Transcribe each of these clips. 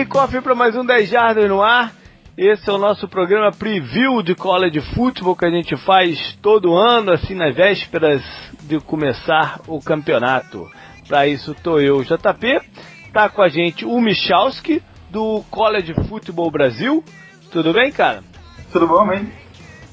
cofre para mais um 10 Jardas no ar. Esse é o nosso programa preview de college football que a gente faz todo ano, assim nas vésperas de começar o campeonato. Para isso tô eu, JP, tá com a gente o Michalski do College Football Brasil. Tudo bem, cara? Tudo bom, hein?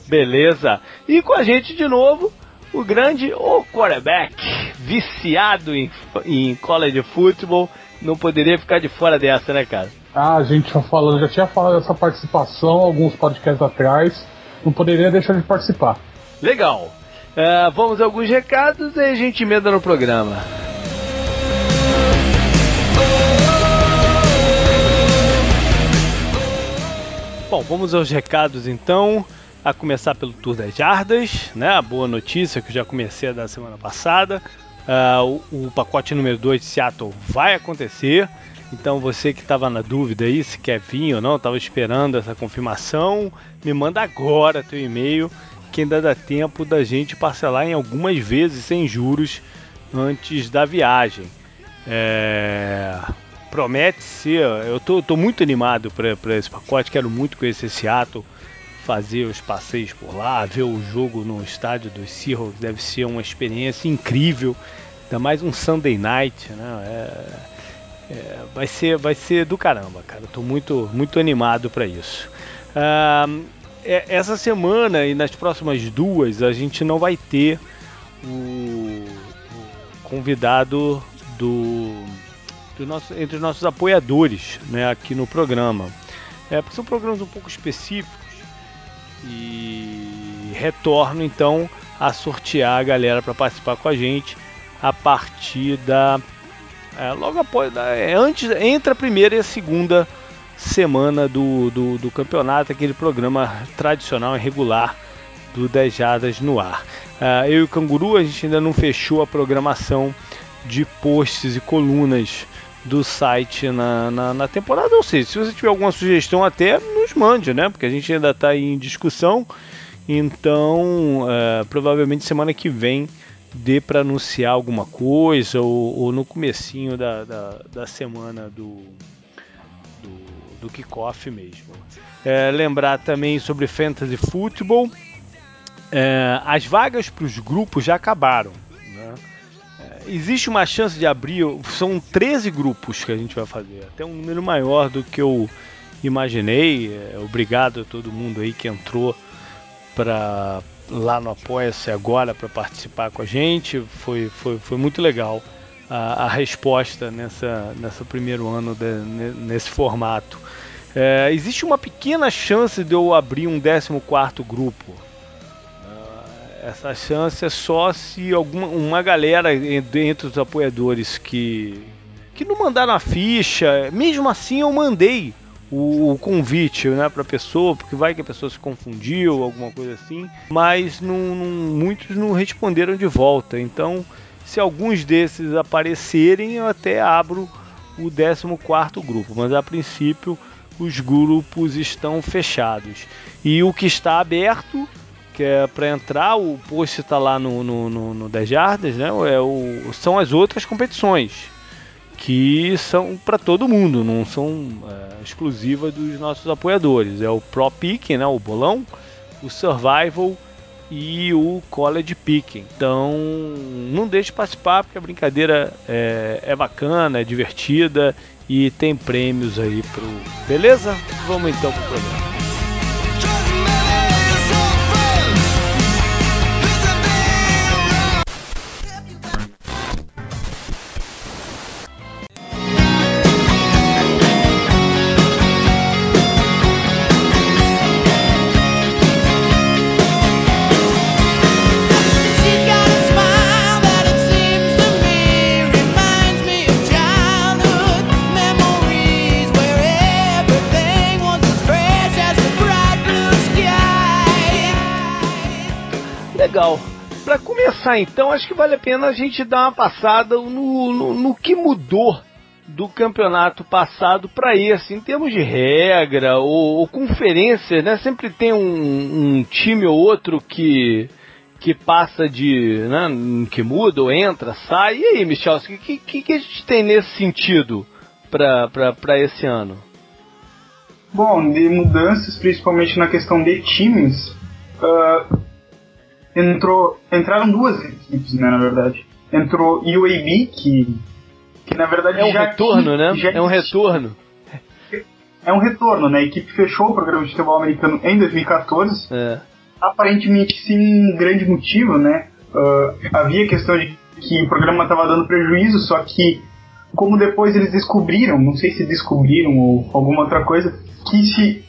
Beleza. E com a gente de novo o grande o quarterback, viciado em, em college football, não poderia ficar de fora dessa, né, cara? Ah, a gente já falando, já tinha falado dessa participação alguns podcasts atrás, não poderia deixar de participar. Legal. Uh, vamos a alguns recados e a gente emenda no programa. Bom, vamos aos recados então. A começar pelo Tour das Jardas, né? A boa notícia que eu já comecei a dar semana passada. Uh, o, o, pacote número 2 de Seattle vai acontecer. Então você que estava na dúvida aí se quer vir ou não, estava esperando essa confirmação, me manda agora teu e-mail que ainda dá tempo da gente parcelar em algumas vezes sem juros antes da viagem. É... Promete ser, eu tô, tô muito animado para esse pacote, quero muito conhecer Seattle fazer os passeios por lá, ver o jogo no estádio dos Seahawks deve ser uma experiência incrível. Ainda mais um Sunday Night, né? É, é, vai, ser, vai ser do caramba, cara. Estou muito, muito animado para isso. Uh, essa semana e nas próximas duas a gente não vai ter o, o convidado do, do nosso, entre os nossos apoiadores né, aqui no programa. É, porque são programas um pouco específicos e retorno então a sortear a galera para participar com a gente a partir da é, logo após da, é, antes entre a primeira e a segunda semana do, do, do, campeonato aquele programa tradicional e regular do 10 Jardas no ar. Uh, eu e o Canguru a gente ainda não fechou a programação de posts e colunas do site na, na, na, temporada. Ou seja, se você tiver alguma sugestão, até nos mande, né? Porque a gente ainda está em discussão. Então, uh, provavelmente semana que vem dê para anunciar alguma coisa ou, ou no comecinho da, da, da semana do, do, do kickoff mesmo. É, lembrar também sobre Fantasy Football. É, as vagas para os grupos já acabaram existe uma chance de abrir. São 13 grupos que a gente vai fazer, até um número maior do que eu imaginei. É, obrigado a todo mundo aí que entrou para lá no Apoia-se agora para participar com a gente. Foi, foi, foi muito legal a, a resposta nessa, nessa primeiro ano de, nesse formato. É, existe uma pequena chance de eu abrir um 14 grupo essa chance é só se alguma uma galera entre os apoiadores que que não mandaram a ficha, mesmo assim eu mandei o, o convite né, para a pessoa, porque vai que a pessoa se confundiu, alguma coisa assim, mas não, não, muitos não responderam de volta. Então, se alguns desses aparecerem, eu até abro o 14 grupo, mas a princípio os grupos estão fechados. E o que está aberto que é para entrar, o post está lá no, no, no, no 10 Jardas, né? É o, são as outras competições que são para todo mundo, não são é, exclusivas dos nossos apoiadores. É o Pro Picking, né? O bolão, o Survival e o College Picking. Então, não deixe de participar porque a brincadeira é, é bacana, é divertida e tem prêmios aí pro. Beleza? Vamos então pro programa. Começar, então, acho que vale a pena a gente dar uma passada no, no, no que mudou do campeonato passado para esse, em termos de regra ou, ou conferência, né? Sempre tem um, um, time ou outro que que passa de, né, que muda ou entra, sai. E aí, Michel, o que, que, que a gente tem nesse sentido para esse ano? Bom, de mudanças, principalmente na questão de times, uh, entrou, entraram duas equipes, né, na verdade. Entrou UAB, que, que na verdade é um já retorno, né? é um retorno. É um retorno, né? A equipe fechou o programa de futebol americano em 2014. É. Aparentemente sem grande motivo, né? Uh, havia questão de que o programa estava dando prejuízo, só que como depois eles descobriram, não sei se descobriram ou alguma outra coisa, que se,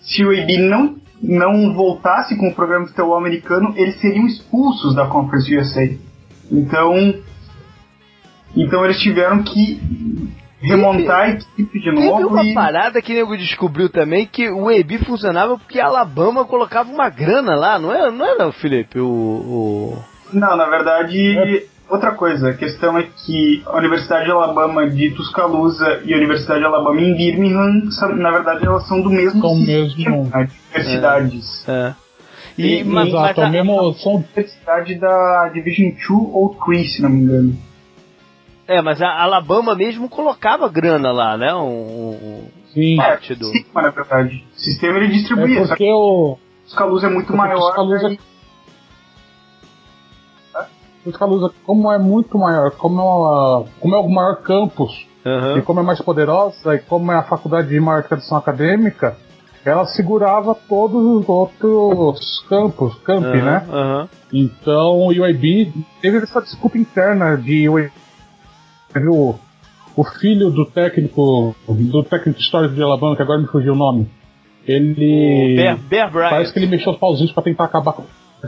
se o AB não, não voltasse com o programa de futebol americano, eles seriam expulsos da Conference USA. Então, então eles tiveram que remontar a equipe de novo. Teve uma e... parada que o nego descobriu também que o EB funcionava porque a Alabama colocava uma grana lá, não é, não era, Felipe? O, o... Não, na verdade, é. Outra coisa. A questão é que a Universidade de Alabama de Tuscaloosa e a Universidade de Alabama em Birmingham, na verdade, elas são do mesmo são sistema, mesmo. Né, universidades. É. é. E, e, mas, exato, mas a, mesmo, são universidade da Division 2 ou 3, se não me engano. É, mas a Alabama mesmo colocava grana lá, né? Um, Sim. Parte do... Sim, na verdade. O sistema ele distribuía. É porque o... Tuscaloosa é muito maior. Tuscaloosa... Né? Tuscaloosa, como é muito maior, como é, uma, como é o maior campus, uhum. e como é mais poderosa, e como é a faculdade de maior tradição acadêmica, ela segurava todos os outros campos, campi, uhum, né? Uhum. Então o UAB teve essa disputa interna de UAB o, o filho do técnico, do técnico histórico de Alabama, que agora me fugiu o nome. Ele. O Bear, Bear Bryant. Parece que ele mexeu os pauzinhos pra tentar acabar com.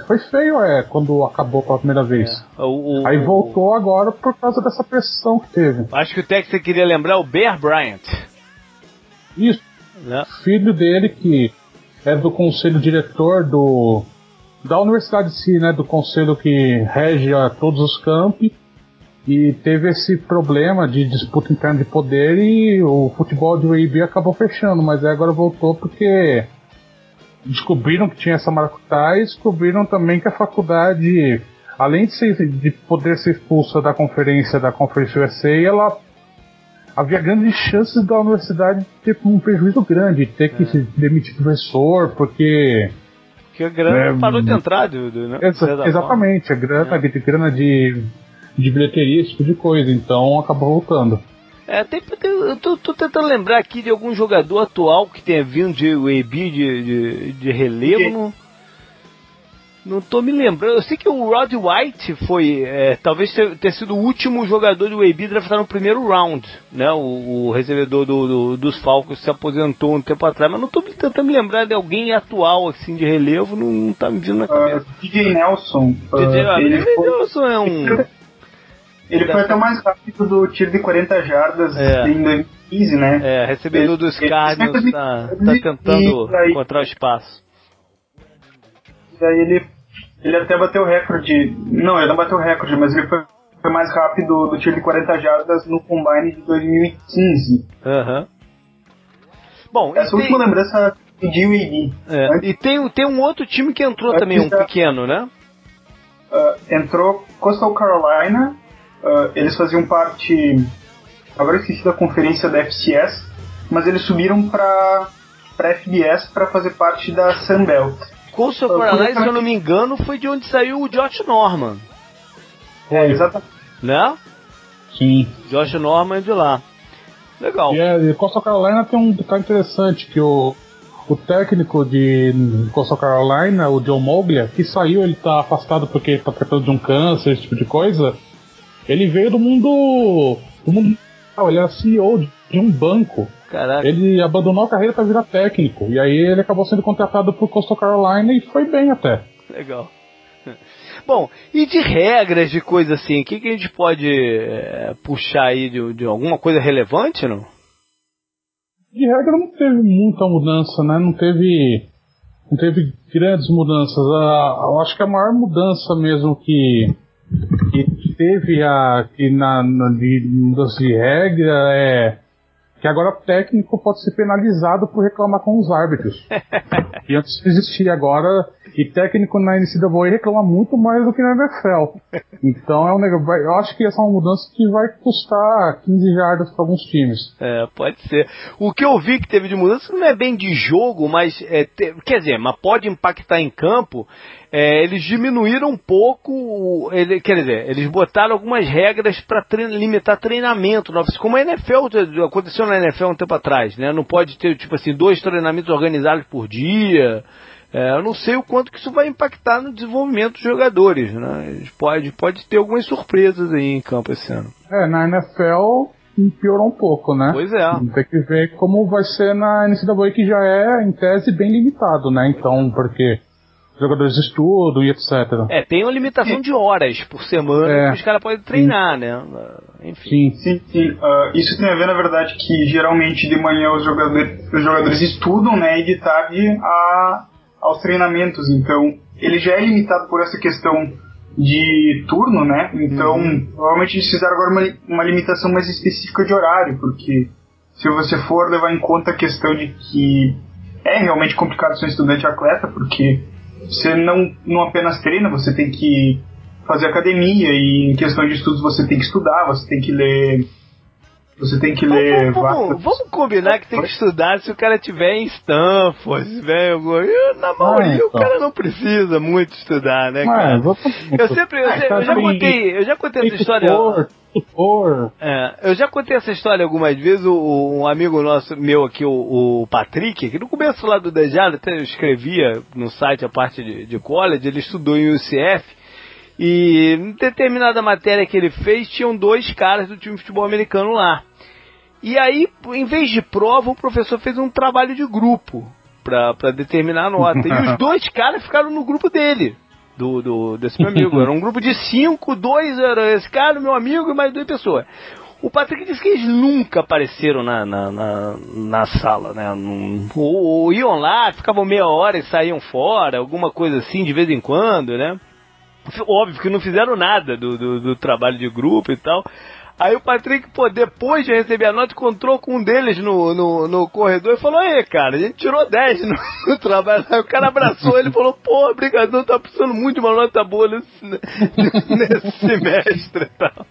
Foi feio, é, quando acabou pela primeira vez. É. O, o, Aí voltou agora por causa dessa pressão que teve. Acho que o Tex queria lembrar o Bear Bryant. Isso. É. Filho dele que é do conselho diretor do da universidade em si, né, do conselho que rege a todos os campi e teve esse problema de disputa interna de poder e o futebol de UAB acabou fechando, mas agora voltou porque descobriram que tinha essa maracutaia e descobriram também que a faculdade, além de, ser, de poder ser expulsa da conferência da Conferência USA, ela havia grandes chances da universidade ter um prejuízo grande, ter que é. demitir professor, porque porque a grana é, parou de entrar, do, do, né? Exa exatamente, a grana, é. grana de de bilheteria, esse tipo de coisa. Então acabou voltando. É, tem, tem, eu tô, tô, tentando lembrar aqui de algum jogador atual que tenha vindo de UAB de, de, de relevo. Não, não tô me lembrando. Eu sei que o Rod White foi, é, talvez ter, ter, sido o último jogador do UAB draftado no primeiro round, né? O, o recebedor do, do, dos Falcons se aposentou um tempo atrás, mas não tô tentando me lembrar de alguém atual assim de relevo, não, não tá me vindo na cabeça. Uh, DJ Nelson. DJ, uh, DJ Nelson é um Ele foi até mais rápido do tiro de 40 jardas é. em 2015, né? É, recebedor dos Cardinals tá, tá tentando aí, encontrar o espaço. E aí ele, ele até bateu o recorde. Não, ele não bateu o recorde, mas ele foi, foi mais rápido do tiro de 40 jardas no Combine de 2015. Aham. Uhum. Bom, essa última tem... lembrança de UAB. É. E tem, tem um outro time que entrou também, um pequeno, né? Uh, entrou Coastal Carolina, Uh, eles faziam parte. Agora eu esqueci da conferência da FCS, mas eles subiram para para FBS para fazer parte da Sunbelt. Coastal Carolina, se eu não me engano, foi de onde saiu o Josh Norman. É, exatamente. Né? Sim. Josh Norman é de lá. Legal. E, é, Coastal Carolina tem um detalhe interessante, que o, o técnico de Coastal Carolina, o John Moglia, que saiu, ele tá afastado porque ele tá tratando de um câncer, esse tipo de coisa, ele veio do mundo. do mundo. Ele era CEO de um banco. Caraca. Ele abandonou a carreira para virar técnico. E aí ele acabou sendo contratado por Coastal Carolina e foi bem até. Legal. Bom, e de regras, de coisa assim, o que, que a gente pode é, puxar aí de, de, alguma coisa relevante, não? De regra não teve muita mudança, né? Não teve. Não teve grandes mudanças. Ah, eu acho que a maior mudança mesmo que, que teve a, que na, na de mudança de regra é que agora o técnico pode ser penalizado por reclamar com os árbitros. e antes existia, agora E técnico na NCAA reclama muito mais do que na NFL. Então é um negócio. Eu acho que essa é uma mudança que vai custar 15 jardas para alguns times. É, pode ser. O que eu vi que teve de mudança não é bem de jogo, mas é, te, quer dizer, mas pode impactar em campo. É, eles diminuíram um pouco, ele, quer dizer, eles botaram algumas regras para trein, limitar treinamento, como a NFL aconteceu na NFL um tempo atrás, né? Não pode ter tipo assim dois treinamentos organizados por dia. É, eu não sei o quanto que isso vai impactar no desenvolvimento dos jogadores, né? Pode, pode ter algumas surpresas aí em campo esse ano. É, na NFL piorou um pouco, né? Pois é. Tem que ver como vai ser na NCAA, que já é, em tese, bem limitado, né? Então, porque jogadores estudam e etc. É, tem uma limitação de horas por semana é. que os caras podem treinar, sim. né? Enfim. Sim, sim, sim. Uh, isso tem a ver, na verdade, que geralmente de manhã os jogadores, os jogadores estudam, né? E de tarde a, aos treinamentos. Então, ele já é limitado por essa questão de turno, né? Então, uhum. provavelmente eles fizeram agora uma, uma limitação mais específica de horário, porque se você for levar em conta a questão de que é realmente complicado ser um estudante atleta, porque você não, não apenas treina, você tem que fazer academia e em questão de estudos você tem que estudar, você tem que ler você tem que ler. Vamos, vamos, vamos, combinar que tem que estudar se o cara tiver em Stanford, se tiver. Na maioria, ah, então. o cara não precisa muito estudar, né, cara? eu sempre. Eu, eu, já contei, eu já contei essa história. É, eu já contei essa história algumas vezes. O, um amigo nosso, meu aqui, o, o Patrick, que no começo lá do Dejado, até eu escrevia no site a parte de, de college, ele estudou em UCF. E em determinada matéria que ele fez, tinham dois caras do time de futebol americano lá. E aí, em vez de prova, o professor fez um trabalho de grupo para determinar a nota. e os dois caras ficaram no grupo dele, do, do desse meu amigo. Era um grupo de cinco, dois era esse cara, meu amigo, e mais duas pessoas. O Patrick disse que eles nunca apareceram na, na, na, na sala, né? Ou, ou, iam lá, ficavam meia hora e saíam fora, alguma coisa assim de vez em quando, né? Óbvio que não fizeram nada do, do, do trabalho de grupo e tal. Aí o Patrick, pô, depois de receber a nota, encontrou com um deles no, no, no corredor e falou: Aí, cara, a gente tirou 10 no, no, trabalho. Aí o cara abraçou ele e falou: Pô, brigadão, tá precisando muito de uma nota boa nesse, nesse semestre e tal.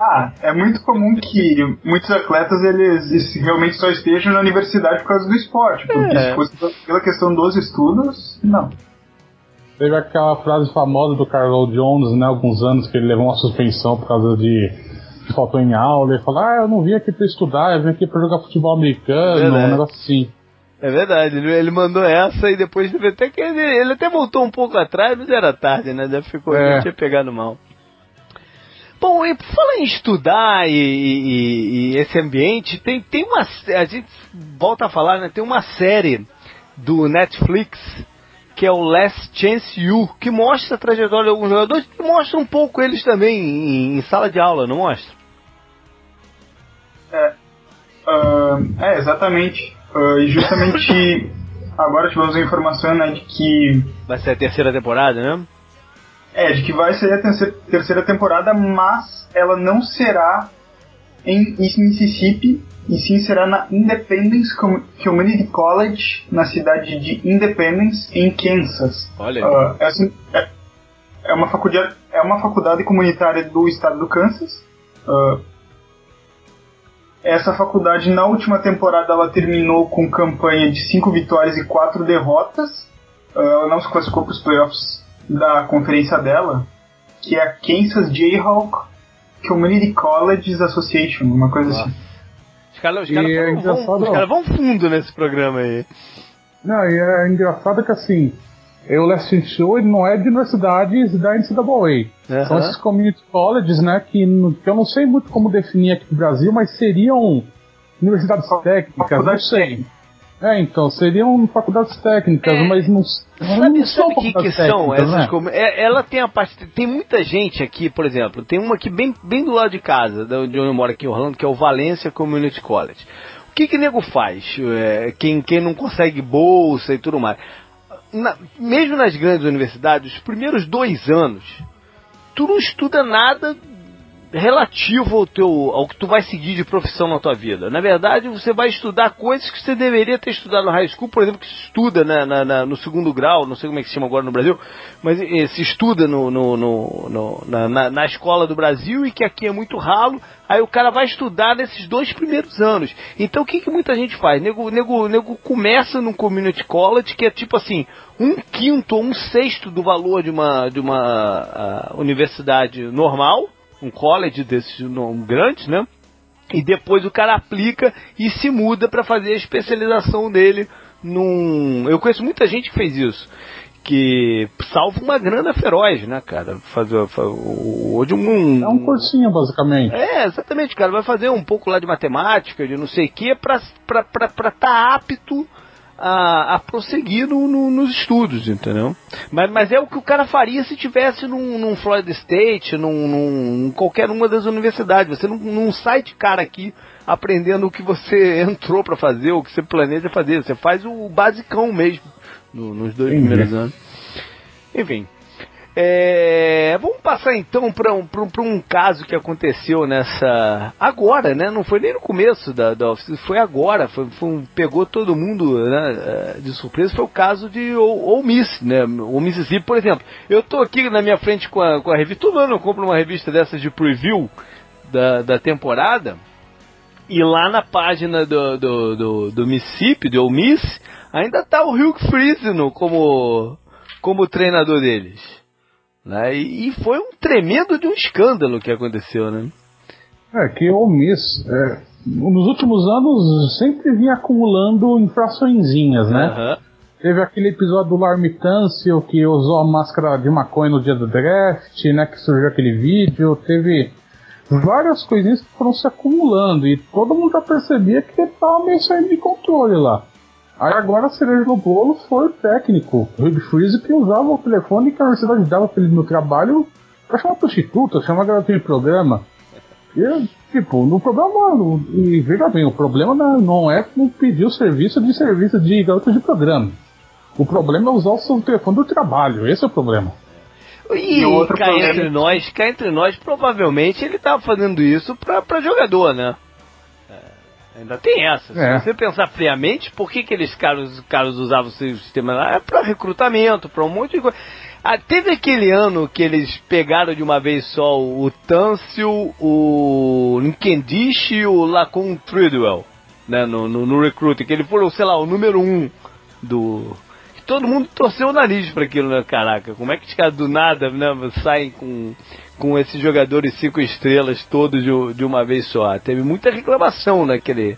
Ah, é muito comum que muitos atletas eles realmente só estejam na universidade por causa do esporte, porque é. se fosse pela questão dos estudos, não. Teve aquela frase famosa do Carlos Jones, né, alguns anos, que ele levou uma suspensão por causa de que faltou em aula. Ele falou: Ah, eu não vim aqui pra estudar, eu vim aqui pra jogar futebol americano, um negócio assim. É verdade, ele, ele, mandou essa e depois até que ele, ele, até voltou um pouco atrás, mas era tarde, né? Já ficou, é. já tinha pegado mal. Bom, e por falar em estudar e, e, e, esse ambiente, tem, tem uma. A gente volta a falar, né? Tem uma série do Netflix que é o Last Chance You, que mostra a trajetória de alguns jogadores e mostra um pouco eles também em, em sala de aula, não mostra? É, uh, é exatamente. Uh, e justamente agora tivemos a informação né, de que. Vai ser a terceira temporada, né? É, de que vai ser a terceira temporada, mas ela não será em Mississippi, e sim será na Independence Community College, na cidade de Independence, em Kansas. Olha. Uh, essa é, é, uma faculdade, é uma faculdade comunitária do estado do Kansas. Uh, essa faculdade, na última temporada, ela terminou com campanha de 5 vitórias e 4 derrotas. Uh, ela não se classificou para os playoffs da conferência dela, que é a Kansas Jayhawk Community Colleges Association, uma coisa Nossa. assim. Os caras cara é vão, cara vão fundo nesse programa aí. Não, e é engraçado que assim, o Last Show ele não é de universidades da NCAA. Uhum. São esses community colleges, né, que, que eu não sei muito como definir aqui no Brasil, mas seriam universidades técnicas, não sei. É, então, seriam faculdades técnicas, é, mas não, sabe, não são sabe que, que são essas né? é, Ela tem a parte. Tem muita gente aqui, por exemplo, tem uma aqui bem, bem do lado de casa, de onde eu moro aqui em Orlando, que é o Valencia Community College. O que que nego faz? É, quem, quem não consegue bolsa e tudo mais. Na, mesmo nas grandes universidades, os primeiros dois anos, tu não estuda nada relativo ao teu ao que tu vai seguir de profissão na tua vida. Na verdade, você vai estudar coisas que você deveria ter estudado no high school, por exemplo, que se estuda na, na, na, no segundo grau, não sei como é que se chama agora no Brasil, mas eh, se estuda no, no, no, na, na, escola do Brasil e que aqui é muito ralo. Aí o cara vai estudar nesses dois primeiros anos. Então o que, que muita gente faz? Nego, nego, nego começa num community college que é tipo assim, um quinto ou um sexto do valor de uma, de uma uh, universidade normal um college desses um, grandes, né? E depois o cara aplica e se muda para fazer a especialização dele num. Eu conheço muita gente que fez isso. Que salva uma grana feroz, né, cara? Fazer, hoje um. É um cursinho, basicamente. É, exatamente, cara. Vai fazer um pouco lá de matemática, de não sei o que, pra estar tá apto a, a prosseguir no, no, nos estudos, entendeu? Mas, mas é o que o cara faria se tivesse num, num Florida State, num, num, qualquer uma das universidades. Você não, não sai de cara aqui aprendendo o que você entrou para fazer, o que você planeja fazer. Você faz o basicão mesmo no, nos dois Entendi. primeiros anos. Enfim, é, vamos passar então para um, um caso que aconteceu nessa. Agora, né? Não foi nem no começo da, da foi agora. Foi, foi um, pegou todo mundo né, é, de surpresa. Foi o caso de Ole Miss, né? O Mississippi, por exemplo. Eu estou aqui na minha frente com a, com a revista. Todo ano eu compro uma revista dessas de preview da, da temporada. E lá na página do, do, do, do Mississippi, do Ole Miss, ainda tá o Hugh Freeze como, como treinador deles. Né? E, e, foi um tremendo de um escândalo que aconteceu, né? É, que o Miss, é, nos últimos anos, sempre vinha acumulando infraçõezinhas, né? Uhum. Teve aquele episódio do Larmy Tâncio que usou a máscara de maconha no dia do draft, né? Que surgiu aquele vídeo. Teve várias coisinhas que foram se acumulando e todo mundo já percebia que estava meio saindo de controle lá. Aí agora a cereja no bolo foi o técnico, o Hugh Freeze, que usava o telefone que a universidade dava pra ele no trabalho pra chamar prostituta, chamar garota de programa. E, tipo, no problema, e veja bem, o problema não é não pedir o serviço de serviço de garota de programa. O problema é usar o seu telefone do trabalho, esse é o problema. E, e cá problema... entre nós, cá entre nós, provavelmente ele tava fazendo isso pra, pra jogador, né? Ainda tem essa. É. Se você pensar friamente, por que aqueles caras, caras usavam o sistema lá? É para recrutamento, para um monte de coisa. Ah, teve aquele ano que eles pegaram de uma vez só o Tâncio, o Nkendish e o Lacon Tridwell, né, no, no, no recruiting, que ele foram, sei lá, o número um do... Todo mundo torceu o nariz para aquilo, né? Caraca, como é que os caras do nada né, saem com com esses jogadores cinco estrelas todos de, de uma vez só. Teve muita reclamação naquele,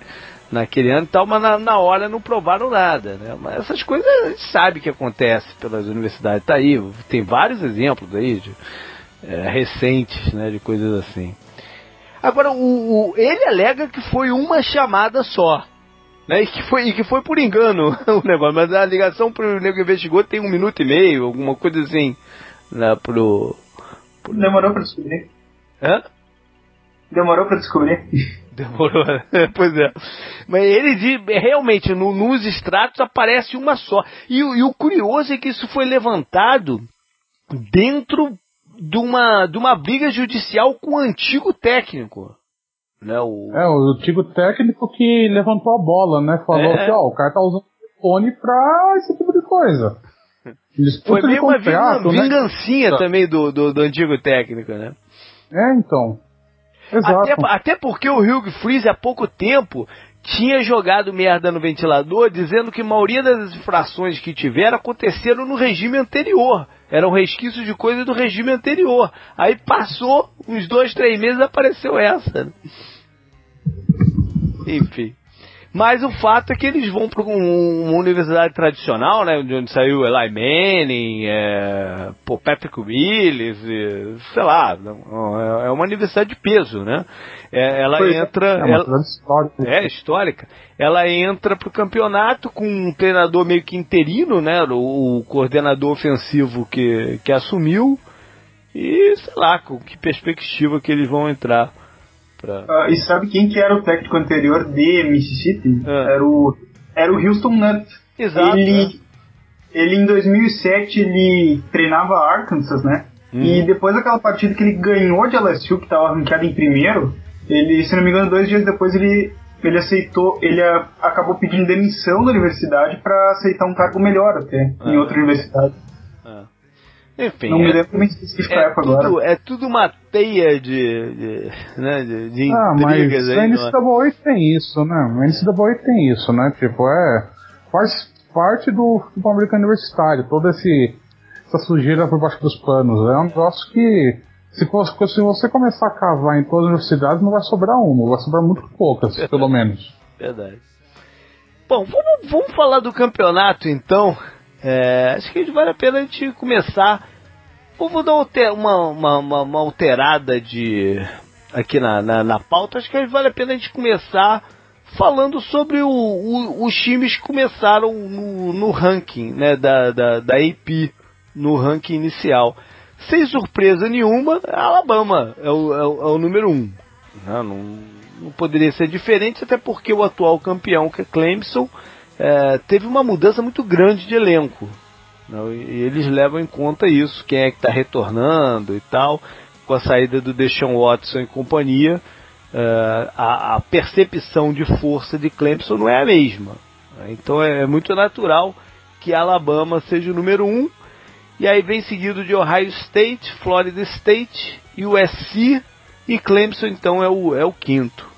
naquele ano e tal, mas na, na hora não provaram nada. Né? Mas essas coisas a gente sabe que acontece pelas universidades. Tá aí, tem vários exemplos aí de, é, recentes né, de coisas assim. Agora, o, o, ele alega que foi uma chamada só. Né, e, que foi, e que foi por engano o negócio, mas a ligação pro nego investigou tem um minuto e meio, alguma coisa assim, né, pro, Demorou pra descobrir. Hã? Demorou pra descobrir. Demorou, pois é. Mas ele diz, realmente, no, nos extratos aparece uma só. E, e, o curioso é que isso foi levantado dentro de uma, de uma briga judicial com o antigo técnico. Né, o... É, o antigo técnico que levantou a bola, né? Falou é. que ó, o cara tá usando o telefone pra esse tipo de coisa. Foi meio contrato, uma né? vingancinha né? também do, do, do, antigo técnico, né? É, então. Exato. Até, até porque o Hugh Freeze há pouco tempo tinha jogado merda no ventilador, dizendo que a maioria das infrações que tiveram aconteceram no regime anterior. Eram resquícios de coisa do regime anterior. Aí passou uns dois, três meses apareceu essa. Enfim. Mas o fato é que eles vão para uma universidade tradicional, né? De onde saiu Eli Manning, é, pô, Patrick Willis, e, sei lá, é uma universidade de peso, né? É, ela Foi, entra. É, ela, histórica. é histórica. Ela entra para o campeonato com um treinador meio que interino, né? O, o coordenador ofensivo que, que assumiu. E sei lá, com que perspectiva que eles vão entrar. Pra... Uh, e sabe quem que era o técnico anterior de Mississippi? Ah. Era, o, era o Houston Nutt. Exato. Ele, é. ele em 2007 ele treinava Arkansas, né? Uhum. E depois daquela partida que ele ganhou de LSU, que estava ranqueado em primeiro, ele, se não me engano, dois dias depois ele, ele aceitou, ele a, acabou pedindo demissão da universidade para aceitar um cargo melhor até, em outra universidade. Enfim, não é, me lembro bem específico é, tudo, agora. é tudo uma teia de, de, né, de, de ah, intrigas mas aí. A NCAA tem isso, né? A NCAA tem isso, né? Tipo, é. Faz parte do futebol americano universitário, toda esse, essa sujeira por baixo dos panos. É um negócio que. Se, se você começar a cavar em todas as universidades, não vai sobrar uma, vai sobrar muito poucas, pelo menos. Verdade. Bom, vamos, vamos falar do campeonato então. É, acho que vale a pena a gente começar. Eu vou dar uma, uma, uma, uma alterada de aqui na, na, na, pauta. Acho que vale a pena a gente começar falando sobre o, o, os times que começaram no, no ranking né, da, da, da AP, no ranking inicial. Sem surpresa nenhuma, Alabama é o, é o, é o número um. Não, não, não poderia ser diferente, até porque o atual campeão, que é Clemson, é, teve uma mudança muito grande de elenco. Né? E eles levam em conta isso, quem é que está retornando e tal. Com a saída do Deshaun Watson e companhia, é, a, a, percepção de força de Clemson não é a mesma. Então é muito natural que Alabama seja o número um. E aí vem seguido de Ohio State, Florida State, USC e Clemson então é o, é o quinto.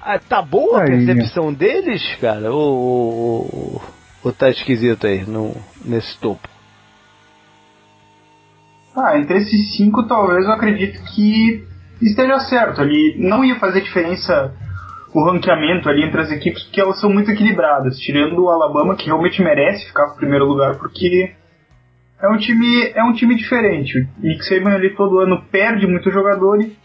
Ah, tá boa a percepção deles, cara? Ou, ou, ou tá esquisito aí no, nesse topo? Ah, entre esses cinco, talvez eu acredito que esteja certo. Ali não ia fazer diferença o ranqueamento ali entre as equipes, porque elas são muito equilibradas, tirando o Alabama, que realmente merece ficar no primeiro lugar, porque é um time, é um time diferente. O Nick Saban ali todo ano perde muitos jogadores e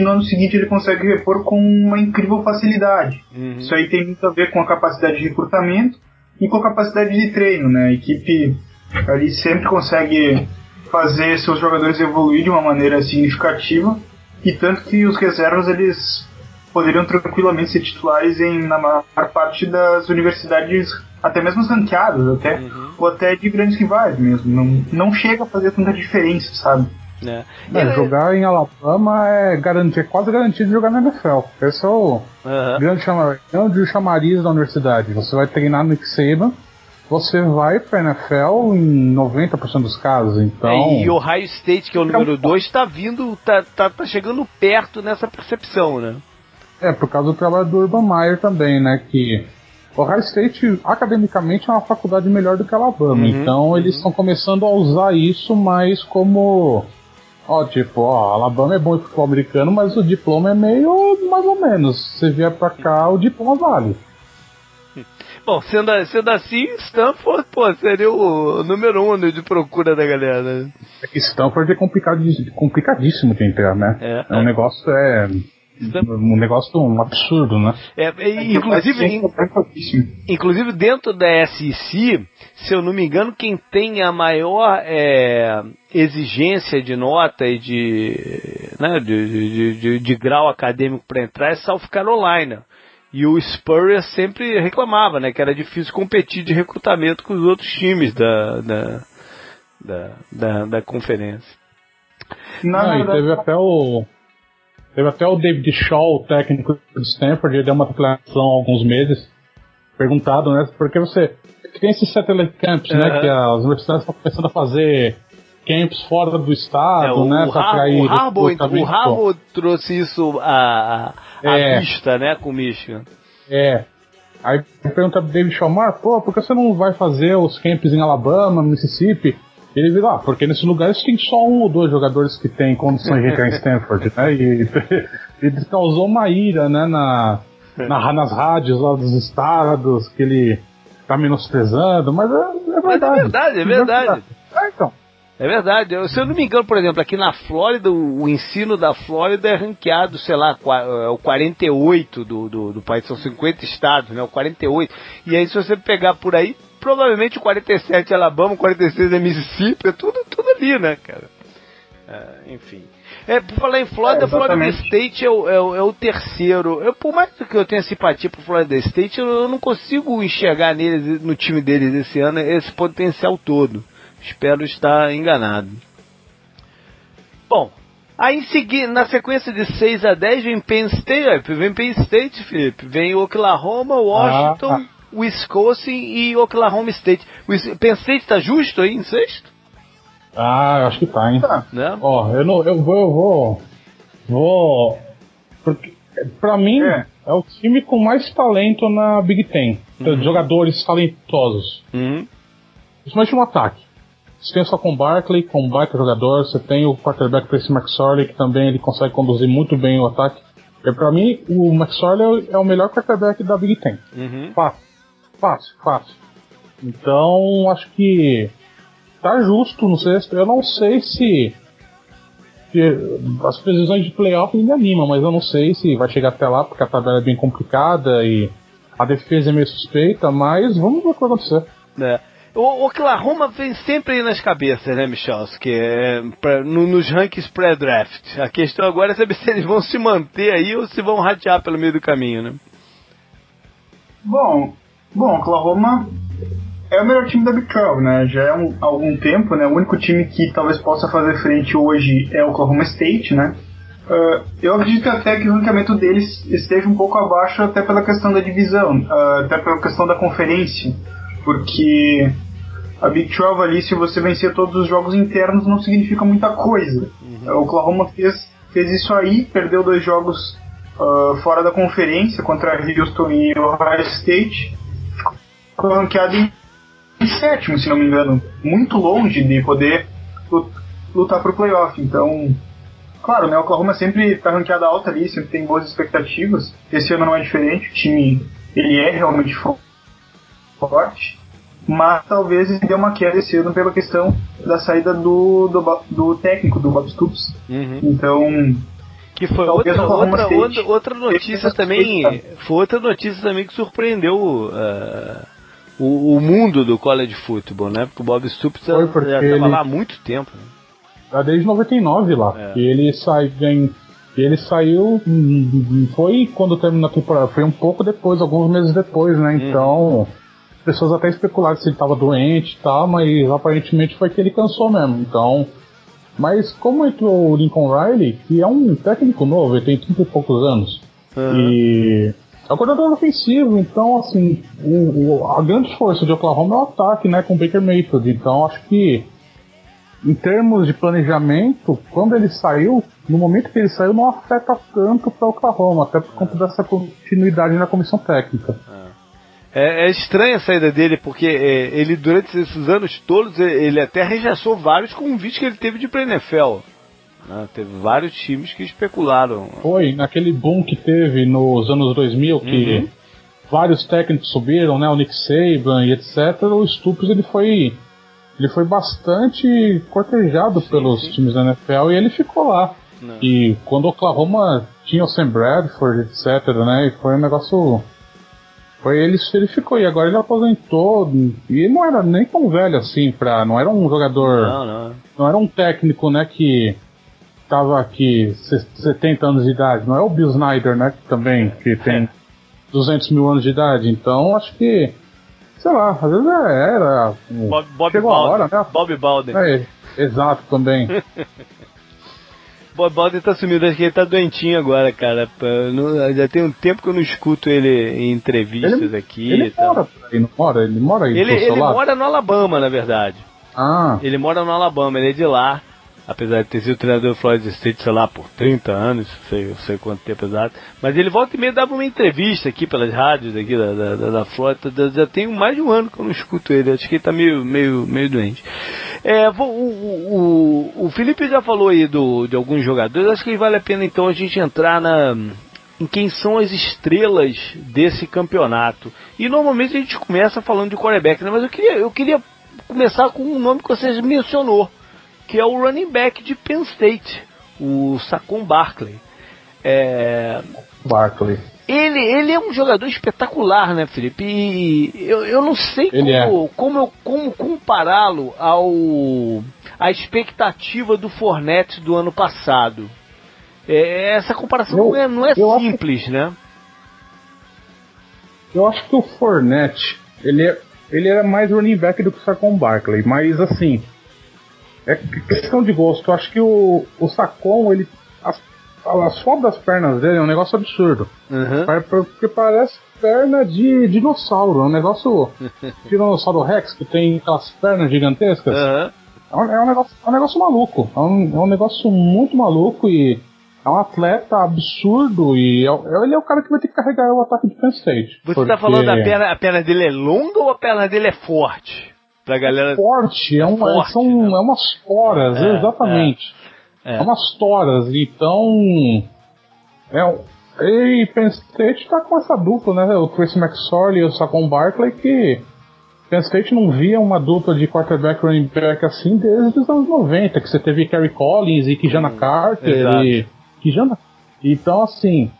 no ano seguinte ele consegue repor com uma incrível facilidade. Uhum. Isso aí tem muito a ver com a capacidade de recrutamento e com a capacidade de treino, né? A equipe ali sempre consegue fazer seus jogadores evoluir de uma maneira significativa e tanto que os reservas eles poderiam tranquilamente ser titulares em na maior parte das universidades até mesmo ranqueadas até uhum. ou até de grandes rivais mesmo não, não chega a fazer tanta diferença sabe né? É, é, jogar em Alabama é, garantir, é quase garantido de jogar na NFL. Esse é o uhum. grande, chamar, grande chamariz da universidade. Você vai treinar no Saban, você vai pra NFL em 90% dos casos, então... É, e o Ohio State, que é o número 2, está vindo, tá, tá, tá chegando perto nessa percepção, né? É, por causa do trabalho do Urban Meyer também, né, que... O Ohio State, academicamente, é uma faculdade melhor do que Alabama, uhum, então eles estão uhum. começando a usar isso mais como Ó, tipo, ó, Alabama é bom em futebol americano, mas o diploma é meio mais ou menos. Se você vier pra cá, o diploma vale. Bom, sendo, sendo assim, Stanford, pô, seria o número um de procura da galera. Né? É Stanford é complicadíssimo, complicadíssimo de entrar, né? É, é um é. negócio, é um negócio um absurdo, né? É, é inclusive, in, inclusive dentro da SEC, se eu não me engano, quem tem a maior é, exigência de nota e de, né, de, de, de, de grau acadêmico para entrar é South Carolina. E o Spurrier sempre reclamava, né, que era difícil competir de recrutamento com os outros times da, da, da, da, da conferência. Não, não e teve até o Teve até o David Shaw, o técnico de Stanford, ele deu uma declaração há alguns meses, perguntado, né, porque você tem esses satellite camps, uhum. né, que as universidades estão começando a fazer camps fora do estado, é, né, para atrair o Harbour, o Harbour trouxe isso à, à é. vista, né, com o Michigan. É. Aí pergunta pro David Shalmar, pô, por que você não vai fazer os camps em Alabama, Mississippi? Ele virou, ah, porque nesses lugares tem só um ou dois jogadores que têm condições de entrar em Stanford, né? E ele causou uma ira, né, na, na, nas rádios lá dos estados, que ele tá menosprezando, mas é, é verdade. Mas é verdade, é verdade. É, então. É verdade. Se eu não me engano, por exemplo, aqui na Flórida, o, o ensino da Flórida é ranqueado, sei lá, é o 48 do, do, do país, são 50 estados, né? O 48. E aí, se você pegar por aí, provavelmente o 47 é Alabama, o 46 é Mississippi, é tudo, tudo ali, né, cara? É, enfim. É, por falar em Florida, é, Florida State é o, é, o, é o terceiro. Eu, por mais que eu tenha simpatia pro Florida State, eu, eu não consigo enxergar neles, no time deles esse ano esse potencial todo. Espero estar enganado. Bom, aí em seguida, na sequência de 6 a 10 vem Penn State, vem Penn State, Felipe, vem Oklahoma, Washington, ah. Wisconsin e Oklahoma State. O Penn State tá justo aí em sexto? Ah, eu acho que tá, hein? Tá. Né? Ó, eu, não, eu vou, eu vou. Vou. Porque, pra mim, é. é o time com mais talento na Big Ten. Uhum. Jogadores talentosos. Uhum. Principalmente no ataque. Você tem só com Barkley, com um baita jogador. Você tem o quarterback Tracy McSorley, que também ele consegue conduzir muito bem o ataque. E pra mim, o McSorley é o melhor quarterback da Big Ten. Uhum. Fácil. Fácil, fácil. Então, acho que tá justo no sexto. Eu não sei se, se as previsões de playoff me animam, mas eu não sei se vai chegar até lá, porque a tabela é bem complicada e a defesa é meio suspeita, mas vamos ver o que vai acontecer. É. O Oklahoma vem sempre aí nas cabeças, né, Michel? Que é pra, no, nos rankings pré-draft. A questão agora é saber se eles vão se manter aí ou se vão ratear pelo meio do caminho, né? Bom, bom, Oklahoma é o melhor time da Big 12, né? Já é um, há algum tempo, né? O único time que talvez possa fazer frente hoje é o Oklahoma State, né? Uh, eu acredito até que o ranqueamento deles esteja um pouco abaixo até pela questão da divisão, uh, até pela questão da conferência, porque a Big 12 ali, se você vencer todos os jogos internos, não significa muita coisa. Uhum. O Oklahoma fez, fez isso aí, perdeu dois jogos uh, fora da conferência contra Houston e Ohio State, ficou ranqueado em sétimo, se não me engano, muito longe de poder lutar pro playoff. Então, claro, né, o Oklahoma sempre tá ranqueado alta ali, sempre tem boas expectativas. Esse ano não é diferente, o time ele é realmente forte, mas talvez ele dê uma queda esse ano pela questão da saída do, do, do técnico, do Bob Stoops. Uhum. Então, que foi outra, outra, outra, outra notícia também. Foi outra notícia também que surpreendeu uh, o, o, mundo do college football, né? Porque o Bob Stoops já estava lá há muito tempo. Né? Já desde 99 lá. É. E ele sai, ele saiu. Foi quando terminou a temporada. Foi um pouco depois, alguns meses depois, né? Uhum. Então. Pessoas até especularam se ele estava doente e tal, mas aparentemente foi que ele cansou mesmo. Então. Mas como entrou o Lincoln Riley, que é um técnico novo, ele tem 30 e poucos anos. Uhum. E é o coordenador ofensivo, então, assim, o, o, a grande força de Oklahoma é o ataque, né, com o Baker Mayfield. Então, acho que, em termos de planejamento, quando ele saiu, no momento que ele saiu, não afeta tanto para Oklahoma, até por conta dessa continuidade na comissão técnica. É, é estranha a saída dele, porque é, ele, durante esses anos todos, ele até rechaçou vários convites que ele teve de ir para NFL. Né? Teve vários times que especularam. Foi, naquele boom que teve nos anos 2000, que uhum. vários técnicos subiram, né? O Nick Saban e etc. O Stupes ele foi ele foi bastante cortejado sim, pelos sim. times da NFL e ele ficou lá. Não. E quando o Oklahoma tinha o Sam Bradford, etc, né? E foi um negócio. Foi ele, ele ficou, e agora ele aposentou. E não era nem tão velho assim pra. Não era um jogador. Não, não. Não era um técnico, né, que tava aqui 70 anos de idade, não é o Bill Snyder, né? Que também que tem 200 mil anos de idade. Então acho que, sei lá, às vezes é, era. Bob, Bob chegou Balden. a hora, né? Bob Balden. É, exato também. Bob Balden tá sumido, acho que ele tá doentinho agora, cara. Já tem um tempo que eu não escuto ele em entrevistas ele, aqui. Ele mora aí, não mora? Ele mora aí Ele, ele mora no Alabama, na verdade. Ah. Ele mora no Alabama, ele é de lá apesar de ter sido treinador do Florida State, sei lá, por 30 anos, sei, sei quanto tempo exato. Mas ele volta e meia dava uma entrevista aqui pelas rádios aqui da, da, da, da Florida. Já tem mais de um ano que eu não escuto ele. Acho que ele tá meio, meio, meio doente. É, o, o, o, o Felipe já falou aí do, de alguns jogadores. Acho que vale a pena então a gente entrar na, em quem são as estrelas desse campeonato. E normalmente a gente começa falando de quarterback, né? mas eu queria, eu queria começar com um nome que você mencionou, que é o running back de Penn State, o Saquon Barkley. É... Barkley. Ele, ele é um jogador espetacular, né, Felipe? E eu, eu não sei como, é. como, como compará-lo ao a expectativa do Fornette do ano passado. É, essa comparação eu, não é, não é simples, acho, né? Eu acho que o Fornette ele, é, ele era mais running back do que o Saquon Barkley, mas assim, é questão de gosto. Eu acho que o, o Sacon, ele. As, as fotos das pernas dele é um negócio absurdo. Uhum. Porque parece perna de dinossauro. É um negócio. Tiranossauro Rex, que tem aquelas pernas gigantescas. Uhum. É, um, é, um negócio, é um negócio maluco. É um, é um negócio muito maluco e. É um atleta absurdo e é, ele é o cara que vai ter que carregar o ataque de Penn State. Você porque... tá falando da perna, a perna dele é longa ou a perna dele é forte? Pra galera. É forte, é, um, forte, são né? é umas toras, é, exatamente. É, é. umas toras, então. É, e Penn State tá com essa dupla, né? O Tracy McSorley e o Saquon Barkley que Penn State não via uma dupla de quarterback running back assim desde os anos 90, que você teve Kerry Collins e Kijana hum, Carter exato. e Kijana. Então assim,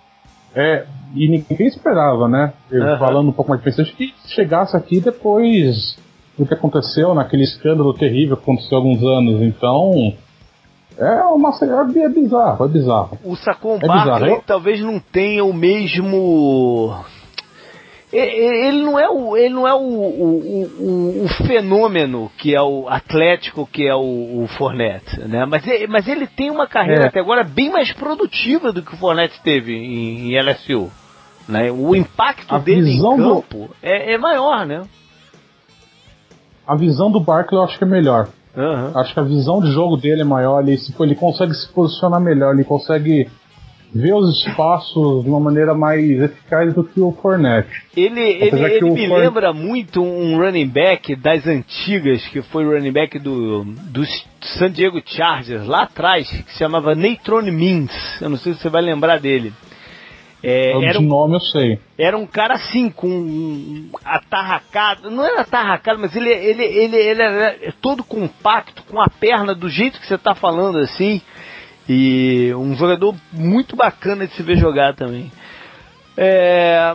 é, e ninguém esperava, né? Uhum. Falando um pouco mais de Penn State que chegasse aqui depois do que aconteceu naquele escândalo terrível que aconteceu há alguns anos. Então, é uma é, é bizarro, é bizarro. O Sacon é Barkley talvez não tenha o mesmo ele não é o, ele não é o, o, o, o fenômeno que é o Atlético, que é o, Fornette, né? Mas, ele, mas ele tem uma carreira é. até agora bem mais produtiva do que o Fornette teve em, em LSU. Né? O impacto a dele em campo do... é, é maior, né? A visão do Barkley eu acho que é melhor. Uhum. Acho que a visão de jogo dele é maior, ele, ele consegue se posicionar melhor, ele consegue ver os espaços de uma maneira mais eficaz do que o Fournette. Ele, ele, ele me lembra muito um running back das antigas, que foi o running back do, do San Diego Chargers, lá atrás, que se chamava Natron Means. Eu não sei se você vai lembrar dele. É, era um, nome eu sei. Era um cara assim, com um atarracado. Não era atarracado, mas ele, ele, ele, ele era todo compacto, com a perna do jeito que você está falando assim. E um jogador muito bacana de se ver jogar também. É,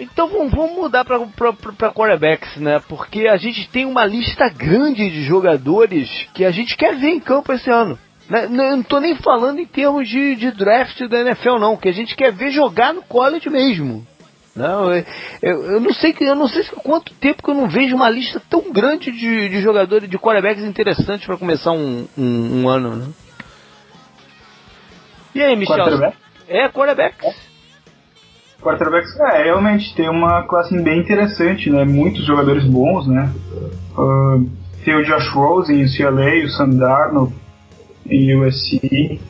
então vamos, vamos mudar para quarterbacks, né? Porque a gente tem uma lista grande de jogadores que a gente quer ver em campo esse ano. Né? Eu não estou nem falando em termos de, de draft da NFL, não, que a gente quer ver jogar no college mesmo. Não, eu, eu, não sei que eu não sei quanto tempo que eu não vejo uma lista tão grande de, de jogadores de quarterbacks interessantes para começar um, um, um ano, né? E aí, Michel? Quarterback? É, quarterback. Quarterbacks, é, realmente tem uma classe bem interessante, né? Muitos jogadores bons, né? Uh, tem o Josh Rosen em UCLA, o Sam Darnold em USC.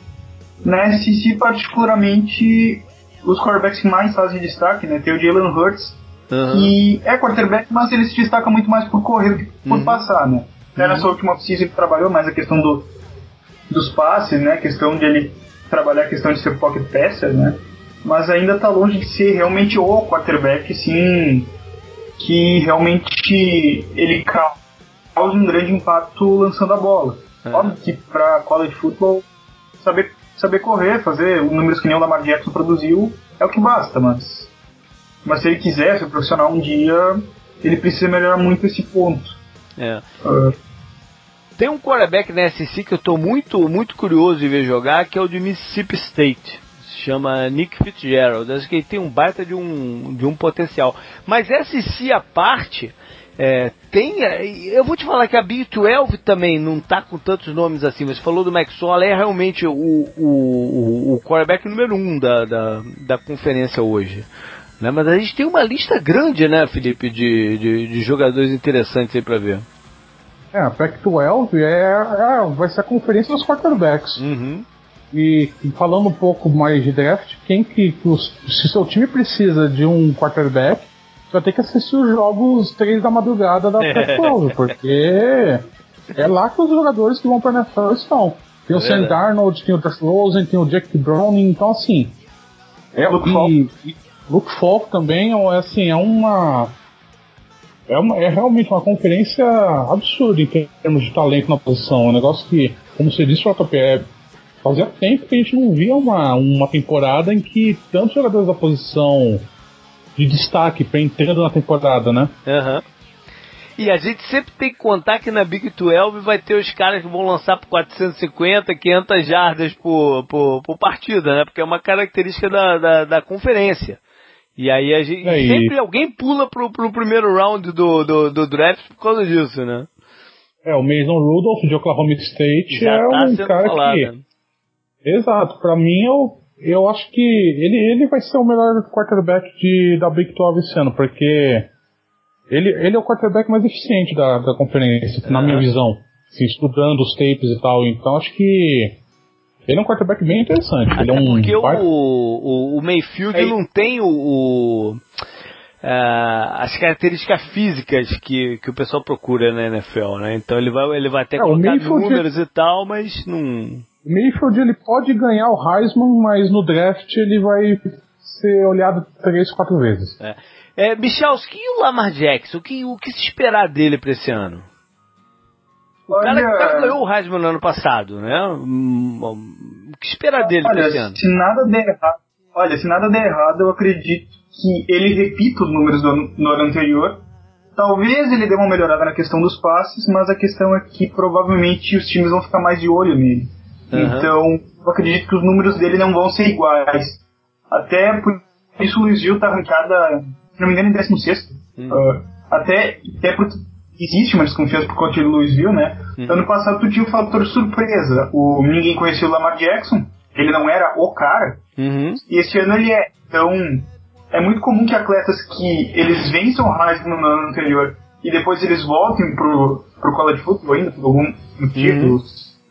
Na SEC, particularmente, os quarterbacks que mais fazem destaque, né? Tem o Jalen Hurts, uhum. que é quarterback, mas ele se destaca muito mais por correr do que por uhum. passar, né? Uhum. Na sua última oficina ele trabalhou mais a questão do, dos passes, né? A questão de ele trabalhar a questão de ser pocket passer, né? Mas ainda está longe de ser realmente o quarterback, sim, que realmente ele causa um grande impacto lançando a bola. É. Óbvio que para college football saber saber correr, fazer os números que nem o Lamar Jackson produziu é o que basta, mas mas se ele quiser ser profissional um dia, ele precisa melhorar muito esse ponto. É. Uh, tem um quarterback na SEC que eu estou muito, muito curioso de ver jogar, que é o de Mississippi State. Se chama Nick Fitzgerald. Acho que ele tem um baita de um, de um potencial. Mas SEC à parte, é, tem. Eu vou te falar que a Big 12 também não está com tantos nomes assim. Você falou do Max Sola, é realmente o, o, o quarterback número um da, da, da conferência hoje. Né? Mas a gente tem uma lista grande, né, Felipe, de, de, de jogadores interessantes aí para ver. É, a Pac-12 é, é, vai ser a conferência dos quarterbacks. Uhum. E, e, falando um pouco mais de draft, quem que, os, se seu time precisa de um quarterback, vai ter que assistir os jogos 3 da madrugada da Pac-12, porque é lá que os jogadores que vão para a NFL estão. Tem o é Sam Darnold, tem o Josh Rosen, tem o Jack Browning, então assim. É, Luke e Luke Falk também, é assim, é uma é, uma, é realmente uma conferência absurda em termos de talento na posição. É um negócio que, como você disse, JP, é, fazia tempo que a gente não via uma, uma temporada em que tantos jogadores da posição de destaque entrando na temporada, né? Uhum. E a gente sempre tem que contar que na Big 12 vai ter os caras que vão lançar por 450, 500 jardas por, por, por partida, né? Porque é uma característica da, da, da conferência. E aí a gente, sempre alguém pula pro, pro primeiro round do, do, do draft por causa disso, né? É, o Mason Rudolph de Oklahoma State Já é tá um sendo cara falado, que. né? Exato, pra mim eu, eu acho que ele, ele vai ser o melhor quarterback de, da Big 12 esse ano, porque ele, ele é o quarterback mais eficiente da, da conferência, na minha visão. Assim, estudando os tapes e tal, então acho que ele é um quarterback bem interessante. ele é um porque o, o, o Mayfield Aí- não tem o, o, ah, as características físicas que, que o pessoal procura na NFL, né? Então ele vai, ele vai até É, colocar Mayfield- números e tal, mas não. Mayfield ele pode ganhar o Heisman, mas no draft ele vai ser olhado três, quatro vezes. É, é Michalski, e o Lamar Jackson? O que, o que se esperar dele pra esse ano? O cara, Olha- o cara ganhou o Heisman no ano passado, né? O que esperar dele pra Olha, esse ano? se nada der errado, olha, se nada der errado, eu acredito que ele repita os números do ano, no ano anterior. Talvez ele dê uma melhorada na questão dos passes, mas a questão é que provavelmente os times vão ficar mais de olho nele. Aham. Então, eu acredito que os números dele não vão ser iguais. Até por isso o Luiz Gil tá arrancada, se não me engano, em 16. Hum. Ah, até, até porque existe uma desconfiança por conta de Louisville, né? Hum. Ano passado tu tinha o fator surpresa. O, ninguém conhecia o Lamar Jackson, ele não era o cara, Uhum. e esse ano ele é. Então, é muito comum que atletas que eles vençam o Heisman no ano anterior e depois eles voltem pro, pro college football ainda, por algum motivo, Uhum.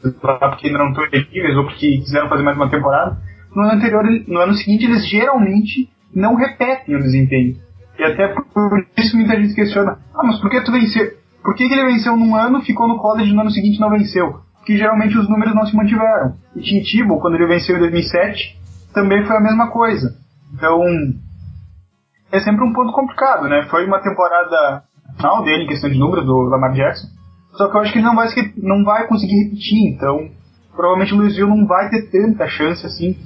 Porque não estão elegíveis ou porque quiseram fazer mais uma temporada. No ano anterior, no ano seguinte, eles geralmente não repetem o desempenho. E até por isso muita gente questiona, ah, mas por que tu venceu? Por que, ele venceu num ano, ficou no college no ano seguinte e não venceu? Porque geralmente os números não se mantiveram. O Tim Tebow, quando ele venceu em 2007, também foi a mesma coisa. Então, é sempre um ponto complicado, né? Foi uma temporada final dele, em questão de números, do Lamar Jackson. Só que eu acho que ele não vai, não vai conseguir repetir, então provavelmente o Louisville não vai ter tanta chance assim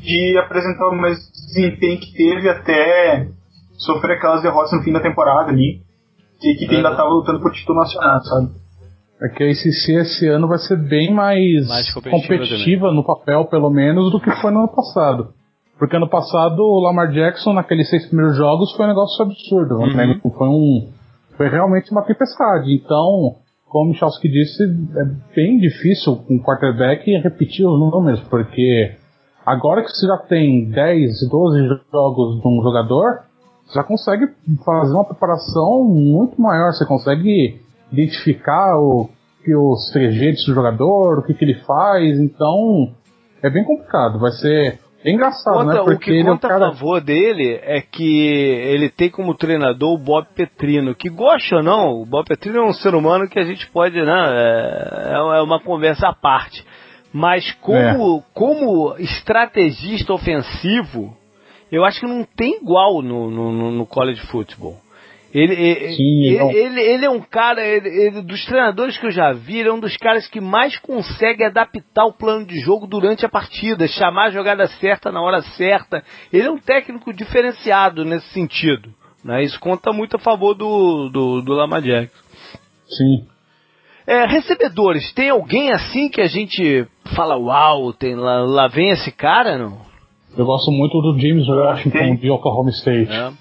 de apresentar o mesmo desempenho que teve até sofrer aquelas derrotas no fim da temporada ali, que equipe ainda estava lutando por título nacional, sabe? É que a ACC esse ano vai ser bem mais, Mais competitiva competitiva, no papel, pelo menos, do que foi no ano passado. Porque ano passado o Lamar Jackson, naqueles seis primeiros jogos, foi um negócio absurdo. Uhum. né? Foi um. Foi realmente uma tempestade. Então, como o Michalski disse, é bem difícil com o quarterback repetir os números, porque agora que você já tem 10, 12 jogos de um jogador, você já consegue fazer uma preparação muito maior. Você consegue identificar o, que os trejeitos do jogador, o que, que ele faz. Então, é bem complicado. Vai ser é engraçado, Conta- né? o Porque que ele é um conta cara. a favor dele é que ele tem como treinador o Bob Petrino, que gosta ou não, o Bob Petrino é um ser humano que a gente pode, né, é, é uma conversa à parte. Mas como, É. como estrategista ofensivo, eu acho que não tem igual no, no, no- no college football. Ele, ele, Sim, ele, não. ele, ele é um cara, ele- ele- dos treinadores que eu já vi, ele é um dos caras que mais consegue adaptar o plano de jogo durante a partida, chamar a jogada certa na hora certa. Ele é um técnico diferenciado nesse sentido. Né? Isso conta muito a favor do, do, do Lamar Jackson. Sim. É, recebedores, tem alguém assim que a gente fala, uau, tem, lá, lá vem esse cara, não? Eu gosto muito do James Washington de Oklahoma State. É.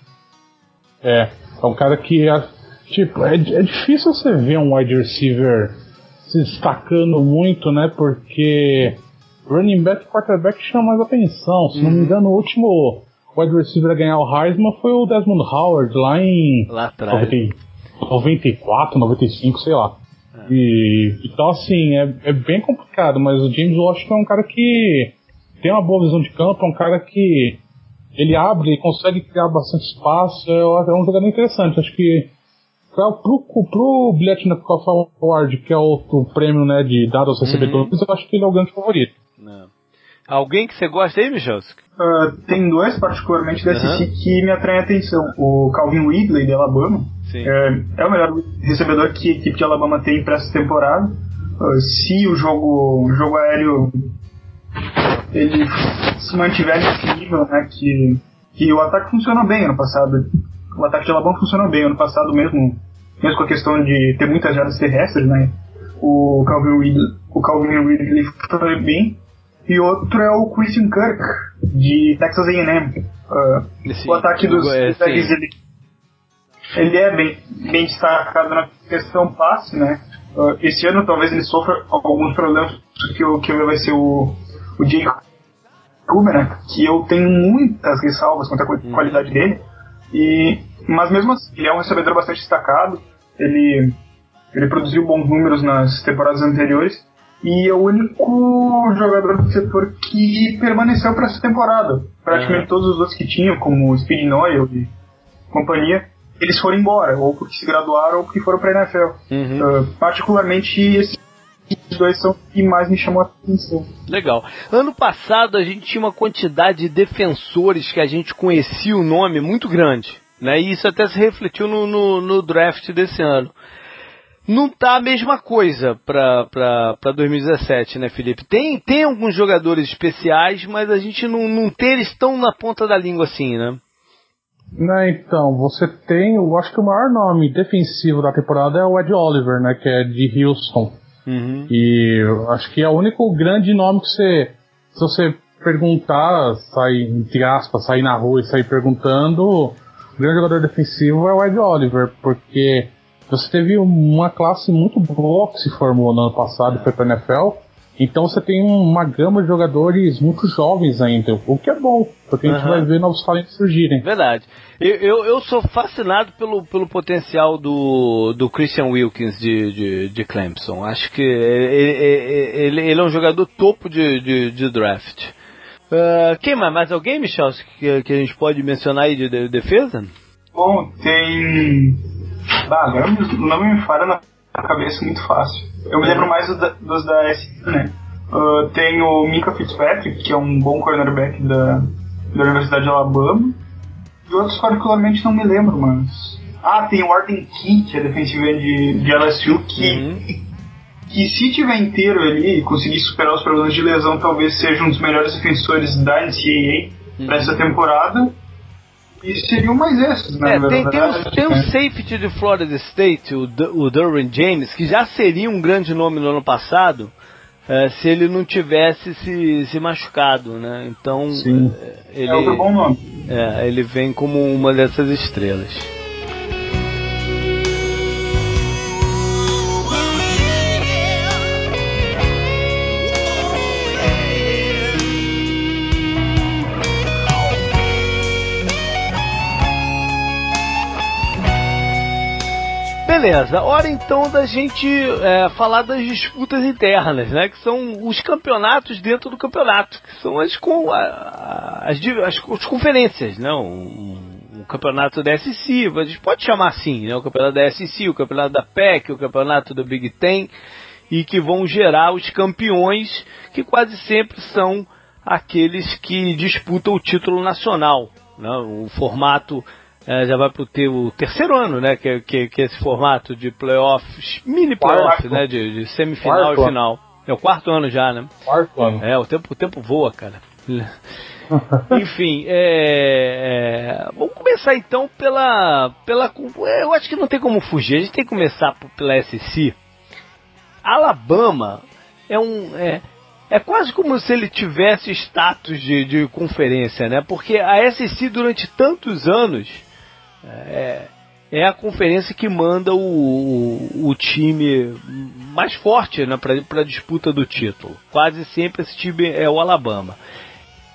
É, é um cara que é, tipo, é, é difícil você ver um wide receiver se destacando muito, né? Porque running back e quarterback chama mais atenção. Se não Uhum. me engano, o último wide receiver a ganhar o Heisman foi o Desmond Howard lá em Lá atrás. 90 94, 95, sei lá. E, então, assim, é, é bem complicado, mas o James Washington é um cara que tem uma boa visão de campo, é um cara que ele abre e consegue criar bastante espaço, é, é um jogador interessante. Acho que pra, pro, pro Biletnikov Award, que é o, o prêmio né, de dado aos recebedores, eu acho que ele é o grande favorito. Não. Alguém que você gosta aí, Michalski? Ah, tem dois, particularmente, da Aham. SEC que me atraem a atenção. O Calvin Ridley, de Alabama, é, é o melhor recebedor que a equipe de Alabama tem para essa temporada. Ah, se o jogo, o jogo aéreo ele se mantiver nesse nível, né, que, que o ataque funcionou bem ano passado. O ataque de Alabama funcionou bem ano passado mesmo, mesmo com a questão de ter muitas jardas terrestres, né? O Calvin Ridley, o Calvin Ridley foi bem. E outro é o Christian Kirk, de Texas A&M. Ah, Esse- o ataque dos é, sim. ele, ele é bem, bem destacado na questão passe, né? Uh, esse ano talvez ele sofra alguns problemas, o que vai ser o, o Jay Kuberak, que eu tenho muitas ressalvas quanto à uhum. qualidade dele, e, mas mesmo assim, ele é um recebedor bastante destacado, ele, ele produziu bons números nas temporadas anteriores, e é o único jogador do setor que permaneceu para essa temporada. Praticamente uhum. todos os outros que tinham, como Speed Noel e companhia, eles foram embora, ou porque se graduaram ou porque foram para a NFL. Uhum. Uh, particularmente esses dois são que mais me chamou a atenção. Legal. Ano passado a gente tinha uma quantidade de defensores que a gente conhecia o nome muito grande. Né? E isso até se refletiu no, no, no draft desse ano. Não tá a mesma coisa para 2017, né, Felipe? Tem, tem alguns jogadores especiais, mas a gente não, não tem eles tão na ponta da língua assim, né? Né, então, você tem, eu acho que o maior nome defensivo da temporada é o Ed Oliver, né, que é de Houston. Uhum. E acho que é o único grande nome que você, se você perguntar, sair, entre aspas, sair na rua e sair perguntando, o grande jogador defensivo é o Ed Oliver, porque você teve uma classe muito boa que se formou no ano passado e foi para a NFL, então você tem uma gama de jogadores muito jovens ainda, o que é bom, porque a gente uhum. vai ver novos talentos surgirem. Verdade. Eu, eu, eu, sou fascinado pelo, pelo potencial do, do Christian Wilkins de, de, de Clemson. Acho que ele, ele, ele, é um jogador topo de, de, de draft. Uh, quem mais? Mais alguém, Michel, que, que a gente pode mencionar aí de, de defesa? Bom, tem. Ah, agora o nome me falha na cabeça muito fácil. Eu me lembro mais dos da, dos da S, né? Uh, tem o Mika Fitzpatrick, que é um bom cornerback da, da Universidade de Alabama. E outros particularmente não me lembro, mas. Ah, tem o Arden Key, que é defensivo de, de LSU, que, uhum. que se tiver inteiro ali e conseguir superar os problemas de lesão, talvez seja um dos melhores defensores da NCAA uhum. para essa temporada. E seriam mais esses, né? É, tem, tem, um, tem um safety de Florida State, o, o Derwin James, que já seria um grande nome no ano passado, é, se ele não tivesse se, se machucado, né? Então, Sim. É, ele, é outro bom nome. É, ele vem como uma dessas estrelas. Beleza, hora então da gente é, falar das disputas internas, né? Que são os campeonatos dentro do campeonato, que são as, com, as, as, as, conferências, né? O, o, campeonato da SC, a gente pode chamar assim, né? O campeonato da SC, o campeonato da PEC, o campeonato do Big Ten, e que vão gerar os campeões, que quase sempre são aqueles que disputam o título nacional. Né? O formato é, já vai para o teu terceiro ano, né? Que, que, que é esse formato de playoffs, mini playoff, né? De, de semifinal quarto e final. Ano. É o quarto ano já, né? Quarto ano. É, o tempo, o tempo voa, cara. Enfim, é, é, vamos começar então pela, pela. Eu acho que não tem como fugir, a gente tem que começar pela SC. Alabama é um. É, é quase como se ele tivesse status de, de conferência, né? Porque a SC durante tantos anos é, é a conferência que manda o, o, o time mais forte né, para a disputa do título. Quase sempre esse time é o Alabama.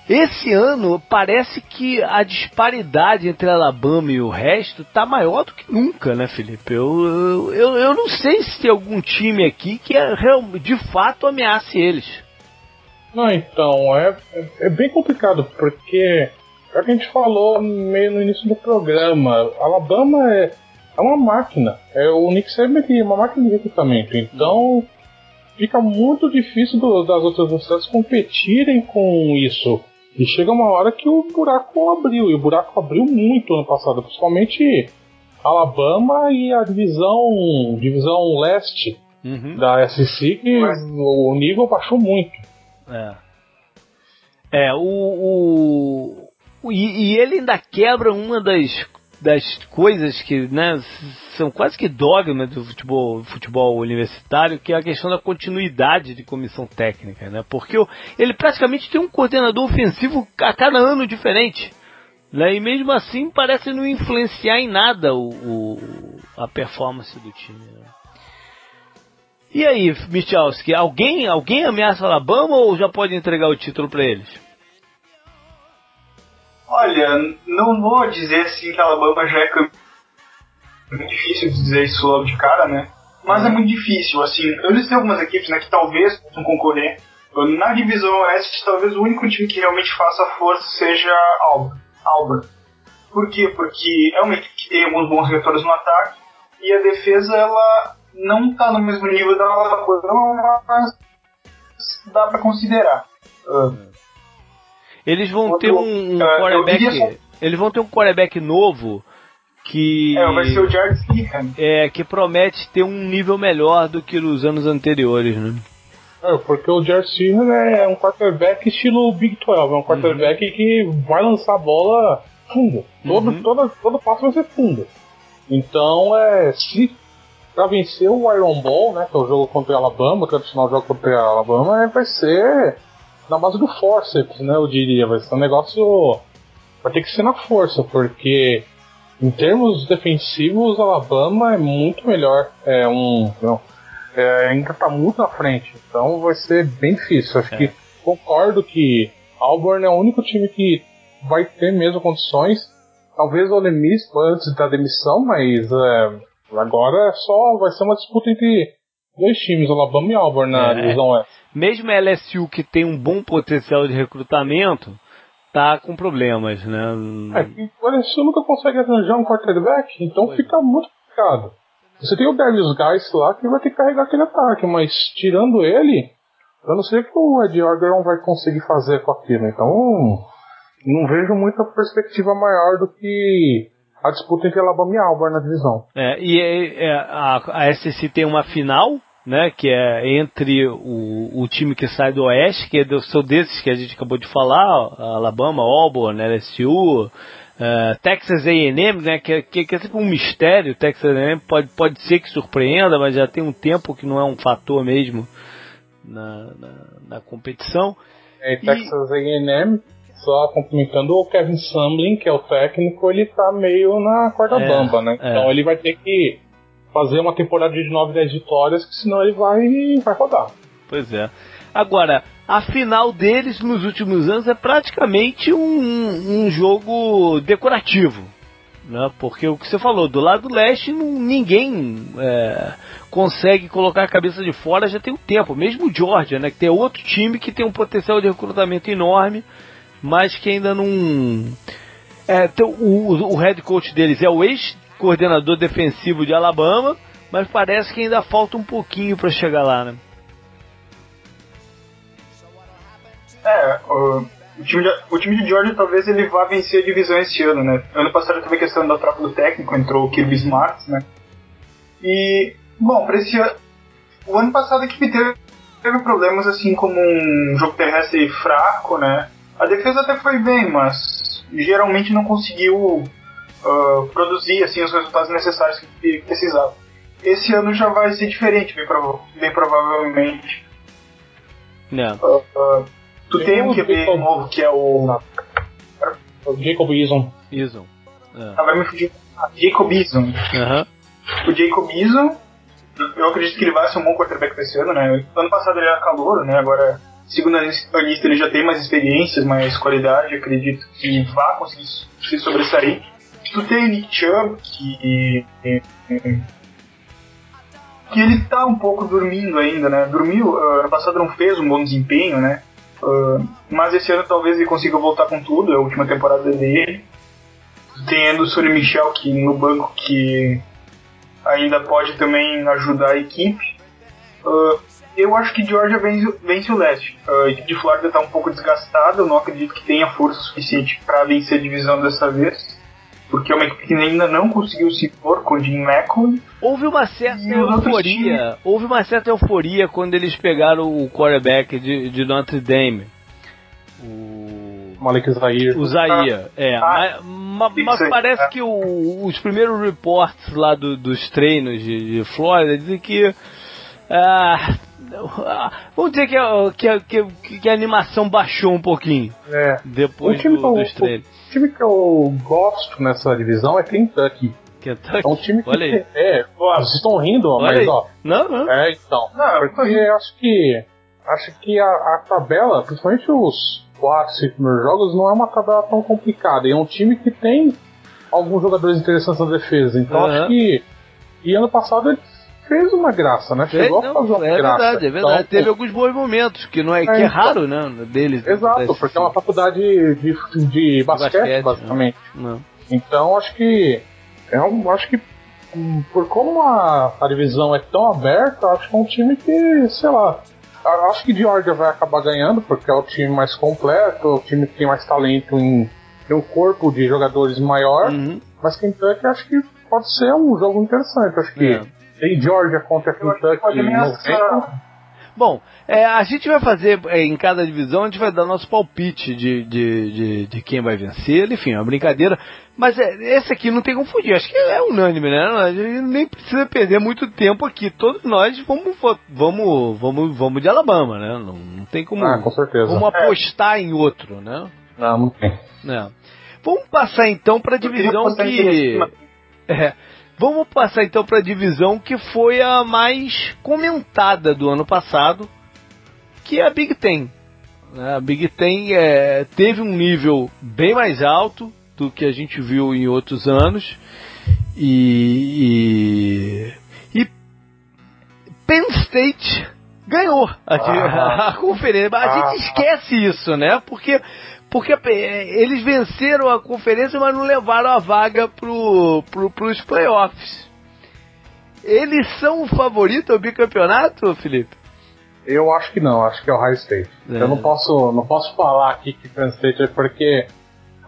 Esse ano parece que a disparidade entre Alabama e o resto está maior do que nunca, né, Felipe? Eu, eu, eu não sei se tem algum time aqui que é, de fato ameace eles. Não, então, é, é bem complicado, porque é o que a gente falou meio no início do programa. Alabama é, é uma máquina. É, o Nick Saban é uma máquina de recrutamento. Então fica muito difícil do, das outras universidades competirem com isso. E chega uma hora que o buraco abriu. E o buraco abriu muito ano passado, principalmente Alabama e a divisão divisão leste uhum. da SEC, que o nível baixou muito. É. É, o, o, e, e ele ainda quebra uma das, das coisas que né, são quase que dogmas do futebol, futebol universitário, que é a questão da continuidade de comissão técnica. Né? Porque ele praticamente tem um coordenador ofensivo a cada ano diferente. Né? E mesmo assim parece não influenciar em nada o, o a performance do time. Né? E aí, Michalski, alguém, alguém ameaça Alabama ou já pode entregar o título para eles? Olha, não vou dizer assim que Alabama já é campeão. É muito difícil dizer isso logo de cara, né? Mas é muito difícil, assim. Eu listei algumas equipes né, que talvez possam concorrer. Na divisão oeste, talvez o único time que realmente faça força seja Auburn. Por quê? Porque é uma equipe que tem alguns bons retornos no ataque e a defesa ela não está no mesmo nível da Alabama, mas dá para considerar. Uh, eles vão ter um, um uh, quarterback. Eles vão ter um quarterback novo que. É, vai ser o Jared Stephen. É, que promete ter um nível melhor do que nos anos anteriores, né? É, porque o Jared Stephen é um quarterback estilo Big 12, é um quarterback uhum. que vai lançar a bola funda. Todo, uhum. todo, todo passo vai ser funda. Então, é, se para vencer o Iron Ball, né, que é o jogo contra o Alabama, o tradicional jogo contra o Alabama, é, vai ser na base do forceps, né, eu diria. Vai ser um negócio. Vai ter que ser na força, porque em termos defensivos, Alabama é muito melhor. É um. Não, é, ainda está muito na frente. Então vai ser bem difícil. Acho é. que concordo que Auburn é o único time que vai ter mesmo condições. Talvez o Ole Miss antes da demissão, mas é, agora só vai ser uma disputa entre dois times, Alabama e Auburn na é. divisão oeste. Mesmo a LSU que tem um bom potencial de recrutamento, tá com problemas, né? É, o LSU nunca consegue arranjar um quarterback, então Foi. fica muito complicado. Você tem o Darius Guys lá que vai ter que carregar aquele ataque, mas tirando ele, eu não sei o que o Ed Orgeron vai conseguir fazer com aquilo. Então, não vejo muita perspectiva maior do que a disputa entre Alabama e Auburn na divisão. É, e é, é, a, a SEC tem uma final, né, que é entre o, o time que sai do Oeste, que é do, são desses que a gente acabou de falar, Alabama, Auburn, LSU, uh, é, Texas A&M, né, que, que, que, é sempre um mistério, Texas A&M pode, pode ser que surpreenda, mas já tem um tempo que não é um fator mesmo na, na, na competição. É, Texas e... A&M só complementando o Kevin Sumlin, que é o técnico, ele tá meio na corda é, bamba, né? É. Então ele vai ter que fazer uma temporada de 9, 10 vitórias, que senão ele vai, vai rodar. Pois é. Agora, a final deles nos últimos anos é praticamente um, um jogo decorativo. Né? Porque o que você falou, do lado leste não, ninguém é, consegue colocar a cabeça de fora já tem um tempo. Mesmo o Georgia, né? que tem outro time que tem um potencial de recrutamento enorme mas que ainda não. É, o, o head coach deles é o ex-coordenador defensivo de Alabama, mas parece que ainda falta um pouquinho para chegar lá, né? É, o, o, time de, o time de Georgia talvez ele vá vencer a divisão esse ano, né? Ano passado teve a questão da troca do técnico, entrou o Kirby Smart, né? E, bom, para esse ano. O ano passado a equipe teve, teve problemas assim como um jogo terrestre fraco, né? A defesa até foi bem, mas geralmente não conseguiu uh, produzir assim, os resultados necessários que precisava. Esse ano já vai ser diferente, bem, prov bem provavelmente. Não. Uh, uh, tu tem, um QB Jacob... novo que é o. O Jacob Eason. Eason. É. Ah, vai me fugir. Ah, Jacob Eason. Uhum. O Jacob Eason, eu acredito que ele vai ser um bom quarterback esse ano, né? Ano passado ele era calor, né? Agora Segundo a lista, ele já tem mais experiências, mais qualidade, acredito que vá conseguir se sobressair. Tem Nick Chubb, que. que ele tá um pouco dormindo ainda, né? Dormiu, uh, ano passado não fez um bom desempenho, né? Uh, mas esse ano talvez ele consiga voltar com tudo, é a última temporada dele. Tem Anderson Michel que no banco que ainda pode também ajudar a equipe. Uh, eu acho que Georgia vence, vence o leste. A equipe de Flórida está um pouco desgastada, eu não acredito que tenha força suficiente para vencer a divisão dessa vez. Porque é uma equipe que ainda não conseguiu se impor com o Jim McCollum. Houve uma certa euforia. Houve uma certa euforia quando eles pegaram o quarterback de, de Notre Dame. O Malik Zaire. O Zaire, é. Ah, mas, mas parece é. que o, os primeiros reports lá do, dos treinos de, de Flórida dizem que ah, vamos dizer que, que, que, que, a animação baixou um pouquinho. É. Depois do, do dos treinos. O time que eu gosto nessa divisão é Kentucky. Kentucky. É um time que. Olha aí. É, ó, vocês estão rindo, Olha mas aí. ó. Não, não. É, então. Não, Porque eu acho que. Acho que a, a tabela, principalmente os 4, 5 primeiros jogos, não é uma tabela tão complicada. E é um time que tem alguns jogadores interessantes na defesa. Então Aham. acho que. E ano passado ele fez uma graça, né? É, Chegou não, a fazer uma é graça. verdade, é verdade. Então, Teve alguns bons momentos, que não é, que é então. raro, né? Deles. Exato, acontece porque é uma faculdade de, de, basquete, basquete, basicamente. Não. Então acho que é um, acho que por como a, a divisão é tão aberta, acho que é um time que, sei lá, acho que Georgia vai acabar ganhando porque é o time mais completo, é o time que tem mais talento em tem um corpo de jogadores maior, Uhum. mas Kentucky acho que pode ser um jogo interessante. Acho que É. tem Georgia contra Kentucky pode em novembro. Bom, é, a gente vai fazer é, em cada divisão, a gente vai dar nosso palpite de, de, de, de quem vai vencer, enfim, é uma brincadeira. Mas é, esse aqui não tem como fugir, acho que é unânime, né? A gente nem precisa perder muito tempo aqui. Todos nós vamos, vamos, vamos, vamos de Alabama, né? Não, não tem como. Ah, com certeza. Vamos apostar em outro, né? Não, não tem. Né? Vamos passar então para a divisão que. É, vamos passar então para a divisão que foi a mais comentada do ano passado, que é a Big Ten. A Big Ten é, teve um nível bem mais alto do que a gente viu em outros anos e, e, e Penn State ganhou a, Ah. a conferência. A Ah. gente esquece isso, né? Porque porque é, eles venceram a conferência, mas não levaram a vaga pro, pro, pros playoffs. Eles são o favorito ao bicampeonato, Felipe? Eu acho que não, acho que é o High State. É. Eu não posso, não posso falar aqui que Penn State é porque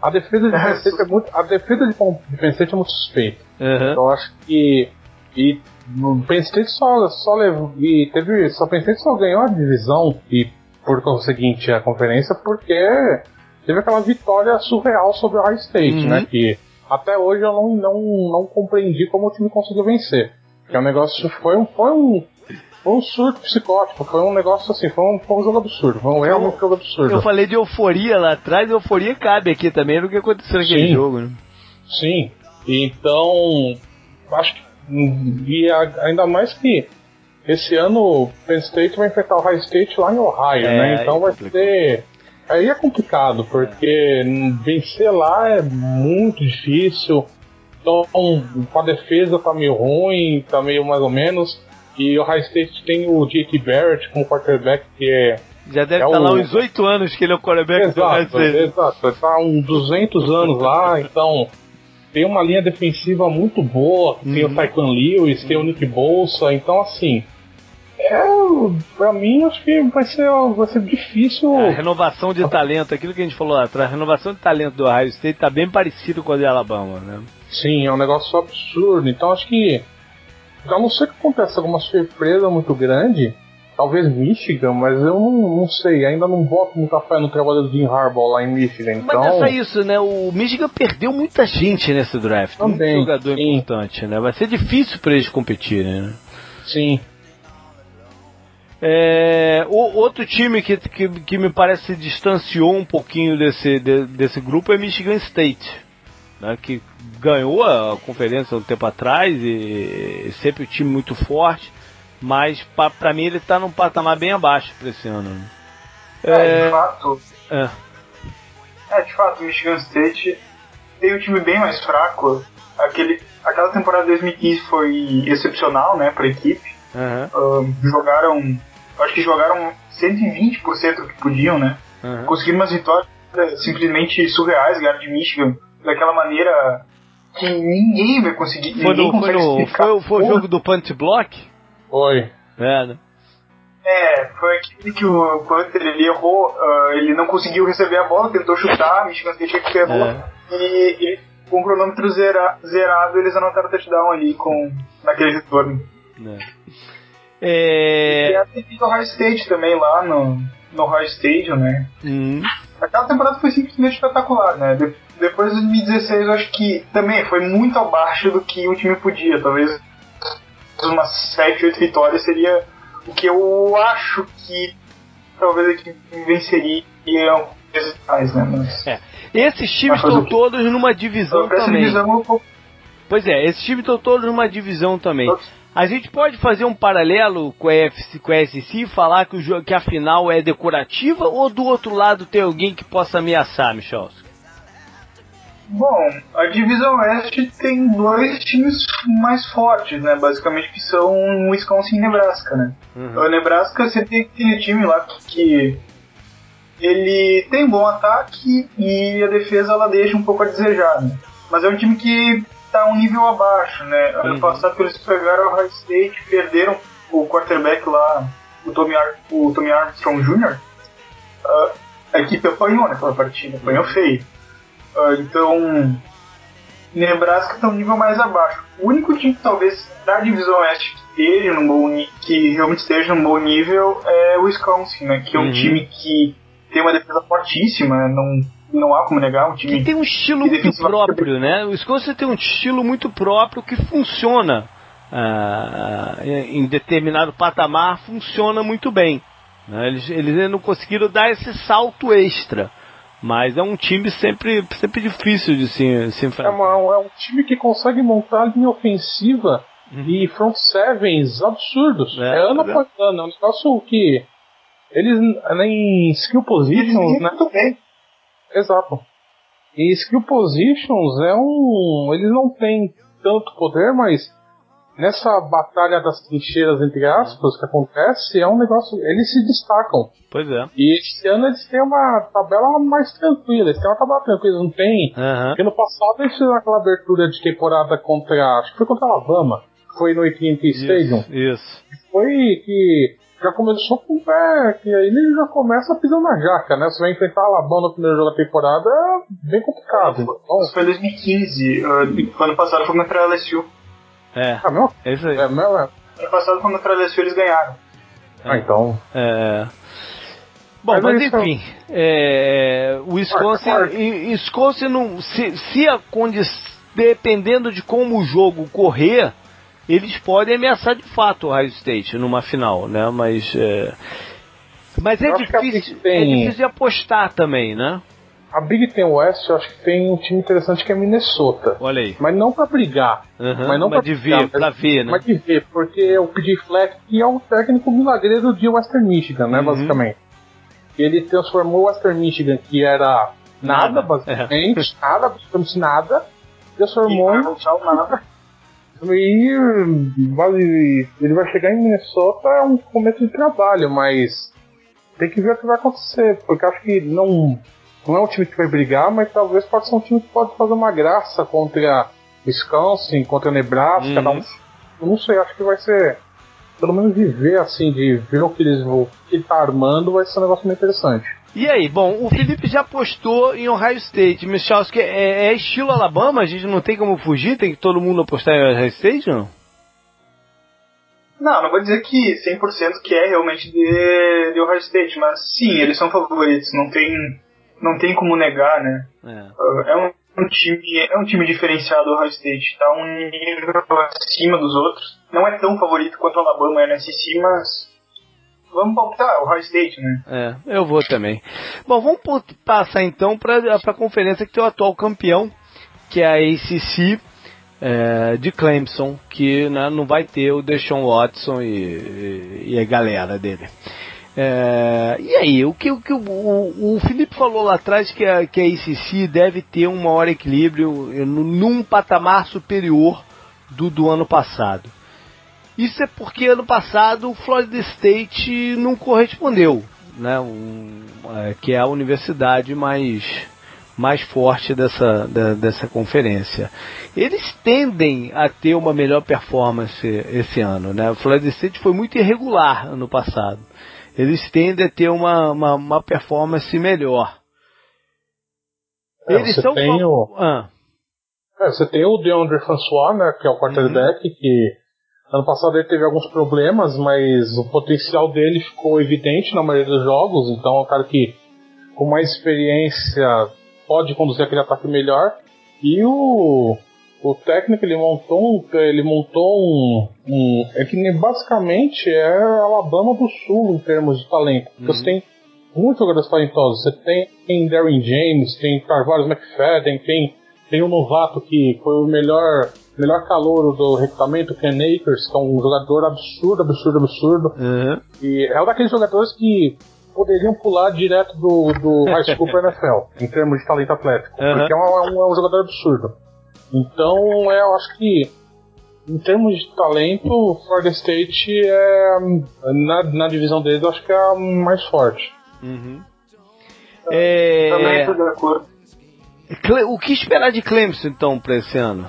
a defesa de Penn State é muito, a defesa de Penn State é muito suspeita. Eu acho que e no Penn State só só levou e teve só Penn State só ganhou a divisão e por conseguinte a conferência porque teve aquela vitória surreal sobre o High State, Uhum. né? Que até hoje eu não, não, não compreendi como o time conseguiu vencer. Que é um negócio foi um foi um foi um surto psicótico, foi um negócio assim, foi um, foi um jogo absurdo, foi um realmente um jogo absurdo. Eu falei de euforia lá atrás, euforia cabe aqui também no que aconteceu naquele Sim. jogo, né? Sim. Então, acho que. E ainda mais que esse ano o Penn State vai enfrentar o High State lá em Ohio, É, né? Então aí vai complicou. ser. Aí é complicado, porque vencer lá é muito difícil. Então, com a defesa tá meio ruim, tá meio mais ou menos. E o High State tem o J.T. Barrett como quarterback, que é Já deve É estar lá uns oito anos que ele é o quarterback do High Exato, State. exato. Ele tá uns 200 anos lá, então tem uma linha defensiva muito boa. Tem Uhum. o Tyquan Lewis, tem o Nick Bolsa, então assim. É, pra mim, acho que vai ser, vai ser difícil. A renovação de talento, aquilo que a gente falou lá atrás, a renovação de talento do Ohio State tá bem parecido com a de Alabama, né? Sim, é um negócio absurdo. Então acho que. A não ser que aconteça alguma surpresa muito grande, talvez Michigan, mas eu não, não sei, ainda não boto muita fé no trabalho do Jim Harbaugh lá em Michigan. Mas Então, é só isso, né? O Michigan perdeu muita gente nesse draft. Também, muito jogador sim. importante, né? Vai ser difícil para eles competirem, né? sim. É, o, outro time que, que, que me parece se distanciou um pouquinho desse, de- desse grupo é Michigan State, né, que ganhou a conferência um tempo atrás e, e sempre um time muito forte, mas pa- pra mim ele tá num patamar bem abaixo pra esse ano. né. É, de fato. É. É, de fato, o Michigan State tem um time bem mais fraco. Aquele, aquela temporada de 2015 foi excepcional, né, pra equipe. Aham, Ahn, jogaram, acho que jogaram 120% do que podiam, né? aham. Conseguiram umas vitórias simplesmente surreais, ganharam de Michigan daquela maneira que ninguém vai conseguir. Foi, ninguém no, foi, no, foi, o- foi o jogo do punch block? Oi. É, né? É, foi aquele que o Panther ele errou, ah, ele não conseguiu receber a bola, tentou chutar, Michigan State pegou É. e, e com o cronômetro zera- zerado eles anotaram o touchdown ali com, naquele retorno. Né. E É. a do High State também lá no, no High Stadium, né? hum, Aquela temporada foi simplesmente espetacular, né? De- depois de 2016 eu acho que também foi muito abaixo do que o time podia, talvez umas 7, 8 vitórias seria o que eu acho que talvez a equipe venceria mais, né? Mas É. Esses times estão todos numa divisão também. divisão vou- Pois é, esses times estão todos numa divisão também. A gente pode fazer um paralelo com a, FC, com a SC e falar que, o, que a final é decorativa ou do outro lado tem alguém que possa ameaçar, Michel? Bom, a divisão oeste tem dois times mais fortes, né? Basicamente que são Wisconsin e Nebraska, né? Uhum. O Nebraska você tem aquele time lá que ele tem bom ataque e a defesa ela deixa um pouco a desejar, né? Mas é um time que tá um nível abaixo, né? Ano uhum. passado eles pegaram o High State, perderam o quarterback lá, o Tommy, Ar o Tommy Armstrong Jr. Uh, a equipe apanhou naquela partida, apanhou uhum. feio. Uh, então, Nebraska está um nível mais abaixo. O único time que talvez da divisão oeste que esteja num bom que realmente esteja num bom nível é o Wisconsin, né? Que é um uhum. time que tem uma defesa fortíssima, não não há como negar um time. Que tem um estilo muito próprio, né? O Wisconsin tem um estilo muito próprio que funciona uh, em determinado patamar, funciona muito bem. Né? Eles, eles não conseguiram dar esse salto extra. Mas é um time sempre, sempre difícil de se, se enfrentar. É, uma, é um time que consegue montar linha ofensiva uhum. e front sevens absurdos. É, é ano após ano. É um negócio que. Eles em skill positions, né? Muito bem. Exato. E skill positions é um. Eles não têm tanto poder, mas nessa batalha das trincheiras, entre aspas, que acontece, é um negócio. Eles se destacam. Pois é. E esse ano eles têm uma tabela mais tranquila, eles têm uma tabela tranquila, não tem. Uhum. Porque no passado eles fizeram aquela abertura de temporada contra. Acho que foi contra a Alabama. Foi no AT&T Stadium. Isso. Foi que já começou com o pé, que aí ele já começa pisando na jaca, né? Você vai enfrentar a Alabama no primeiro jogo da temporada, é bem complicado. Então, foi 2015, uh, ano passado foi contra a LSU. É. Ah, meu? É isso aí. É, meu, é. Ano passado, quando contra a LSU, eles ganharam. Ah, então. É. Bom, mas, mas enfim, é, o Wisconsin, Wisconsin não, se, se a condição, dependendo de como o jogo correr, eles podem ameaçar de fato o Ohio State numa final, né? Mas é, mas é difícil, tem... é difícil de apostar também, né? A Big Ten West, eu acho que tem um time interessante que é Minnesota. Olha aí. Mas não para brigar. Uhum, mas não para de brigar, ver, pra ver, né? Mas de ver, porque o PJ Fleck é o técnico milagreiro de Western Michigan, né, uhum. basicamente. Ele transformou Western Michigan, que era nada, nada basicamente, é. nada, basicamente nada, transformou em... nada. E ele vai chegar em Minnesota, é um começo de trabalho, mas tem que ver o que vai acontecer, porque acho que não não é um time que vai brigar, mas talvez pode ser um time que pode fazer uma graça contra Wisconsin, contra Nebraska. Uhum. Um, eu não sei, acho que vai ser. Pelo menos de ver assim, de ver o que eles vão que ele tá armando, vai ser um negócio meio interessante. E aí, bom, o Felipe já postou em Ohio State. Michel, que é, é, estilo Alabama? A gente não tem como fugir? Tem que todo mundo apostar em Ohio State, não? Não, não vou dizer que 100% que é realmente de, de Ohio State, mas sim, eles são favoritos. Não tem não tem como negar, né? É, é um, um, time, é um time diferenciado Ohio State, tá um nível acima dos outros. Não é tão favorito quanto o Alabama é na SEC, mas vamos pautar o Ohio State, né? É, eu vou também. Bom, vamos passar então para a conferência que tem o atual campeão, que é a ACC é, de Clemson, que né, não vai ter o Deshaun Watson e, e, e a galera dele. É, e aí, o que, o, que o, o, Felipe falou lá atrás que a, que a ICC deve ter um maior equilíbrio num patamar superior do do ano passado. Isso é porque ano passado o Florida State não correspondeu, né? Um, é, que é a universidade mais, mais forte dessa, da, dessa conferência. Eles tendem a ter uma melhor performance esse ano, né? O Florida State foi muito irregular ano passado eles tendem a ter uma, uma, uma performance melhor. É, eles são. Tem o... Ah. É, você tem o DeAndre François, né, que é o quarterback, uhum. que ano passado ele teve alguns problemas, mas o potencial dele ficou evidente na maioria dos jogos, então é um cara que com mais experiência pode conduzir aquele ataque melhor. E o o técnico ele montou um, ele montou um, um, é que basicamente é Alabama do Sul em termos de talento. Uhum. Você tem muitos jogadores talentosos. Você tem, tem Darren James, tem Carvalho McFadden, tem tem um novato que foi o melhor melhor calor do recrutamento, Ken Akers, que é um jogador absurdo, absurdo, absurdo. Uhum. E é um daqueles jogadores que poderiam pular direto do, do high school para NFL, em termos de talento atlético, Uhum. porque é um, é um- é um jogador absurdo. Então, é, eu acho que, em termos de talento, o Florida State é, na, na divisão deles, eu acho que é a mais forte. Uhum. Também É, estou de acordo. O que esperar de Clemson então para esse ano?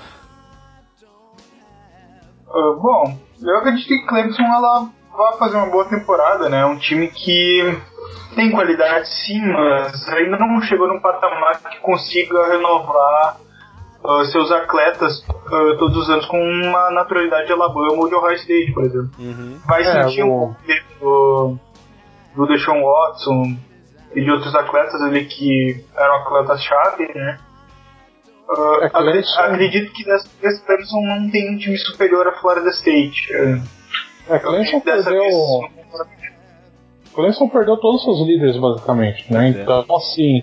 Ah, bom, eu acredito que Clemson ela vai fazer uma boa temporada, né? Um time que tem qualidade sim, mas ainda não chegou num patamar que consiga renovar ah, seus atletas ah, todos os anos com uma naturalidade de Alabama ou de Ohio State, por exemplo. Uhum. Vai É, sentir o- um pouco do, do Deshaun Watson e de outros atletas ali que eram atletas-chave, né? Ah, É, acre- Clemson- acredito que dessa vez Clemson não tem um time superior a Florida State. É, Clemson Dessa perdeu, vez, Clemson perdeu todos os seus líderes, basicamente, né? É. Então, assim,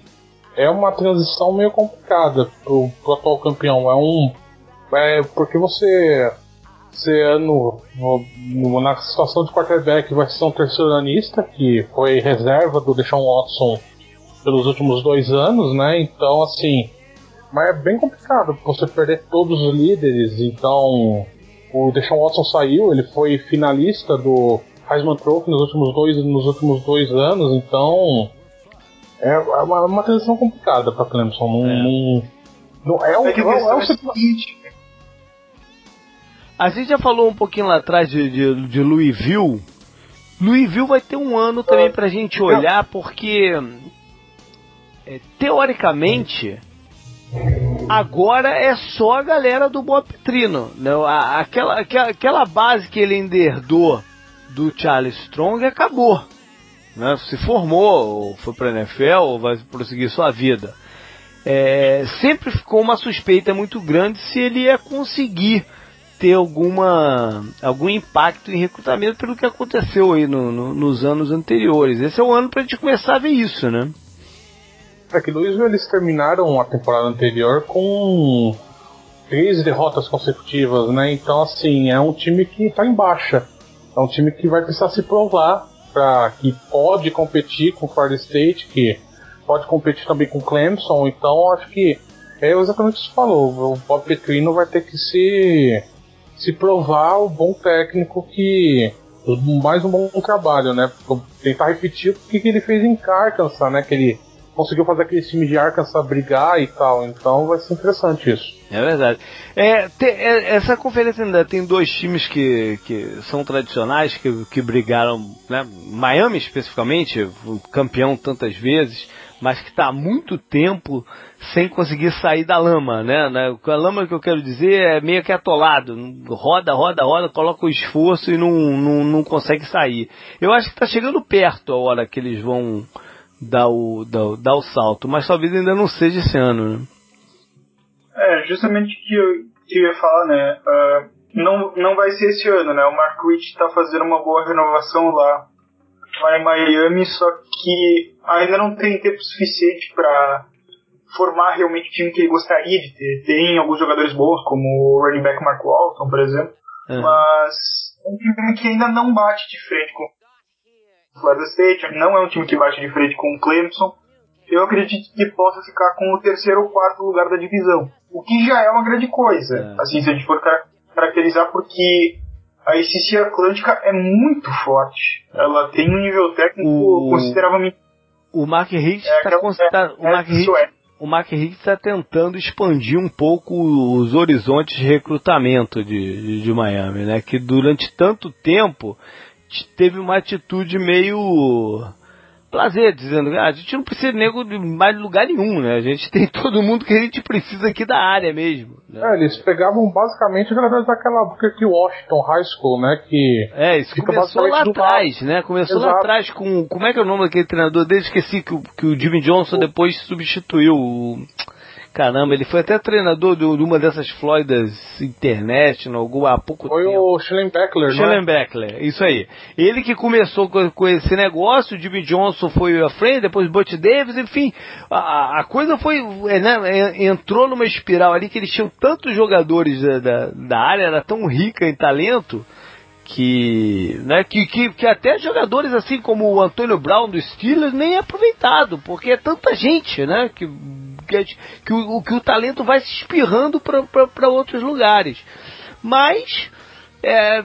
é uma transição meio complicada pro, pro atual campeão. É um. É porque você. Você no, no- na situação de quarterback vai ser um terceiro anista, que foi reserva do Deshaun Watson pelos últimos dois anos, né? Então, assim. Mas é bem complicado você perder todos os líderes. Então, o Deshaun Watson saiu, ele foi finalista do Heisman Trophy nos últimos dois, nos últimos dois anos, então é uma, uma transição complicada para Clemson. Não, É. não, não- é, um, é é, um- é questão um é a seguinte, gente já falou um pouquinho lá atrás de, de, de Louisville. Louisville vai ter um ano também pra gente olhar, porque é, teoricamente agora é só a galera do Bob Petrino. Né? A- Aquela, aquela, aquela base que ele herdou do Charles Strong acabou. Né? Se formou, ou foi pra NFL, ou vai prosseguir sua vida. É, sempre ficou uma suspeita muito grande se ele ia conseguir ter alguma algum impacto em recrutamento pelo que aconteceu aí no- no- nos anos anteriores. Esse é o ano para a gente começar a ver isso, né? É que Louisville eles terminaram a temporada anterior com três derrotas consecutivas, né? Então, assim, é um time que tá em baixa. É um time que vai precisar se provar para que pode competir com o Florida State, que pode competir também com o Clemson. Então, acho que é exatamente o que você falou. O Bob Petrino vai ter que se se provar o bom técnico que mais um bom trabalho, né? Tentar repetir o que ele fez em Arkansas, né? Que ele conseguiu fazer aquele time de Arkansas brigar e tal. Então vai ser interessante isso. É verdade. É, te- é, essa conferência ainda tem dois times que, que são tradicionais, que, que brigaram, né? Miami especificamente, campeão tantas vezes, mas que está há muito tempo sem conseguir sair da lama, né? né? A lama que eu quero dizer é meio que atolado, roda, roda, roda, coloca o esforço e não, não, não consegue sair. Eu acho que está chegando perto a hora que eles vão dar o, dar, dar o salto, mas talvez ainda não seja esse ano, né? É, justamente o que eu, que eu ia falar, né? ah, não, não vai ser esse ano, né? O Mark Witt tá fazendo uma boa renovação lá, lá em Miami, só que ainda não tem tempo suficiente para formar realmente o time que ele gostaria de ter. Tem alguns jogadores bons, como o running back Mark Walton, por exemplo, Aham. mas é um time que ainda não bate de frente com Florida State, não é um time que bate de frente com o Clemson. Eu acredito que possa ficar com o terceiro ou quarto lugar da divisão, o que já é uma grande coisa, É. assim, se a gente for car- caracterizar, porque a ICC Atlântica é muito forte. Ela tem um nível técnico O- consideravelmente O Mark Hicks É, está aquela- o Mark isso Hicks, é. o Mark Hicks está tentando expandir um pouco os horizontes de recrutamento de, de, de Miami, né? Que durante tanto tempo teve uma atitude meio prazer, dizendo ah, a gente não precisa de nego de mais lugar nenhum, né? A gente tem todo mundo que a gente precisa aqui da área mesmo. né? É, eles pegavam basicamente através daquela época que Washington High School, né? Que É, isso começou lá atrás, né? Começou lá Exato. atrás com. Como é que é o nome daquele treinador dele? Esqueci que, o- que o Jimmy Johnson depois substituiu. o- Caramba, ele foi até treinador de, uma dessas Floridas International há pouco foi tempo. Foi o Schellenbeckler, Schellenbeckler, isso aí. Ele que começou com, com, esse negócio, o Jimmy Johnson foi a frente, depois Butch Davis, enfim, a, a coisa foi, é, né, entrou numa espiral ali que eles tinham tantos jogadores da, da, da área, era tão rica em talento, que, né, que, que, que, até jogadores assim como o Antônio Brown do Steelers nem é aproveitado, porque é tanta gente, né, que, que, que, o, que o talento vai se espirrando para outros lugares. Mas, é,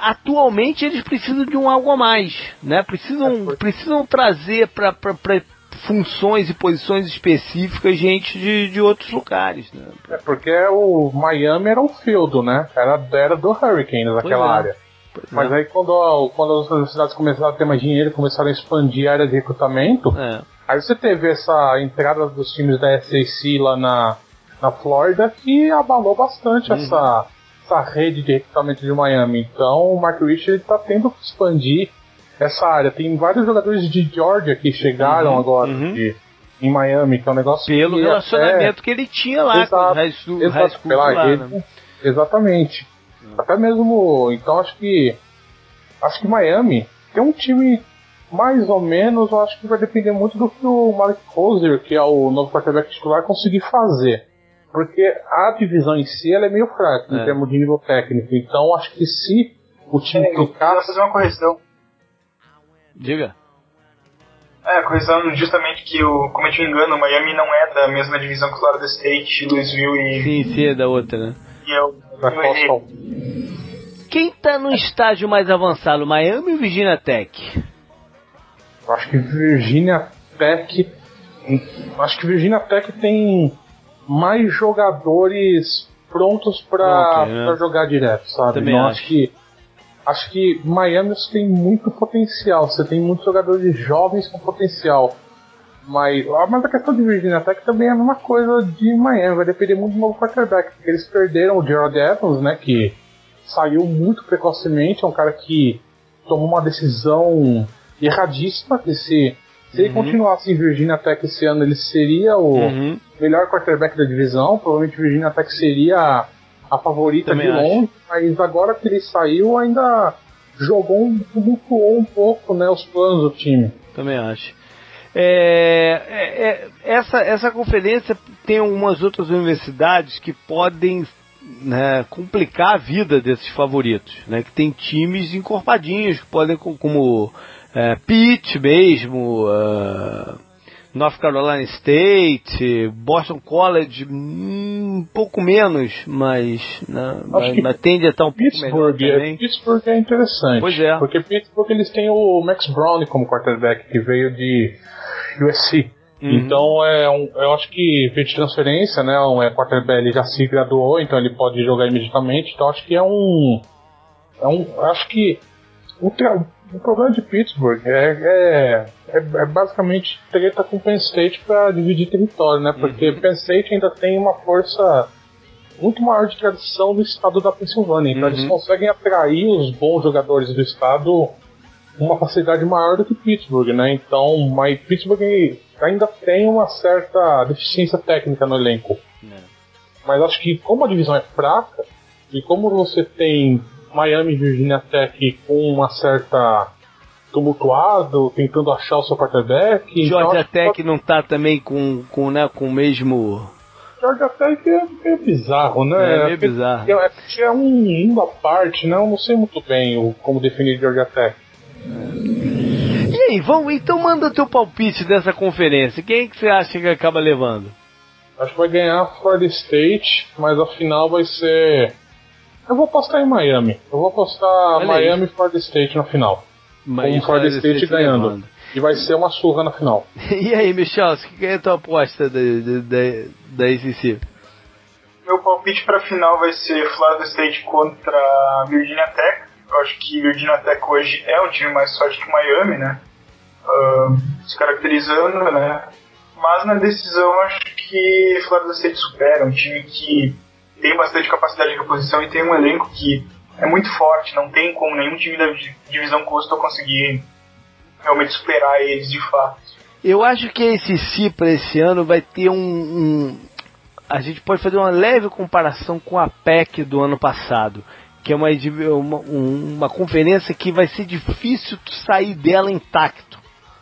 atualmente eles precisam de um algo a mais, né, precisam, é precisam trazer para funções e posições específicas gente de, de outros lugares. Né? É porque o Miami era um feudo, né? Era, era do Hurricanes naquela é. área. Pois Mas é. aí quando, quando as universidades começaram a ter mais dinheiro, começaram a expandir a área de recrutamento, é. Aí você teve essa entrada dos times da SAC lá na, na Flórida que abalou bastante uhum. essa, essa rede de recrutamento de Miami. Então o Mark Richard está tendo que expandir essa área. Tem vários jogadores de Georgia que chegaram uhum, agora uhum. De, em Miami, que é um negócio Pelo relacionamento até... que ele tinha lá exato, com o high school, exato, high school pela lá, né? Exatamente. Uhum. Até mesmo, então acho que acho que Miami tem um time mais ou menos, eu acho que vai depender muito do que o Malik Hoser, que é o novo quarterback titular, conseguir fazer. Porque a divisão em si ela é meio fraca é. em termos de nível técnico. Então acho que se o time é, ficar. fazer uma correção. Diga. É, correção justamente que eu cometi um engano, o Miami não é da mesma divisão que o Florida State, Louisville e. Sim, sim, é da outra, né? E eu, eu Quem tá no estágio mais avançado, Miami ou Virginia Tech? Eu acho que Virginia Tech. Acho que Virginia Tech tem mais jogadores prontos para né? jogar direto, sabe? Também acho. acho que acho que Miami tem muito potencial. Você tem muitos jogadores jovens com potencial. Mas, mas a questão de Virginia Tech também é a mesma coisa de Miami. Vai depender muito do novo quarterback. Porque eles perderam o Gerald Evans, né? Que saiu muito precocemente. É um cara que tomou uma decisão erradíssima. Que se, se uhum. ele continuasse em Virginia Tech esse ano, ele seria o uhum. melhor quarterback da divisão. Provavelmente Virginia Tech seria a favorita Também de longe, mas agora que ele saiu ainda jogou um, tumultuou um pouco né, os planos do time. Também acho. É, é, é, essa, essa conferência tem algumas outras universidades que podem né, complicar a vida desses favoritos, né, que tem times encorpadinhos que podem como é, Pitt mesmo, uh, North Carolina State, Boston College, um pouco menos, mas, né, mas, mas, tende a estar um Pittsburgh, pouco melhor também. Pittsburgh é interessante. Pois é. Porque Pittsburgh eles têm o Max Brown como quarterback, que veio de USC. Uhum. Então é um, eu acho que veio de transferência, né? Um é quarterback ele já se graduou, então ele pode jogar imediatamente. Então acho que é um, é um, acho que o, o problema de Pittsburgh é, é, é, é basicamente treta com Penn State para dividir território, né? Porque uhum. Penn State ainda tem uma força muito maior de tradição no estado da Pensilvânia. Então uhum. eles conseguem atrair os bons jogadores do estado com uma facilidade maior do que Pittsburgh, né? Então, mas Pittsburgh ainda tem uma certa deficiência técnica no elenco. É. Mas acho que como a divisão é fraca e como você tem Miami e Virginia Tech com uma certa tumultuado, tentando achar o seu quarterback. Então Georgia Tech pode... não tá também com, com, né, com o mesmo. Georgia Tech é bizarro, né? É meio bizarro. É, é um mundo à parte, né? Eu não sei muito bem o, como definir Georgia Tech. E aí, vamos, então manda teu palpite dessa conferência. Quem é que você acha que acaba levando? Acho que vai ganhar a Florida State, mas a final vai ser eu vou apostar em Miami. Eu vou apostar Olha Miami e Florida State na final. Miami, com Florida State, State ganhando. Levando. E vai ser uma surra na final. e aí, Michel, o que é a tua aposta da, da, da ACC? Meu palpite para a final vai ser Florida State contra Virginia Tech. Eu acho que Virginia Tech hoje é um time mais forte que Miami, né? Uh, se caracterizando, né? Mas na decisão acho que Florida State supera, um time que tem bastante capacidade de reposição e tem um elenco que é muito forte, não tem como nenhum time da divisão Coastal conseguir realmente superar eles de fato. Eu acho que esse si para esse ano vai ter um, um, A gente pode fazer uma leve comparação com a PEC do ano passado, que é uma, uma, uma conferência que vai ser difícil sair dela intacto.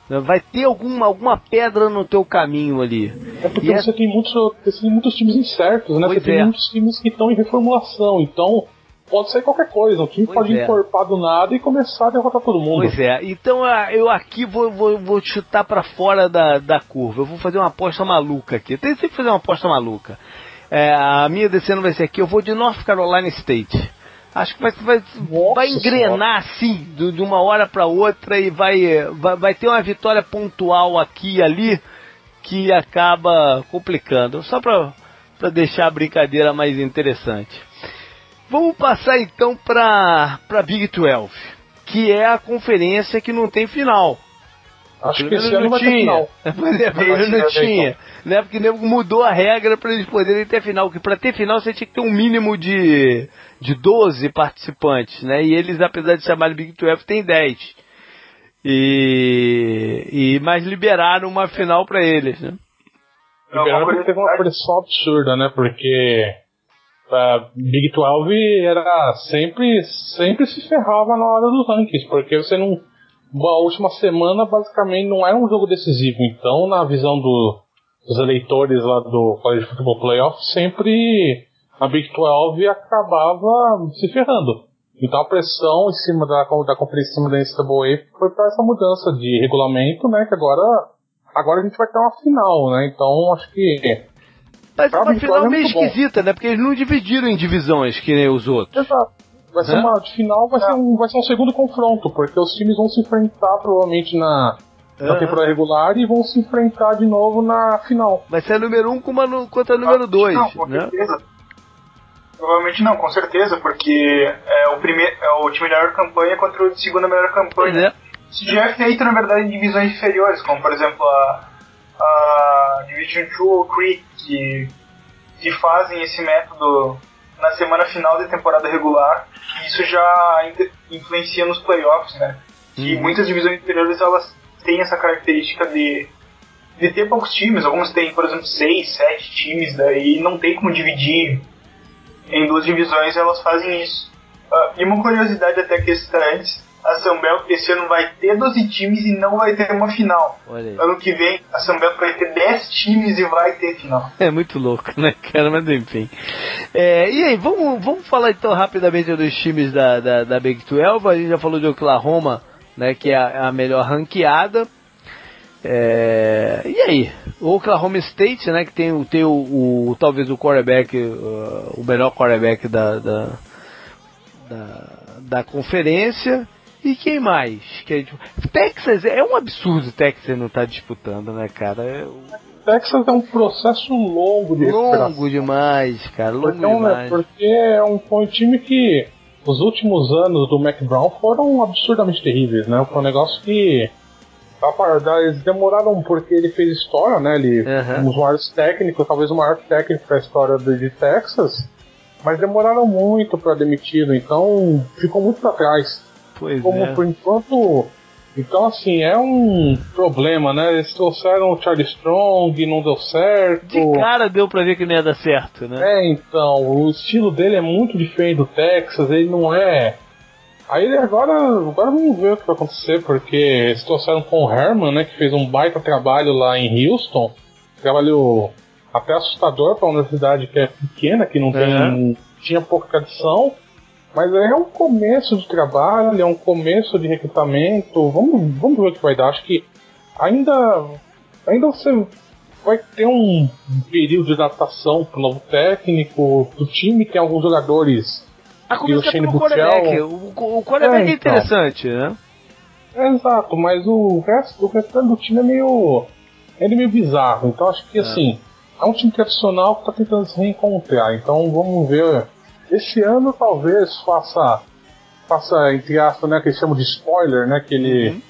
Vai ter alguma, alguma pedra no teu caminho ali. É porque e você, é... tem muitos, você tem muitos times incertos, né? Pois você é. tem muitos times que estão em reformulação. Então, pode ser qualquer coisa. Um time pois pode é. encorpar do nada e começar a derrotar todo mundo. Pois é. Então ah, eu aqui vou, vou, vou chutar para fora da, da curva. Eu vou fazer uma aposta maluca aqui. Tenho sempre que fazer uma aposta maluca. É, a minha descendo vai ser aqui. Eu vou de North Carolina State. Acho que vai, vai, vai engrenar assim, de, de uma hora para outra e vai, vai, vai ter uma vitória pontual aqui e ali que acaba complicando. Só para deixar a brincadeira mais interessante. Vamos passar então para a Big 12, que é a conferência que não tem final. Acho que esse ano não tinha. final. Pois é, pelo não tinha. Né? Porque mudou a regra para eles poderem ter final. Que para ter final você tinha que ter um mínimo de, de 12 participantes, né? E eles, apesar de chamarem Big 12, tem 10. E, e mas liberaram uma final para eles, né? Liberaram porque teve uma pressão absurda, né? Porque a Big 12 era sempre, sempre se ferrava na hora dos rankings, porque você não. A última semana basicamente não era um jogo decisivo, então na visão do, dos eleitores lá do College Football Playoff, sempre a Big 12 acabava se ferrando. Então a pressão em cima da, da conferência em cima da NCAA foi para essa mudança de regulamento, né? Que agora, agora a gente vai ter uma final, né? Então acho que mas é uma final meio esquisita, né? Porque eles não dividiram em divisões que nem os outros. Exato. Vai ser uma final, vai, ser um, vai ser um segundo confronto, porque os times vão se enfrentar provavelmente na, na temporada regular e vão se enfrentar de novo na final. Vai ser a número 1 um contra a número 2. Não, com né? certeza. Provavelmente não, com certeza, porque é o, primeiro, é o time melhor campanha contra o de segunda melhor campanha. Isso já é feito, na verdade, em divisões inferiores, como por exemplo a, a Division 2 ou 3, que, que fazem esse método na semana final da temporada regular, e isso já influencia nos playoffs, né? E uhum. muitas divisões inferiores elas têm essa característica de, de ter poucos times, algumas têm, por exemplo, seis, sete times, daí não tem como dividir em duas divisões, elas fazem isso. Uh, e uma curiosidade até que está antes, a Sambel esse ano vai ter 12 times e não vai ter uma final. Ano que vem a Sambel vai ter 10 times e vai ter final. É muito louco, né, cara? Mas enfim. É, e aí, vamos, vamos falar então rapidamente dos times da, da, da Big 12. A gente já falou de Oklahoma, né, que é a, a melhor ranqueada. É, e aí, o Oklahoma State, né, que tem, tem o, o talvez o quarterback, uh, o melhor quarterback da, da, da, da conferência. E quem mais? Que é, Texas é um absurdo Texas não estar tá disputando, né, cara? É... Texas é um processo longo de Longo demais, cara, longo porque demais. porque é um, foi um time que os últimos anos do Mac Brown foram absurdamente terríveis, né? Foi um negócio que eles demoraram porque ele fez história, né? Ele uhum. um dos maiores técnicos, talvez o maior técnico da história de Texas, mas demoraram muito para demiti-lo, então ficou muito para trás. Pois como é. por enquanto. Então, assim, é um problema, né? Eles trouxeram o Charlie Strong, não deu certo. De cara deu pra ver que não ia dar certo, né? É, então, o estilo dele é muito diferente do Texas, ele não é. Aí agora, agora vamos ver o que vai acontecer, porque eles trouxeram com o Herman, né? Que fez um baita trabalho lá em Houston. Trabalho até assustador para uma universidade que é pequena, que não tem. tinha pouca tradição. Mas é um começo de trabalho, é um começo de recrutamento. Vamos, vamos ver o que vai dar. Acho que ainda, ainda você vai ter um período de adaptação para o novo técnico. O time tem alguns jogadores. A começa pelo quarterback. O, o quarterback é, é então. interessante, né? É, exato, mas o resto, o resto do time é meio. É meio bizarro. Então acho que é. assim. É um time tradicional que está tentando se reencontrar. Então vamos ver esse ano talvez faça, faça entre aspas, né, que eles chamam de spoiler, né, que ele uhum.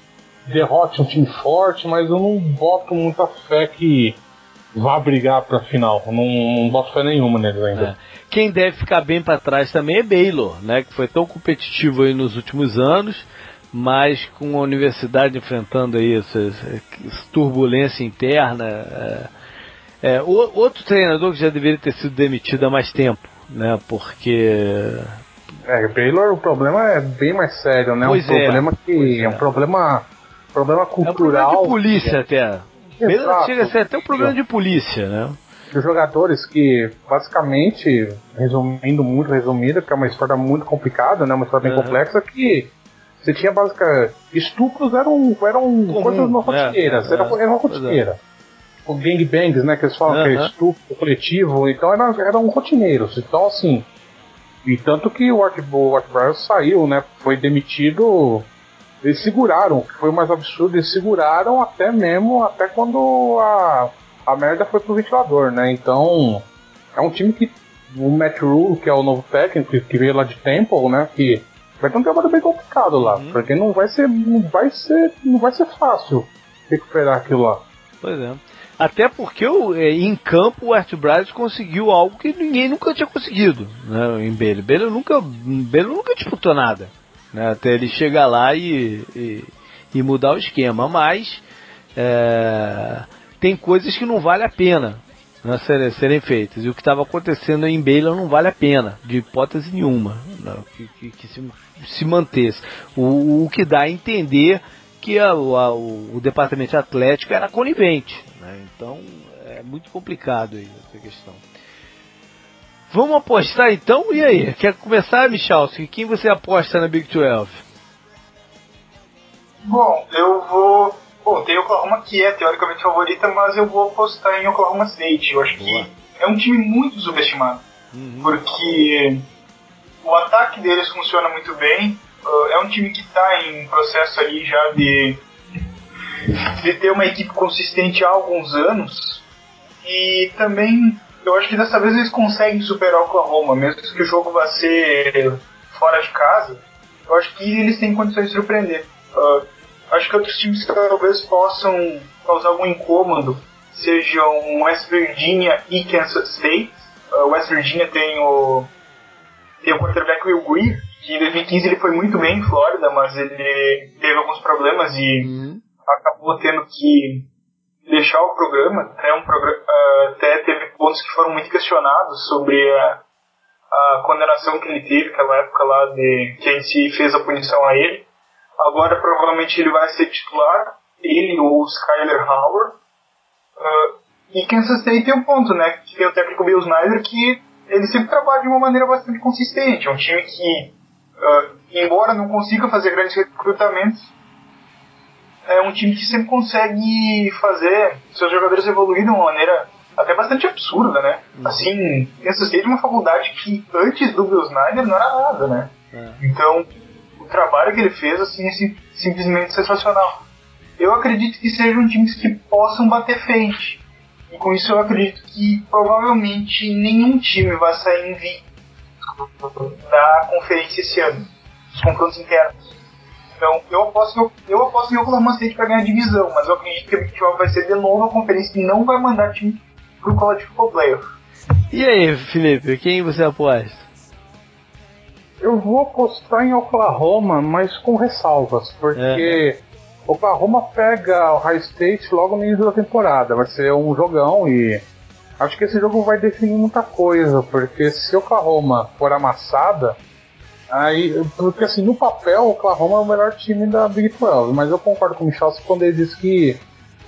derrote um time forte, mas eu não boto muita fé que vá brigar para final. Não, não boto fé nenhuma neles ainda. É. Quem deve ficar bem para trás também é Baylor, né, que foi tão competitivo aí nos últimos anos, mas com a universidade enfrentando aí essa, essa turbulência interna. É, é, outro treinador que já deveria ter sido demitido há mais tempo, né? Porque é, Baylor o problema é bem mais sério, né? Pois um problema que é. um problema problema cultural. É um problema de polícia até. Exato. Chega a ser até um problema de polícia, né? Os jogadores que, basicamente, resumindo muito, resumido, que é uma história muito complicada, né? Uma história bem uhum. complexa, que você tinha basicamente. Estupros eram, eram Comum, coisas não rotineiras, é, era, é, era uma rotineira. O gangbangs, né? Que eles falam uhum. que é estupro coletivo, então eram, eram rotineiros. Então, assim. E tanto que o Art, o Art saiu, né? Foi demitido eles seguraram, que foi o mais absurdo, eles seguraram até mesmo, até quando a, a merda foi pro ventilador, né? Então, é um time que o Matt Rule, que é o novo técnico, que veio lá de Temple, né? Que vai ter um trabalho bem complicado lá, uhum. porque não vai ser, não vai ser, não vai ser fácil recuperar aquilo lá. Pois é. Até porque é, em campo o Art Bright conseguiu algo que ninguém nunca tinha conseguido né, em Belo. Belo nunca, Belo nunca disputou nada né, até ele chegar lá e, e, e mudar o esquema. Mas é, tem coisas que não vale a pena né, serem, serem, feitas. E o que estava acontecendo em Baylor não vale a pena, de hipótese nenhuma, né, que, que, que, se, se mantesse. O, o que dá a entender que a, a, o, o, departamento atlético era conivente. Né, então é muito complicado aí essa questão. Vamos apostar então? E aí? Quer começar, Michalski? Quem você aposta na Big 12? Bom, eu vou. Bom, tem Oklahoma que é teoricamente favorita, mas eu vou apostar em Oklahoma State. Eu acho Boa. que é um time muito subestimado. Uhum. Porque o ataque deles funciona muito bem. Uh, é um time que está em processo ali já de, de ter uma equipe consistente há alguns anos. E também eu acho que dessa vez eles conseguem superar o Oklahoma, mesmo que o jogo vá ser fora de casa. Eu acho que eles têm condições de surpreender. Uh, acho que outros times que talvez possam causar algum incômodo sejam West Virginia e Kansas State. Uh, West Virginia tem o tem o quarterback Will Greer, que em 2015 ele foi muito bem em Flórida, mas ele teve alguns problemas e uhum. acabou tendo que deixar o programa. Até, um programa, uh, até teve pontos que foram muito questionados sobre a, a condenação que ele teve naquela época lá de que a gente fez a punição a ele. Agora provavelmente ele vai ser titular, ele ou o Skyler Howard. Uh, e Kansas State tem um ponto, né? Que tem o técnico Bill Snyder que ele sempre trabalha de uma maneira bastante consistente. É um time que, uh, embora não consiga fazer grandes recrutamentos, é um time que sempre consegue fazer seus jogadores evoluírem de uma maneira até bastante absurda, né? Uhum. Assim, Kansas State é uma faculdade que antes do Bill Snyder não era nada, né? É. Então, o trabalho que ele fez, assim, é sim, simplesmente sensacional. Eu acredito que sejam times que possam bater frente. E com isso eu acredito que provavelmente nenhum time vai sair invicto da conferência esse ano. Os confrontos internos. Então, eu aposto, eu aposto em Oklahoma State para ganhar divisão, mas eu acredito que a Big 12 vai ser de novo a conferência que não vai mandar time pro College Football Playoff. E aí, Felipe, quem você aposta? Eu vou apostar em Oklahoma, mas com ressalvas, porque é. Oklahoma pega o High State logo no início da temporada. Vai ser um jogão e acho que esse jogo vai definir muita coisa, porque se Oklahoma for amassada, Aí, porque assim, no papel, o Oklahoma é o melhor time da Big 12, mas eu concordo com o Michel quando ele diz que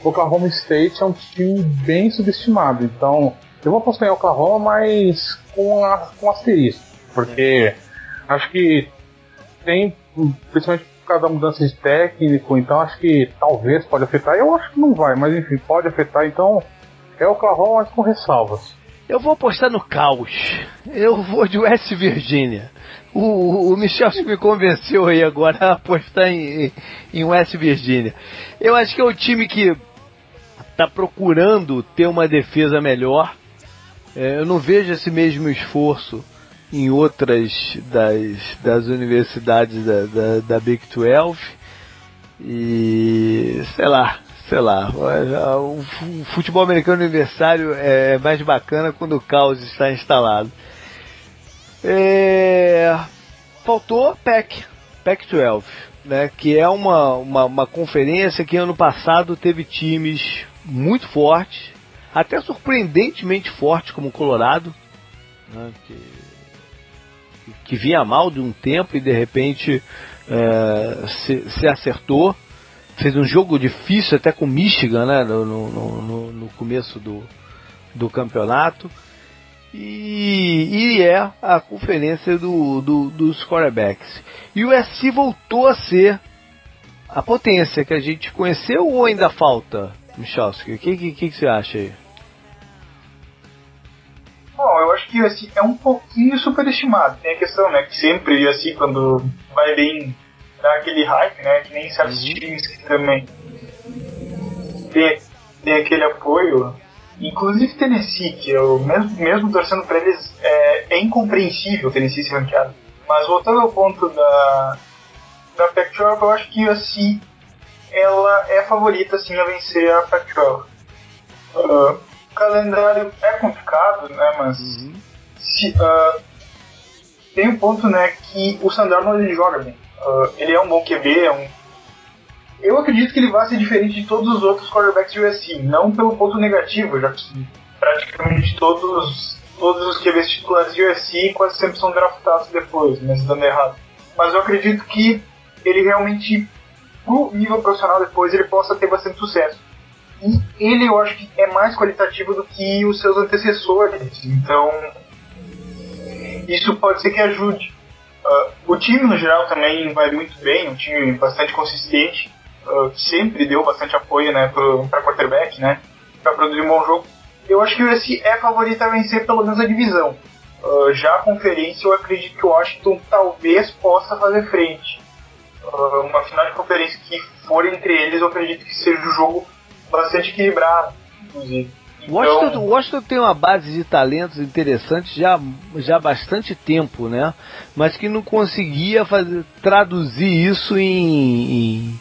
Oklahoma State é um time bem subestimado. Então, eu vou apostar em Oklahoma, mas com, a, com asterisco, porque acho que tem, principalmente por causa da mudança de técnico, então acho que talvez pode afetar. Eu acho que não vai, mas enfim, pode afetar. Então, é Oklahoma, mas com ressalvas. Eu vou apostar no caos. Eu vou de West Virginia. O, o Michel me convenceu aí agora a apostar em, em West Virginia. Eu acho que é o time que está procurando ter uma defesa melhor. É, eu não vejo esse mesmo esforço em outras das, das universidades da, da, da Big 12. E sei lá, sei lá, o futebol americano aniversário é mais bacana quando o caos está instalado. É... Faltou PEC, PEC 12. né, que é uma, uma, uma conferência que ano passado teve times muito fortes, até surpreendentemente fortes como o Colorado, né, que, que vinha mal de um tempo e de repente é, se, se, acertou. Fez um jogo difícil até com Michigan né, no, no, no, no começo do, do campeonato. E, e, é a conferência do, do, dos quarterbacks. E o SC voltou a ser a potência que a gente conheceu ou ainda falta, Michalski? O que, que, que, você acha aí? Bom, eu acho que o USC é um pouquinho superestimado. Tem a questão, né, que sempre o USC quando vai bem dá aquele hype, né, que nem certos times que também tem, tem aquele apoio Inclusive Tennessee, que eu, mesmo, mesmo torcendo para eles, é, é incompreensível Tennessee ser ranqueado. Mas voltando ao ponto da, da Pac-12, eu acho que a USC ela é a favorita assim, a vencer a Pac-12. Uh, calendário é complicado, né, mas uhum. se, uh, tem um ponto né, que o Sandarno ele joga bem. Uh, ele é um bom QB, é um eu acredito que ele vai ser diferente de todos os outros quarterbacks de USC, não pelo ponto negativo, já que praticamente todos, todos os QBs titulares de USC quase sempre são draftados depois, mesmo dando errado. Mas eu acredito que ele realmente, pro nível profissional depois, ele possa ter bastante sucesso. E ele eu acho que é mais qualitativo do que os seus antecessores, então isso pode ser que ajude. Uh, o time no geral também vai muito bem, um time bastante consistente uh, sempre deu bastante apoio né, para quarterback, né, para produzir um bom jogo. Eu acho que o USC é favorito a vencer pelo menos a divisão. Uh, já a conferência, eu acredito que o Washington talvez possa fazer frente. Uh, uma final de conferência que for entre eles, eu acredito que seja um jogo bastante equilibrado, inclusive. Então, Washington, Washington tem uma base de talentos interessantes já, já há bastante tempo, né? Mas que não conseguia fazer, traduzir isso em, em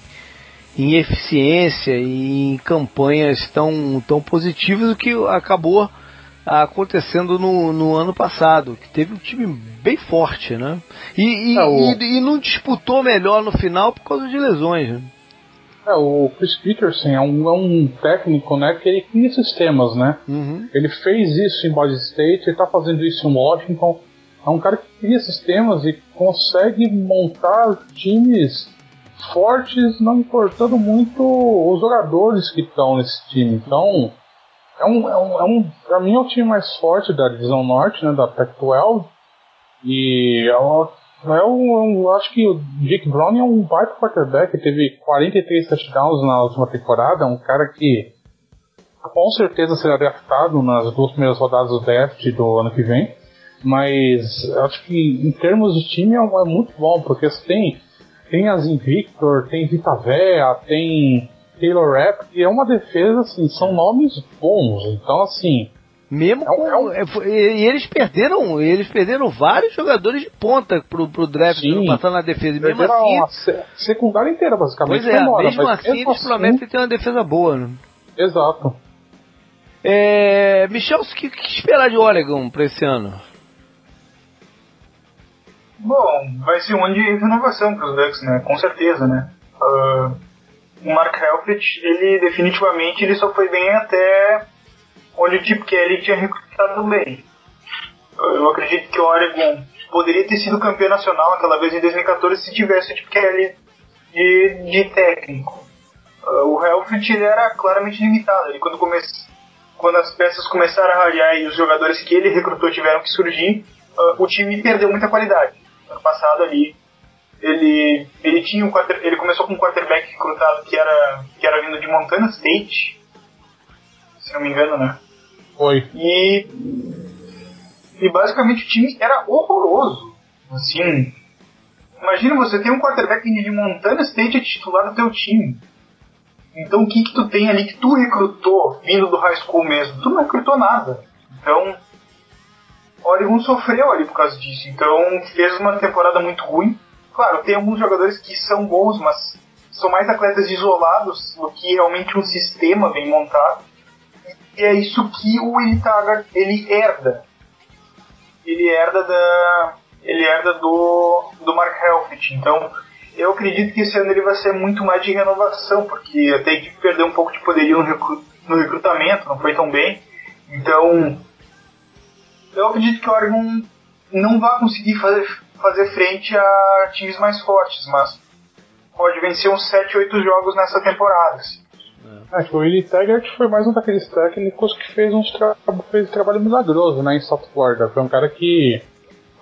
em eficiência e em campanhas tão, tão positivas do que acabou acontecendo no, no ano passado, que teve um time bem forte, né? E, e, é, o... e, e não disputou melhor no final por causa de lesões. Né? É, o Chris Peterson é um, é um técnico né, que ele cria sistemas, né? Uhum. Ele fez isso em Boise State, ele está fazendo isso em Washington. É um cara que cria sistemas e consegue montar times fortes, não importando muito os jogadores que estão nesse time. Então, é um, é um, é um pra mim é o time mais forte da divisão norte, né, da Pac-12. E eu, eu, eu, acho que o Jake Brown é um baita quarterback, teve 43 touchdowns na última temporada, é um cara que com certeza será draftado nas duas primeiras rodadas do draft do ano que vem. Mas acho que em termos de time é, é muito bom, porque você tem tem as Invictor, tem Vitavea, tem Taylor Rapp, e é uma defesa, assim, são nomes bons. Então, assim. Mesmo é, com. É um... É, e eles perderam. Eles perderam vários jogadores de ponta pro, pro draft Sim, passando na defesa. Mesmo assim. A secundária inteira, basicamente. Pois é, mesmo assim mesmo eles assim, prometem ter uma defesa boa. Né? Exato. É, Michel, o que, que esperar de Oregon para esse ano? Bom, vai ser um ano de renovação para os Ducks, né? Com certeza, né? Uh, o Mark Helfrich, ele definitivamente ele só foi bem até onde o Chip Kelly tinha recrutado bem. Eu acredito que o Oregon poderia ter sido campeão nacional aquela vez em 2014 se tivesse o Chip Kelly de, de técnico. Uh, o Helfrich era claramente limitado. Ele, quando, come... quando as peças começaram a ralhar e os jogadores que ele recrutou tiveram que surgir, uh, o time perdeu muita qualidade ano passado ali, ele, ele tinha um quarter, ele começou com um quarterback recrutado que era, que era vindo de Montana State, se não me engano, né? Foi. E, e basicamente o time era horroroso. Assim, imagina você ter um quarterback de Montana State titular do teu time. Então o que que tu tem ali que tu recrutou vindo do high school mesmo? Tu não recrutou nada. Então Oregon sofreu ali por causa disso. Então fez uma temporada muito ruim. Claro, tem alguns jogadores que são bons, mas são mais atletas isolados do que realmente um sistema bem montado. E é isso que o Willie Taggart ele herda. Ele herda da ele herda do do Mark Helfrich. Então eu acredito que esse ano ele vai ser muito mais de renovação, porque até a equipe perdeu um pouco de poderio no recrutamento, não foi tão bem. Então, eu acredito que o Oregon não vai conseguir fazer, fazer frente a times mais fortes, mas pode vencer uns 7, 8 jogos nessa temporada. Assim. É, que o Willie Taggart foi mais um daqueles técnicos que fez, uns tra fez um trabalho milagroso né, em South Florida. Foi um cara que.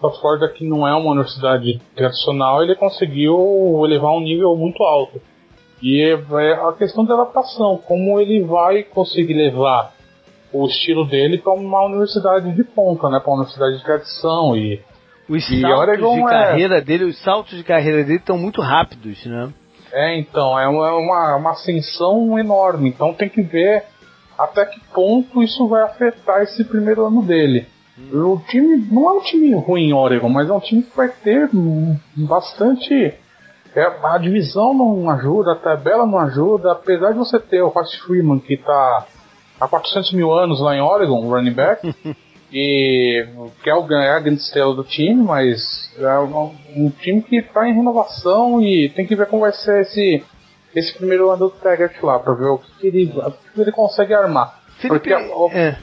South Florida, que não é uma universidade tradicional, ele conseguiu elevar um nível muito alto. E é, é a questão da adaptação, como ele vai conseguir levar o estilo dele para uma universidade de ponta, né, para uma universidade de tradição e os e saltos Oregon de é... carreira dele, os saltos de carreira dele estão muito rápidos, né? É, então, é uma, uma ascensão enorme. Então tem que ver até que ponto isso vai afetar esse primeiro ano dele. Hum. O time não é um time ruim em Oregon, mas é um time que vai ter bastante. É, a divisão não ajuda, a tabela não ajuda. Apesar de você ter o Ross Freeman que está há 400 mil anos lá em Oregon, running back, que é, o, é a grande estrela do time, mas é um, um time que está em renovação e tem que ver como vai ser esse, esse primeiro ano do Taggart lá, para ver o que ele, o que ele consegue armar. Felipe, Porque, é,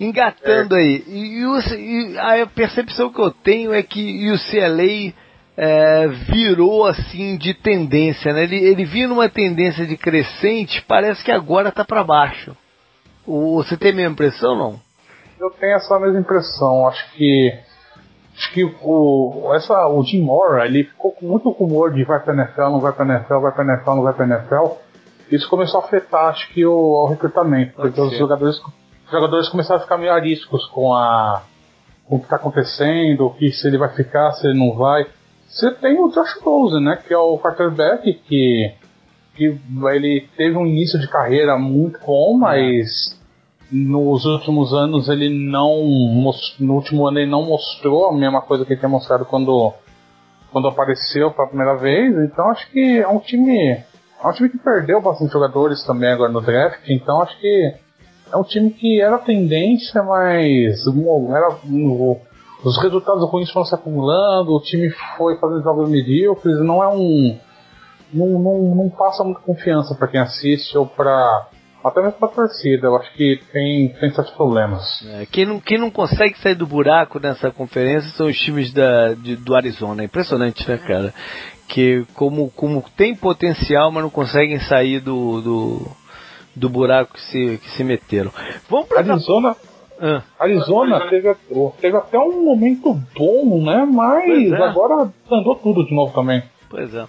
engatando é. aí, e, e, a percepção que eu tenho é que o CLA é, virou assim de tendência, né? Ele, ele vinha numa tendência de crescente, parece que agora está para baixo. O, você tem a mesma impressão não? Eu tenho essa mesma impressão. Acho que acho que o, essa, o Jim Mora ele ficou com muito rumor de vai pra NFL, não vai pra NFL, vai pra NFL, não vai pra NFL. Isso começou a afetar, acho que, o, o recrutamento, Pode porque ser. os jogadores, os jogadores começaram a ficar meio ariscos com, a, com o que está acontecendo, que se ele vai ficar, se ele não vai. Você tem o Josh Rosen, né, que é o quarterback que, que ele teve um início de carreira muito bom, mas nos últimos anos ele não no último ano ele não mostrou a mesma coisa que ele tinha mostrado quando quando apareceu pela primeira vez. Então acho que é um time é um time que perdeu bastante jogadores também agora no draft. Então acho que é um time que era tendência mas era os resultados ruins foram se acumulando o time foi fazendo jogos medíocres. Não é um não, não, não passa muita confiança para quem assiste ou para até mesmo pra torcida, eu acho que tem, tem certos problemas. É, quem, não, quem não consegue sair do buraco nessa conferência são os times da, de, do Arizona. É impressionante, né, cara? Que como, como tem potencial, mas não conseguem sair do, do, do buraco que se, que se meteram. Vamos pra Arizona. Ah. Arizona teve, teve até um momento bom, né? Mas é. agora andou tudo de novo também. Pois é.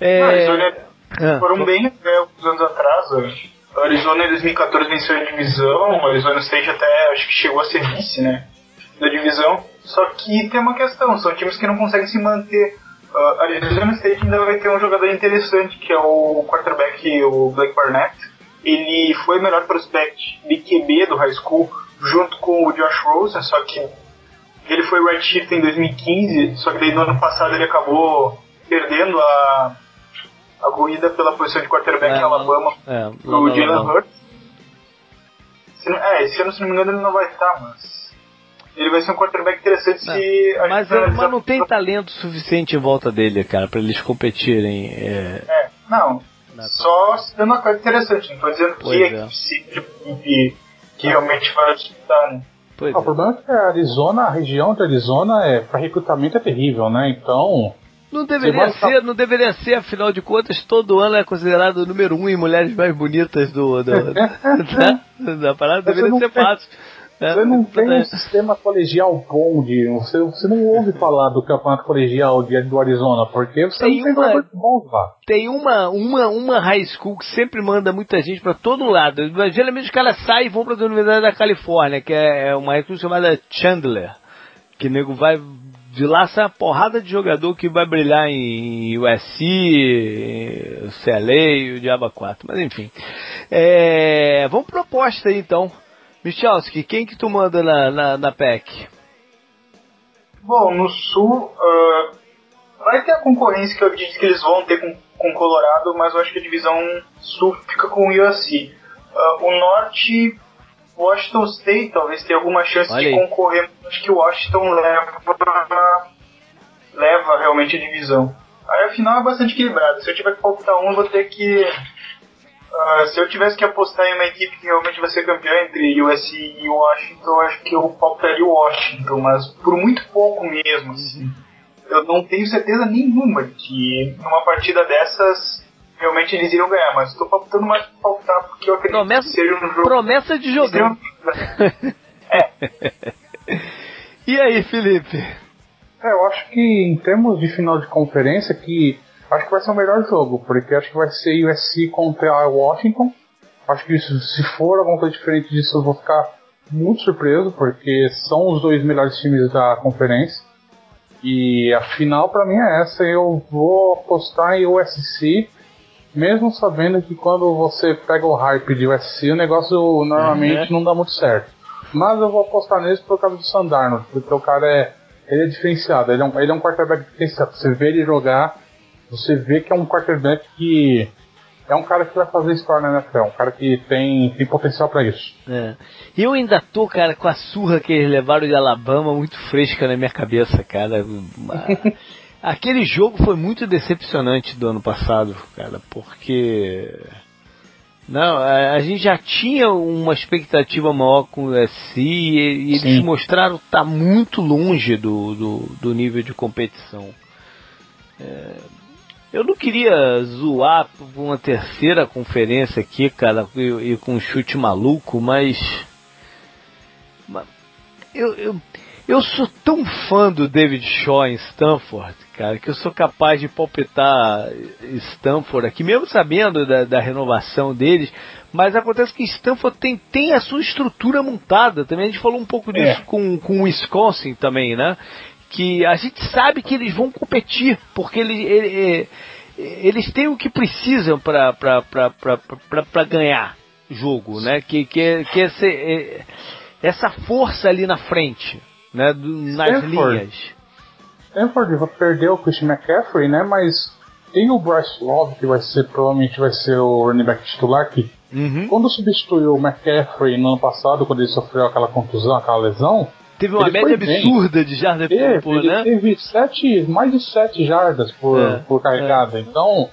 é... Arizona ah. foram bem né, alguns anos atrás, hoje. Arizona em 2014 venceu a divisão, Arizona State até acho que chegou a ser vice, né? Da divisão. Só que tem uma questão, são times que não conseguem se manter. Uh, Arizona State ainda vai ter um jogador interessante, que é o quarterback, o Blake Barnett. Ele foi o melhor prospect de QB do high school, junto com o Josh Rosen, só que ele foi redshirt em 2015, só que daí no ano passado ele acabou perdendo a a corrida pela posição de quarterback é, em Alabama é, pro Jalen Hurts. É, esse ano, se não me engano, ele não vai estar, mas. Ele vai ser um quarterback interessante é, se. Mas, é, mas não tem talento suficiente em volta dele, cara, para eles competirem. É, é não. Só sendo uma coisa interessante, não tô dizendo pois que é que, que realmente vai disputar, né? Pois ah, o problema é que a Arizona, a região de Arizona, é, para recrutamento é terrível, né? Então, não deveria ser, não deveria ser, afinal de contas, todo ano é considerado o número um em mulheres mais bonitas do, do da, da parada, deveria ser tem, fácil. Né? Você não tem um sistema colegial bom de. Você, você não ouve falar do campeonato colegial de, do Arizona, porque você tem não tem uma, bons lá. Tem uma, uma, uma high school que sempre manda muita gente para todo lado. Geralmente os caras saem e vão para a Universidade da Califórnia, que é, é uma high school chamada Chandler. Que nego vai de lá sai uma porrada de jogador que vai brilhar em USC, CLA, o Diaba 4. Mas enfim. É, vamos proposta aí então. Michalski, quem que tu manda na, na, na PEC? Bom, no sul uh, vai ter a concorrência que eu acredito que eles vão ter com, com Colorado, mas eu acho que a divisão sul fica com o USC. Uh, o norte Washington State talvez tenha alguma chance Olha de aí. concorrer. Acho que o Washington leva, leva realmente a divisão. Aí a final é bastante equilibrada. Se eu tiver que palpitar um, eu vou ter que. Uh, se eu tivesse que apostar em uma equipe que realmente vai ser campeã entre USC e Washington, eu acho que eu palpitaria o Washington, mas por muito pouco mesmo, assim. Eu não tenho certeza nenhuma de que numa partida dessas realmente eles iriam ganhar, mas estou palpitando mais pra palpitar porque eu acredito promessa, que seja um jogo. Promessa de jogar. é. e aí, Felipe? É, eu acho que em termos de final de conferência, que acho que vai ser o melhor jogo, porque acho que vai ser USC contra a Washington. Acho que isso, se for alguma coisa diferente disso, eu vou ficar muito surpreso, porque são os dois melhores times da conferência. E a final para mim é essa, eu vou apostar em USC, mesmo sabendo que quando você pega o hype de USC, o negócio normalmente uhum. não dá muito certo. Mas eu vou apostar nele por causa do Sandarno, porque o cara é ele é diferenciado, ele é um, ele é um quarterback diferenciado. Você vê ele jogar, você vê que é um quarterback que é um cara que vai fazer história na NFL, um cara que tem, tem potencial para isso. É. Eu ainda tô, cara, com a surra que eles levaram de Alabama muito fresca na minha cabeça, cara. Aquele jogo foi muito decepcionante do ano passado, cara, porque não, a, gente já tinha uma expectativa maior com o USC e, e eles mostraram estar tá muito longe do, do, do, nível de competição. É, eu não queria zoar por uma terceira conferência aqui, cara, e, e com um chute maluco, mas. mas eu, eu, eu sou tão fã do David Shaw em Stanford, cara, que eu sou capaz de palpitar Stanford aqui, mesmo sabendo da, da renovação deles. Mas acontece que Stanford tem, tem a sua estrutura montada também. A gente falou um pouco disso é. com, com o Wisconsin também, né? Que a gente sabe que eles vão competir, porque eles, eles, eles têm o que precisam para ganhar jogo, né? Que, que, que esse, essa força ali na frente né, do, nas Stanford. linhas. Stanford perdeu o Christian McCaffrey, né, mas tem o Bryce Love, que vai ser, provavelmente vai ser o running back titular, que uhum. quando substituiu o McCaffrey no ano passado, quando ele sofreu aquela contusão, aquela lesão, Teve uma média absurda de jardas teve, por, né? Teve sete, mais de 7 jardas por, é, por carregada. É. Então,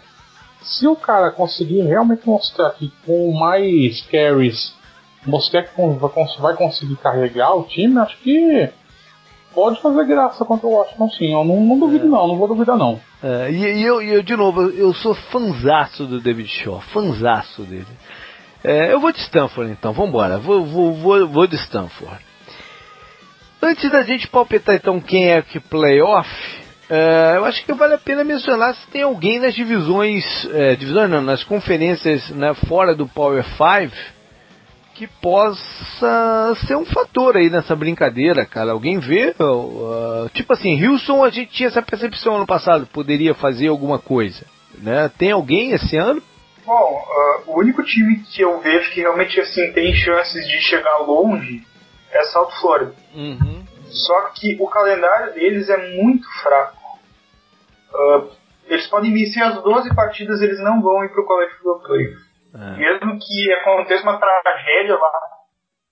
se o cara conseguir realmente mostrar que com mais carries, mostrar que vai conseguir carregar o time, acho que pode fazer graça contra o Washington sim. Eu não, não duvido é. não, não vou duvidar não. É, e, e, eu, eu, de novo, eu sou fanzaço do David Shaw, fanzaço dele. É, eu vou de Stanford então, vambora, vou, vou, vou, vou de Stanford. Antes da gente palpitar então quem é que playoff, é, eu acho que vale a pena mencionar se tem alguém nas divisões, é, divisões não, nas conferências né, fora do Power 5 que possa ser um fator aí nessa brincadeira, cara. Alguém vê, uh, tipo assim, Wilson a gente tinha essa percepção ano passado, poderia fazer alguma coisa, né? Tem alguém esse ano? Bom, uh, o único time que eu vejo que realmente assim tem chances de chegar longe é South Florida. Uhum. Só que o calendário deles é muito fraco. Uh, eles podem vencer as 12 partidas, eles não vão ir para o College Football Playoff. É. Mesmo que aconteça uma tragédia lá,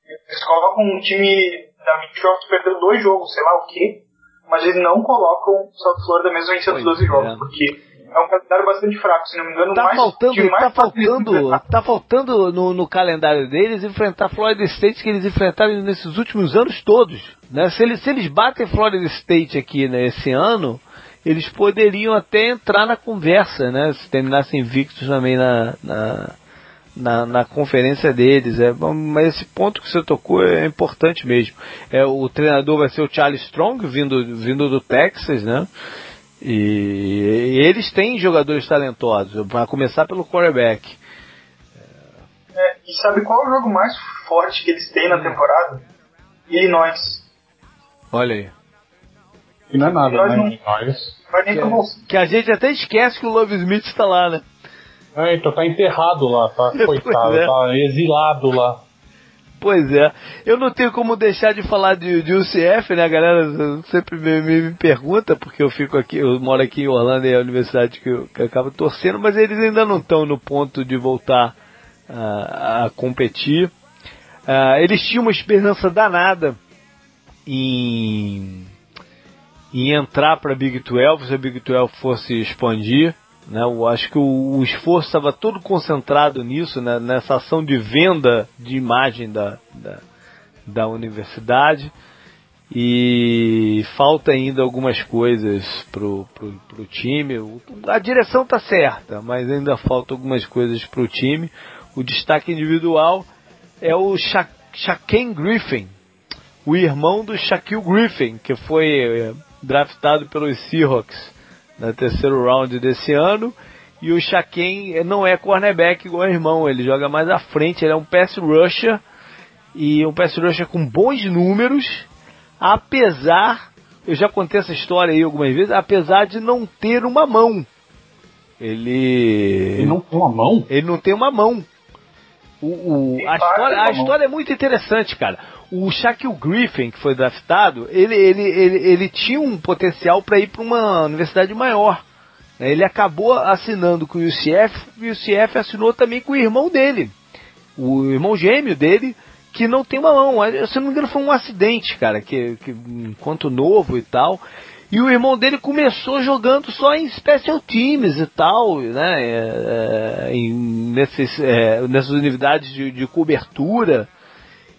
eles colocam um time da Microsoft perdendo dois jogos, sei lá o quê, mas eles não colocam South Florida mesmo vencendo os 12 é. jogos, porque é um calendário bastante fraco, se não me engano, tá mais, faltando, mais tá faltando, tá faltando no, no, calendário deles enfrentar Florida State que eles enfrentaram nesses últimos anos todos, né? Se eles, se eles batem Florida State aqui nesse né, ano, eles poderiam até entrar na conversa, né? Se terminassem invictos também na, na na, na conferência deles. É, mas esse ponto que você tocou é importante mesmo. É, o treinador vai ser o Charlie Strong, vindo, vindo do Texas, né? E, e eles têm jogadores talentosos, para começar pelo quarterback. É, e sabe qual é o jogo mais forte que eles têm na temporada? Illinois. Olha aí. E não é nada, Illinois né? Não, Illinois. Que, que, a gente até esquece que o Love Smith está lá, né? É, então tá enterrado lá, tá? Coitado, é. tá exilado lá. Pois é. Eu não tenho como deixar de falar de, de UCF, né? A galera sempre me, me, me, pergunta, porque eu fico aqui, eu moro aqui em Orlando e é a universidade que eu, que eu acabo torcendo, mas eles ainda não estão no ponto de voltar uh, a competir. Uh, eles tinham uma esperança danada em em entrar para a Big 12 se a Big 12 fosse expandir. Né? Eu acho que o, o esforço estava todo concentrado nisso, né? nessa ação de venda de imagem da, da, da universidade. E falta ainda algumas coisas pro, pro, pro time. A direção está certa, mas ainda falta algumas coisas pro time. O destaque individual é o Sha Shaquem Griffin, o irmão do Shaquille Griffin, que foi eh, draftado pelos Seahawks no terceiro round desse ano. E o Shaquem não é cornerback igual o irmão, ele joga mais à frente, ele é um pass rusher e um pass rusher com bons números, apesar, eu já contei essa história aí algumas vezes, apesar de não ter uma mão. Ele. Ele não tem uma mão? Ele não tem uma mão. O, o a, história, a história é muito interessante, cara. O Shaquille Griffin, que foi draftado, ele, ele, ele, ele tinha um potencial para ir para uma universidade maior. Né? Ele acabou assinando com o UCF e o UCF assinou também com o irmão dele, o irmão gêmeo dele, que não tem uma mão. Se não me engano, foi um acidente, cara, que, que enquanto novo e tal. E o irmão dele começou jogando só em special teams e tal, né? É, é, em, nesses, é, nessas unidades de, de cobertura.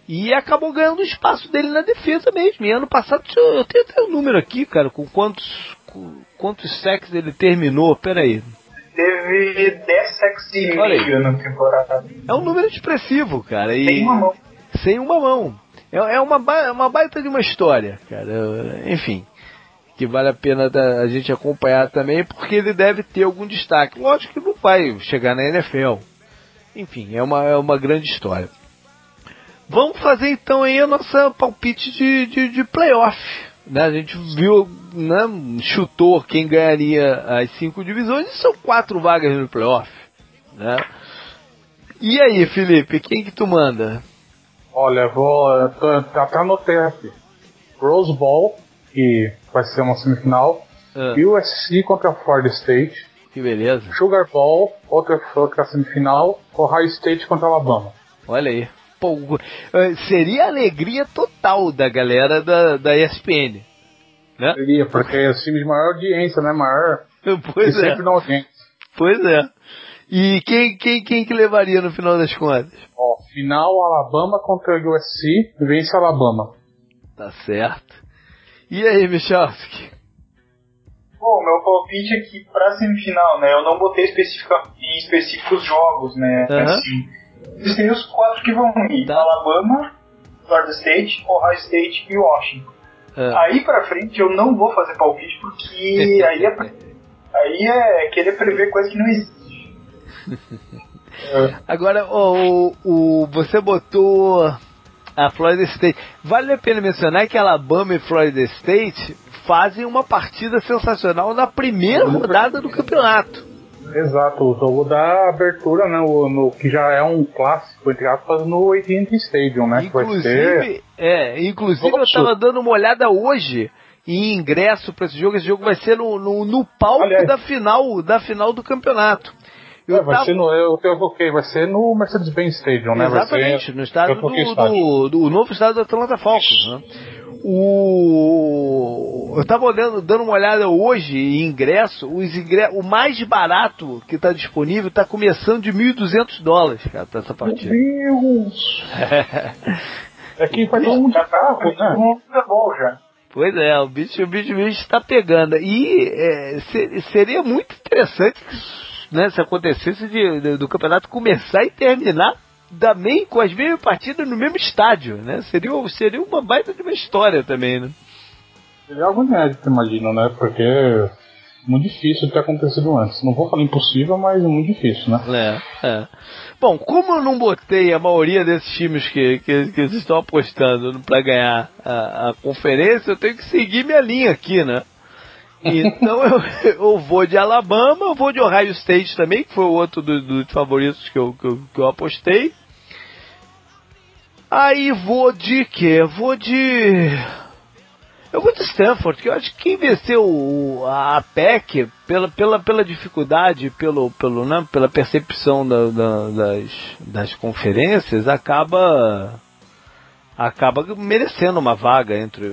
E acabou ganhando o espaço dele na defesa mesmo. E ano passado, eu tenho até o um número aqui, cara, com quantos, com quantos sacks ele terminou. Pera aí. Teve 10 sacks e meio na temporada. É um número expressivo, cara. E sem uma mão. Sem uma mão. É, é uma, uma baita de uma história, cara. Enfim que vale a pena a gente acompanhar também, porque ele deve ter algum destaque. Lógico que não vai chegar na NFL. Enfim, é uma, é uma grande história. Vamos fazer então aí a nossa palpite de, de, de playoff. Né? A gente viu, né, chutou quem ganharia as cinco divisões e são quatro vagas no playoff. Né? E aí, Felipe, quem que tu manda? Olha, vou. Até anotei aqui. Rose Bowl, que vai ser uma semifinal. Ah. USC contra Florida State. Que beleza. Sugar Bowl, outra, outra semifinal. Ohio State contra Alabama. Olha aí. Pô, eh, seria alegria total da galera da, da ESPN. Né? Seria, porque é o time de maior audiência, né? Maior. Pois e é. sempre na audiência. Pois é. E quem, quem, quem que levaria no final das contas? Ó, final Alabama contra USC, vence Alabama. Tá certo. E aí, Michalski? Bom, meu palpite aqui pra semifinal, né? Eu não botei especifica, em específicos jogos, né? Uhum. Assim, existem os quatro que vão ir: tá. Alabama, Florida State, Ohio State e Washington. Uhum. Aí pra frente eu não vou fazer palpite porque aí é, aí é querer prever coisa que não existe. Agora, o, o, você botou a Florida State. Vale a pena mencionar que Alabama e Florida State fazem uma partida sensacional na primeira rodada do campeonato. Exato, o jogo da abertura, né, o, no, que já é um clássico, entre aspas, no AT&T Stadium, né? Inclusive, ser... é, inclusive eu estava dando uma olhada hoje em ingresso para esse jogo. Esse jogo vai ser no, no, no palco Aliás, da final da final do campeonato. Eu é, vai tava... ser no, eu, eu coloquei, vai ser no Mercedes-Benz Stadium, né? Exatamente, no estádio do, do, do, novo estádio do Atlanta Falcons, né? O... Eu estava olhando, dando uma olhada hoje em ingresso, os ingresso, o mais barato que está disponível está começando de 1.200 dólares, cara, essa partida. Meu Deus! é que faz um de carro, né? É bom já. Pois é, o bicho, o bicho, o bicho está pegando. E é, seria muito interessante né, se acontecesse de, de, do campeonato começar e terminar também com as mesmas partidas no mesmo estádio, né? Seria, seria uma baita de uma história também, né? Seria algo inédito, imagino, né? Porque é muito difícil ter acontecido antes. Não vou falar impossível, mas é muito difícil, né? É, é. Bom, como eu não botei a maioria desses times que, que, que estão apostando para ganhar a, a conferência, eu tenho que seguir minha linha aqui, né? Então eu, eu vou de Alabama, eu vou de Ohio State também, que foi o outro dos do favoritos que eu, que eu, que, eu, apostei. Aí vou de quê? Vou de. Eu vou de Stanford, que eu acho que quem venceu a PEC, pela, pela, pela dificuldade, pelo, pelo, né, pela percepção da, da, das, das conferências, acaba acaba merecendo uma vaga entre,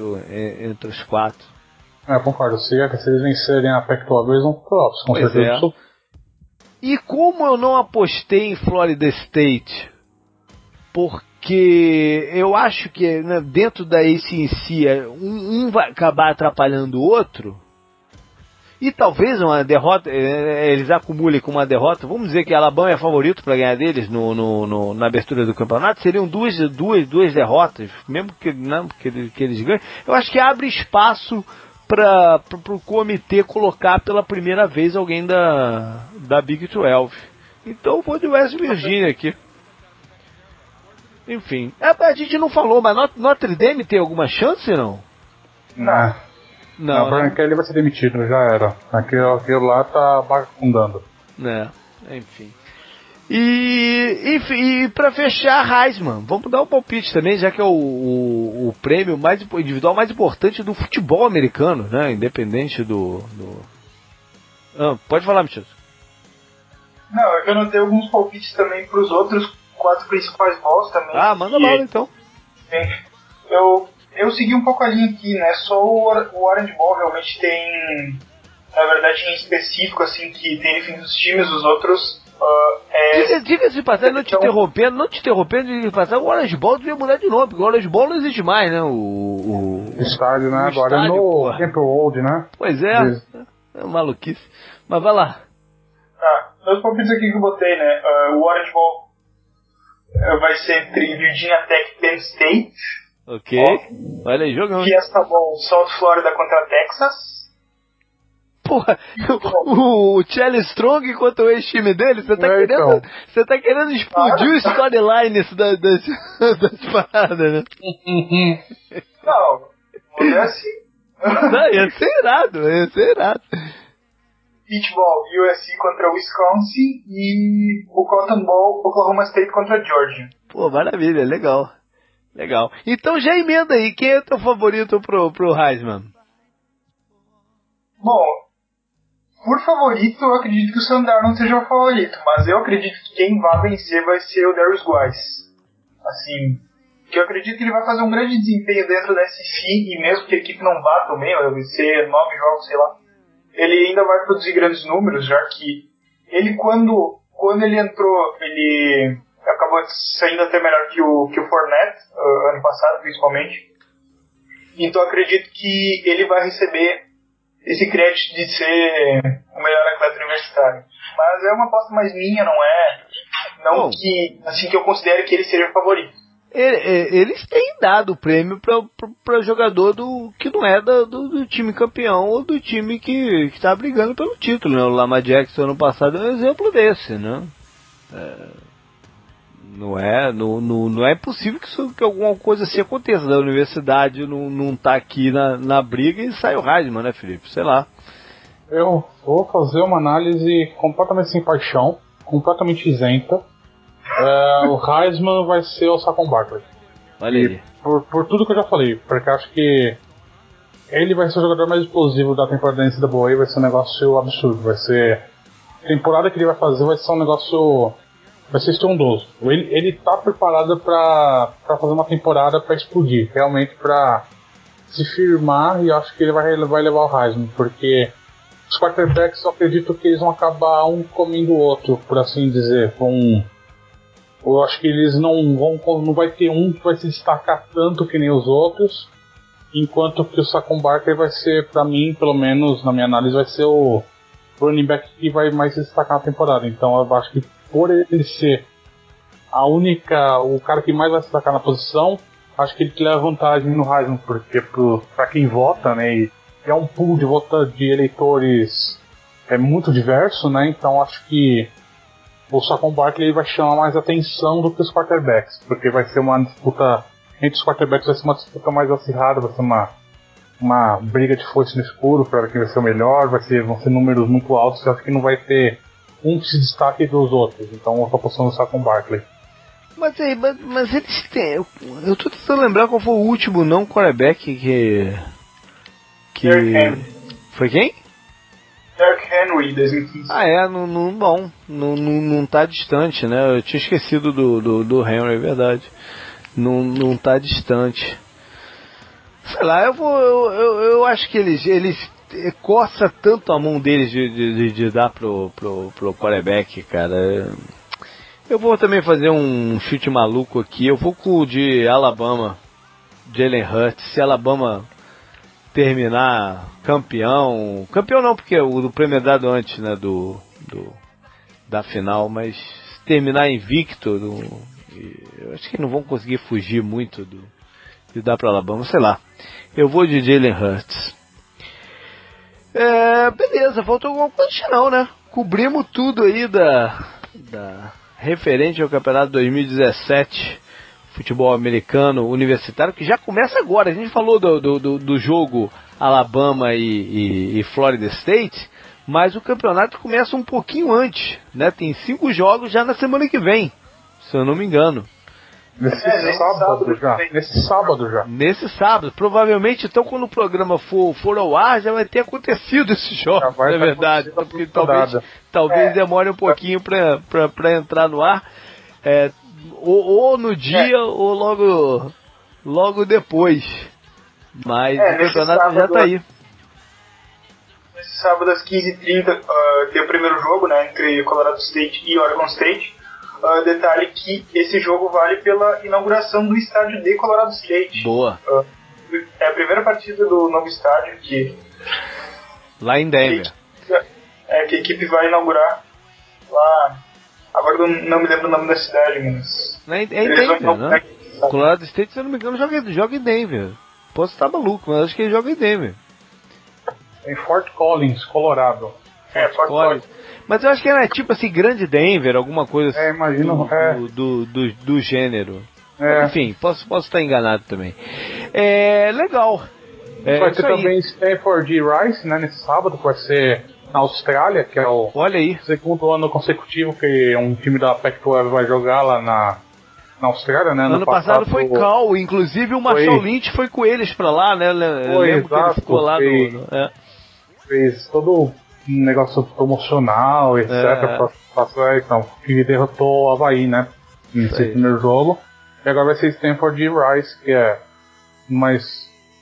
entre os quatro. É, concordo. Se, se eles vencerem a Pac-12, eles vão pro playoffs, com Pois certeza. é. E como eu não apostei em Florida State, porque eu acho que né, dentro da ACC é, um, um vai acabar atrapalhando o outro, e talvez uma derrota, eh, eles acumulem com uma derrota, vamos dizer que Alabama é favorito para ganhar deles no, no- no- na abertura do campeonato, seriam duas, duas, duas derrotas, mesmo que, não, que, que eles ganhem. Eu acho que abre espaço para o comitê colocar pela primeira vez alguém da, da Big 12. Então eu vou de West Virginia aqui. Enfim, é, a gente não falou, mas Not- Notre Dame tem alguma chance não? Não. Não, o Brian né? Kelly vai ser demitido, já era. Aquilo, aquilo lá tá vagabundando. né? Enfim. E, enfim, e para fechar, Heisman, vamos dar um palpite também, já que é o, o, o prêmio mais individual mais importante do futebol americano, né? Independente do. do... Ah, pode falar, Michel. Não, é que eu notei alguns palpites também pros outros quatro principais balls também. Ah, manda bala então. Eu, eu segui um pouco a linha aqui, né? Só o, o Orange Ball realmente tem, na verdade, em específico, assim, que tem enfim dos times, os outros ah, é, Diga- Diga-se de passagem, não te Então- interrompendo, não te interrompendo, diga-se de passagem, o Orange Ball devia mudar de nome, porque o Orange Ball não existe mais, né? O, o- Estádio, né? O Agora estádio, é no porra. Temple Old, né? Pois é, Isso. é maluquice. Mas vai lá. Tá, meus palpites aqui que eu botei, né? ah, o Orange Ball ah, vai ser entre Virginia Tech e Penn State. Ok. Olha aí, jogão. Fiesta Ball, South Florida contra Texas. Porra, o, o Charlie Strong contra o ex-time dele, você tá, É, querendo, então. você tá querendo explodir o storyline das, das, das paradas, né? Não, é assim. Não, ia ser irado, ia ser irado. Beach Ball, USC contra Wisconsin. E o Cotton Ball, Oklahoma State contra Georgia. Pô, maravilha, legal. Legal. Então já emenda aí, quem é teu favorito pro, pro Heisman? Bom, por favorito, eu acredito que o Sandar não seja o favorito, mas eu acredito que quem vai vencer vai ser o Darius Wise. Assim, que eu acredito que ele vai fazer um grande desempenho dentro da SC e mesmo que a equipe não vá também, vai ser nove jogos, sei lá, ele ainda vai produzir grandes números, já que ele quando, quando ele entrou, ele acabou saindo até melhor que o, que o Fournette, ah, ano passado principalmente. Então acredito que ele vai receber esse crédito de ser o melhor atleta universitário. Mas é uma aposta mais minha, não é? Não Bom. que assim que eu considere que ele seja o favorito. E- e- Eles têm dado o prêmio para jogador do que não é da- do, do time campeão ou do time que está brigando pelo título. Né? O Lamar Jackson ano passado é um exemplo desse, né? É, não é, não, não, não é possível que, isso, que alguma coisa assim aconteça. Da universidade não, não tá aqui na, na briga e sai o Heisman, né, Felipe? Sei lá. Eu vou fazer uma análise completamente sem paixão, completamente isenta. É, o Heisman vai ser o Saquon Barkley. Olha aí. Por, por tudo que eu já falei, porque acho que ele vai ser o jogador mais explosivo da temporada da NCAA, vai ser um negócio absurdo, vai ser... A temporada que ele vai fazer vai ser um negócio... vai ser estrondoso. Ele, ele tá preparado pra fazer uma temporada pra explodir, realmente pra se firmar, e acho que ele vai, vai levar o Heisman, porque os quarterbacks eu acredito que eles vão acabar um comendo o outro, por assim dizer, com... Eu acho que eles não vão. Não vai ter um que vai se destacar tanto que nem os outros. Enquanto que o Saquon Barkley vai ser, pra mim, pelo menos na minha análise, vai ser o running back que vai mais se destacar na temporada. Então eu acho que por ele ser a única. o cara que mais vai se destacar na posição, acho que ele leva vantagem no Heisman, porque pro, pra quem vota, né? E é um pool de vota de eleitores é muito diverso, né? Então acho que o Saquon Barkley vai chamar mais atenção do que os quarterbacks, porque vai ser uma disputa entre os quarterbacks, vai ser uma disputa mais acirrada, vai ser uma, uma briga de foice no escuro para ver quem vai ser o melhor, vai ser, vão ser números muito altos, eu acho que não vai ter um que se destaque dos outros, então eu tô apostando no Saquon Barkley. Mas, aí, mas, mas eles têm. Eu, eu tô tentando lembrar qual foi o último não quarterback que. que. Derrick Henry. Foi quem? Derrick Henry, 2015. Ah, é, não, não, bom, não, não, não tá distante, né? Eu tinha esquecido do, do, do Henry, é verdade. Não, não tá distante. Sei lá, eu vou. Eu, eu, eu acho que eles, eles coça tanto a mão deles de, de, de dar pro, pro, pro quarterback, cara. Eu vou também fazer um chute maluco aqui. Eu vou com o de Alabama, Jalen Hurts. Se Alabama terminar campeão, campeão não, porque o do prêmio é dado antes, né, do, do da final, mas terminar invicto, do, eu acho que não vão conseguir fugir muito do de dar para Alabama, sei lá. Eu vou de Jalen Hurts. É, beleza, faltou alguma coisa não, né? Cobrimos tudo aí da, da referente ao campeonato 2017 futebol americano universitário que já começa agora. A gente falou do, do, do jogo Alabama e, e, e, Florida State, mas o campeonato começa um pouquinho antes, né? Tem cinco jogos já na semana que vem, se eu não me engano. Nesse, é, nesse sábado, sábado, já. Nesse sábado já. Nesse sábado. Provavelmente, então, quando o programa for, for ao ar, já vai ter acontecido esse jogo, na é verdade. Porque talvez, talvez é. demore um pouquinho para entrar no ar. É, ou, ou, no dia, é. ou logo, logo depois. Mas é, o campeonato sábado, já está aí. Nesse sábado às 15h30 uh, tem o primeiro jogo né, entre Colorado State e Oregon State. Uh, detalhe que esse jogo vale pela inauguração do estádio de Colorado State. Boa. Uh, é a primeira partida do novo estádio que. Lá em Denver. Que, é, que a equipe vai inaugurar lá. Agora eu não me lembro o nome da cidade, mas. É, é em Denver, né? Colorado State, se eu não me engano, joga, joga em Denver. Posso estar maluco, mas acho que ele joga em Denver. Em Fort Collins, Colorado. É, Fort Collins. Collins. Mas eu acho que era tipo assim, Grande Denver, alguma coisa assim. É, imagino. Do, é. do, do, do, do, gênero. É. Enfim, posso, posso estar enganado também. É legal. É, vai ter também Stanford e Rice, né, nesse sábado, vai ser na Austrália, que é o Olha aí. segundo ano consecutivo que um time da Pac-12 vai jogar lá na, na Austrália, né? Ano, ano passado, passado, foi Cal, inclusive o Marshall foi... Lynch foi com eles pra lá, né? Foi, lembro exato, que ele ficou lá fez, no, é. fez todo um negócio promocional, etc. É. Pra passar, então, que derrotou o Havaí, né? Nesse primeiro jogo. E agora vai ser Stanford e Rice, que é mais.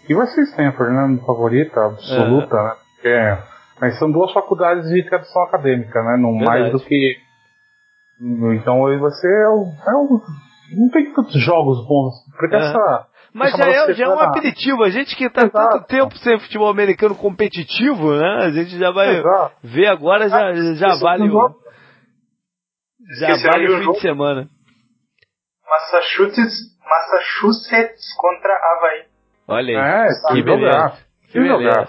E vai ser Stanford, né? Favorita, absoluta, é. né? Porque é... Mas são duas faculdades de tradição acadêmica, né? Não Verdade. mais do que. Então ele vai ser. É um... Não tem tantos jogos bons. Porque é. essa mas já é, já é um aperitivo. A gente que está tanto tempo sem futebol americano competitivo, né? A gente já vai Exato. ver agora, já, já vale o. Já vale o fim jogo. de semana. Massachusetts, Massachusetts contra Havaí. Olha aí. É, que beleza. Que beleza.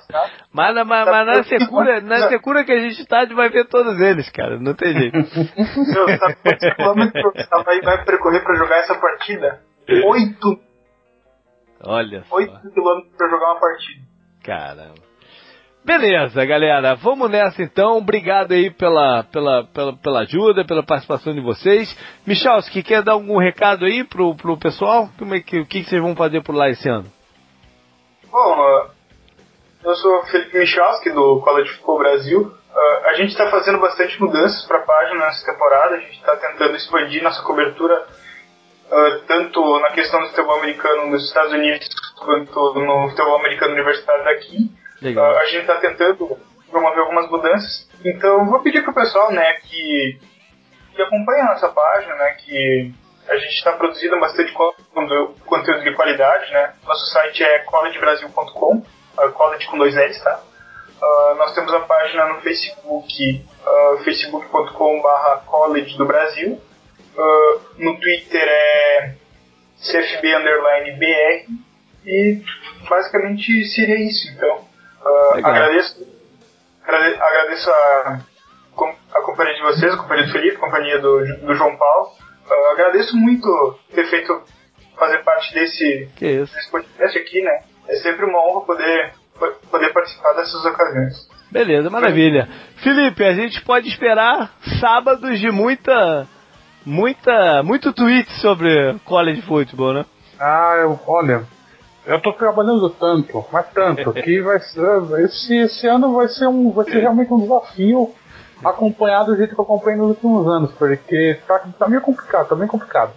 Mas, mas, mas na, secura, na secura que a gente tá, a gente vai ver todos eles, cara. Não tem jeito. Meu, sabe quantos quilômetros o Havaí vai percorrer pra jogar essa partida? Oito Olha 8 quilômetros pra jogar uma partida. Caramba. Beleza, galera. Vamos nessa então. Obrigado aí pela, pela, pela, pela ajuda, pela participação de vocês. Michalski, quer dar algum recado aí pro, pro pessoal? Como é que, o que, que vocês vão fazer por lá esse ano? Bom, eu sou Felipe Michalski, do College Football Brasil. a gente está fazendo bastante mudanças para a página nessa temporada. A gente está tentando expandir nossa cobertura uh, tanto na questão do futebol americano nos Estados Unidos quanto no futebol americano universitário daqui. Uh, a gente está tentando promover algumas mudanças. Então, vou pedir para o pessoal né, que, que acompanhe a nossa página, né, que a gente está produzindo bastante conteúdo de qualidade. Né? Nosso site é collegebrasil.com, uh, college com dois L's, tá? Uh, nós temos a página no Facebook, uh, facebook.com.br college do Brasil. Uh, no Twitter é CFB underline BR e basicamente seria isso. Então, uh, agradeço, agradeço a, a companhia de vocês, a companhia do Felipe, a companhia do, do João Paulo. Uh, agradeço muito ter feito fazer parte desse, desse podcast aqui, né? É sempre uma honra poder, poder participar dessas ocasiões. Beleza, maravilha. Felipe, a gente pode esperar sábados de muita muita, muito tweet sobre college football, né? Ah, eu, olha, eu tô trabalhando tanto, mas tanto, que vai ser, esse, esse ano vai ser, um, vai ser realmente um desafio acompanhar do jeito que eu acompanhei nos últimos anos, porque tá, tá meio complicado, tá bem complicado.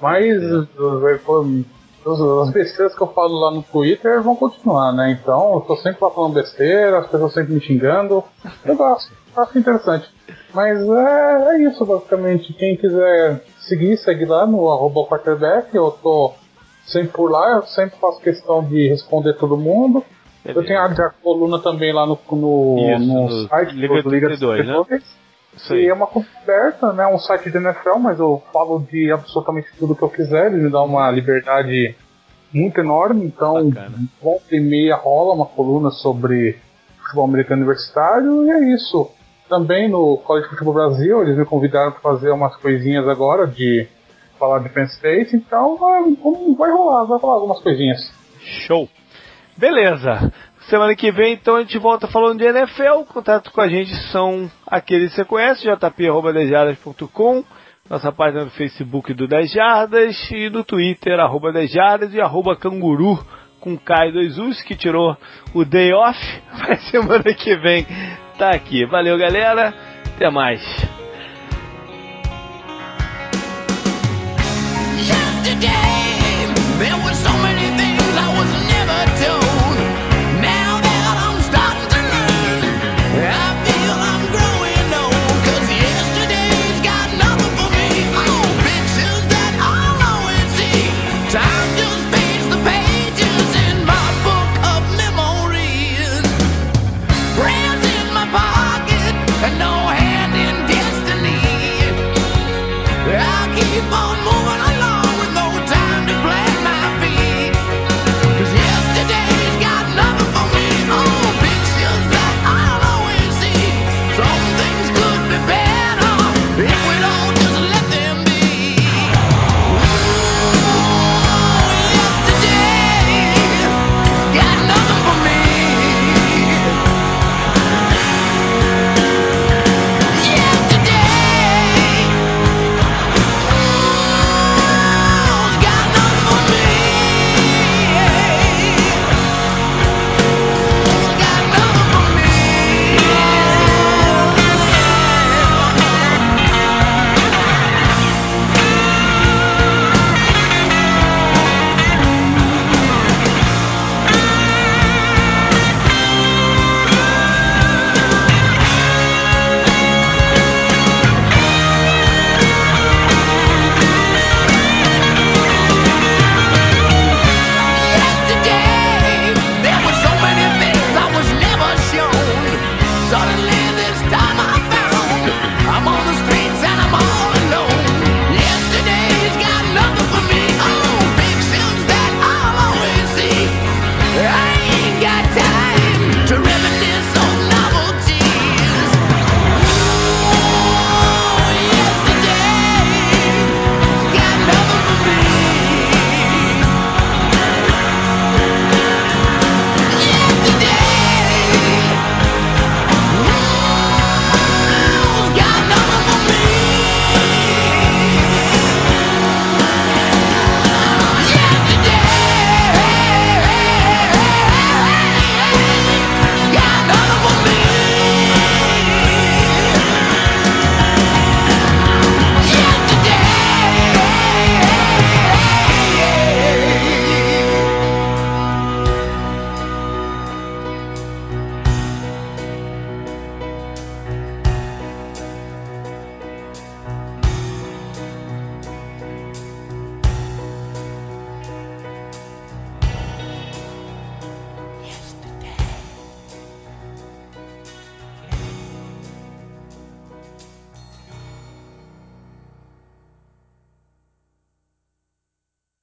Mas é. as besteiras que eu falo lá no Twitter vão continuar, né? Então eu tô sempre lá falando besteira, as pessoas sempre me xingando. Eu gosto, acho interessante. Mas é, é isso basicamente. Quem quiser seguir, segue lá no arroba quarterback. Eu tô sempre por lá, eu sempre faço questão de responder todo mundo. É eu tenho a, coluna também lá no, no, isso, no, no site Liga do Liga 32, né? E é uma conta aberta, né? Um site de NFL, mas eu falo de absolutamente tudo que eu quiser. Ele me dá uma liberdade muito enorme. Então, volta e meia rola uma coluna sobre futebol americano universitário e é isso. Também no College Futebol Brasil, eles me convidaram para fazer umas coisinhas agora de falar de Penn State, então vai, vai rolar, vai rolar algumas coisinhas. Show! Beleza! Semana que vem, então, a gente volta falando de NFL. Contato com a gente são aqueles que você conhece, jp.dejardas.com, nossa página do Facebook do 10 Jardas e do Twitter, arroba 10 Jardas e arroba canguru com Kai 2 Us, que tirou o day off, mas semana que vem tá aqui. Valeu, galera. Até mais. Yesterday.